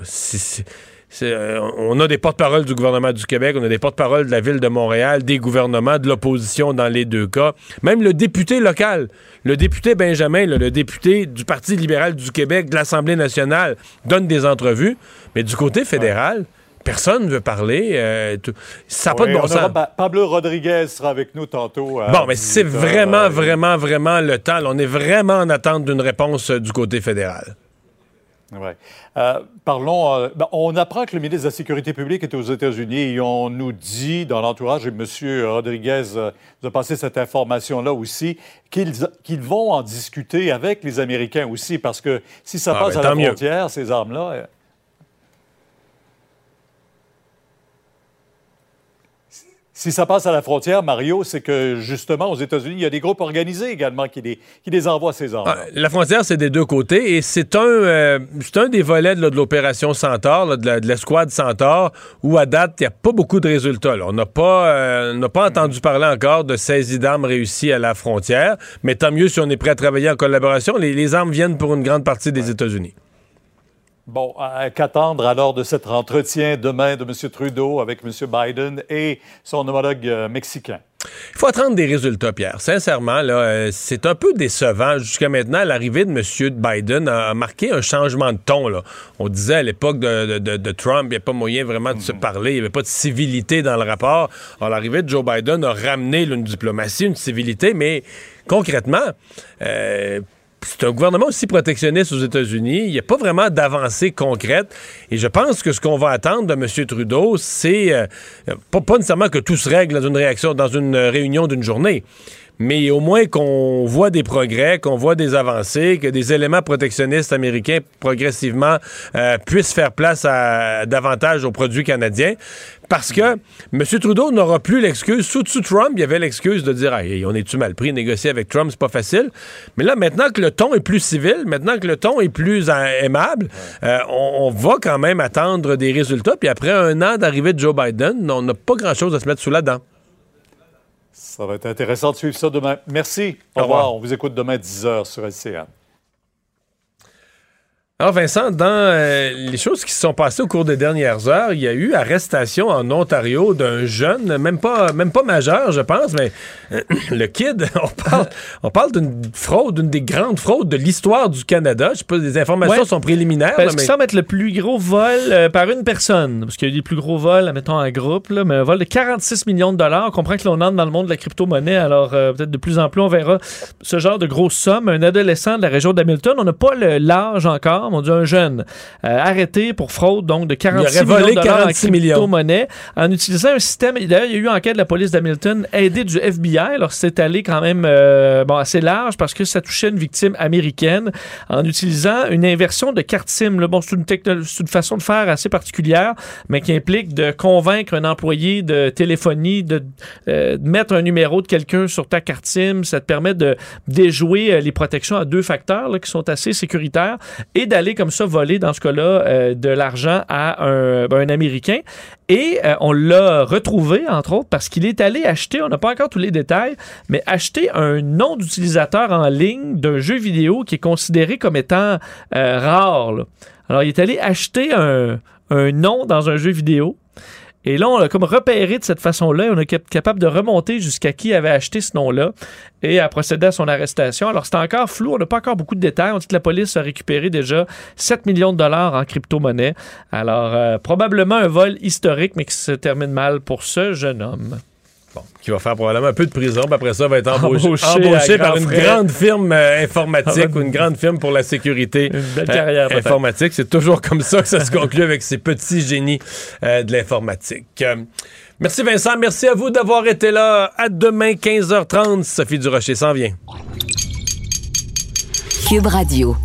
Euh, on a des porte-paroles du gouvernement du Québec, on a des porte-paroles de la ville de Montréal, des gouvernements, de l'opposition dans les deux cas. Même le député local, le député Benjamin, le député du Parti libéral du Québec, de l'Assemblée nationale, donne des entrevues. Mais du côté fédéral, personne ne veut parler. euh, ça n'a pas de bon aura sens. Pa- Pablo Rodriguez sera avec nous tantôt. Bon, mais c'est 18 heures, vraiment, euh, vraiment, vraiment le temps. là. on est vraiment en attente d'une réponse euh, du côté fédéral. Ouais. Euh, parlons. euh, ben, on apprend que le ministre de la Sécurité publique est aux États-Unis et on nous dit dans l'entourage, et M. Rodriguez euh, nous a passé cette information-là aussi, qu'ils vont en discuter avec les Américains aussi, parce que si ça Ah, passe ben, à la mieux. frontière, ces armes-là. Si ça passe à la frontière, Mario, c'est que justement aux États-Unis, il y a des groupes organisés également qui les, envoient ces armes. Ah, la frontière, c'est des deux côtés et c'est un, euh, un des volets de l'opération Centaure, là, de, l'escouade Centaure, où à date, il n'y a pas beaucoup de résultats. On n'a pas, euh, pas entendu parler encore de saisie d'armes réussies à la frontière, mais tant mieux si on est prêt à travailler en collaboration. Les armes viennent pour une grande partie des États-Unis. Bon, qu'attendre alors de cet entretien demain de M. Trudeau avec M. Biden et son homologue euh, mexicain? Il faut attendre des résultats, Pierre. Sincèrement, là, euh, c'est un peu décevant. Jusqu'à maintenant, l'arrivée de M. Biden a, marqué un changement de ton. Là. On disait à l'époque de, de- de- de Trump, il n'y a pas moyen vraiment de se parler, il n'y avait pas de civilité dans le rapport. Alors, l'arrivée de Joe Biden a ramené là, une diplomatie, une civilité, mais concrètement, euh, c'est un gouvernement aussi protectionniste aux États-Unis. Il n'y a pas vraiment d'avancée concrète. Et je pense que ce qu'on va attendre de M. Trudeau, c'est euh, pas, pas nécessairement que tout se règle dans une réaction, dans une euh, réunion d'une journée. Mais au moins qu'on voit des progrès, qu'on voit des avancées, que des éléments protectionnistes américains progressivement euh, puissent faire place à davantage aux produits canadiens. Parce que M. Trudeau n'aura plus l'excuse. Sous, sous Trump, il y avait l'excuse de dire hey, on est-tu mal pris, négocier avec Trump, c'est pas facile. Mais là, maintenant que le ton est plus civil, maintenant que le ton est plus euh, aimable, euh, on, on va quand même attendre des résultats. Puis après un an d'arrivée de Joe Biden, on n'a pas grand-chose à se mettre sous la dent. Ça va être intéressant de suivre ça demain. Merci. Au, Au revoir. revoir. On vous écoute demain 10h sur LCN. Alors Vincent, dans euh, les choses qui se sont passées au cours des dernières heures, il y a eu arrestation en Ontario d'un jeune, même pas, même pas majeur, je pense, mais euh, le kid, on parle, on parle d'une fraude, d'une des grandes fraudes de l'histoire du Canada. Je sais pas, les informations Ouais. sont préliminaires. Parce là, qu'il mais- semble être le plus gros vol euh, par une personne. Parce qu'il y a eu des plus gros vols, mettons, en groupe, là, mais un vol de 46 millions de dollars. On comprend que l'on entre dans le monde de la crypto-monnaie, alors euh, peut-être de plus en plus, on verra ce genre de grosses sommes. Un adolescent de la région d'Hamilton, on n'a pas l'âge encore, mais on dit un jeune, euh, arrêté pour fraude, donc de 46 aurait volé millions de dollars 46 en crypto-monnaie, en utilisant un système. D'ailleurs, il y a eu enquête de la police d'Hamilton, aidée du FBI. Alors, c'est allé quand même euh, bon, assez large parce que ça touchait une victime américaine en utilisant une inversion de carte SIM. là. Bon, c'est une, façon de faire assez particulière, mais qui implique de convaincre un employé de téléphonie de, euh, de mettre un numéro de quelqu'un sur ta carte SIM. Ça te permet de déjouer les protections à deux facteurs là, qui sont assez sécuritaires et d'aller comme ça voler, dans ce cas-là, euh, de l'argent à un, ben, Américain. Et euh, on l'a retrouvé, entre autres, parce qu'il est allé acheter, on n'a pas encore tous les détails, mais acheter un nom d'utilisateur en ligne d'un jeu vidéo qui est considéré comme étant euh, rare. Alors, il est allé acheter un, un nom dans un jeu vidéo. Et là, on a comme repéré de cette façon-là. On est capable de remonter jusqu'à qui avait acheté ce nom-là et a procédé à son arrestation. Alors, c'est encore flou. On n'a pas encore beaucoup de détails. On dit que la police a récupéré déjà 7 millions de dollars en crypto-monnaie. Alors, euh, probablement un vol historique, mais qui se termine mal pour ce jeune homme. Bon, qui va faire probablement un peu de prison, puis après ça, va être embauché, Embauché embauché à par une frais. grande firme euh, informatique Ah, ou une grande firme pour la sécurité belle euh, carrière, peut-être. informatique. C'est toujours comme ça que ça se conclut avec ces petits génies euh, de l'informatique. Euh, merci Vincent, merci à vous d'avoir été là. À demain, 15h30. Sophie Durocher s'en vient. Cube Radio.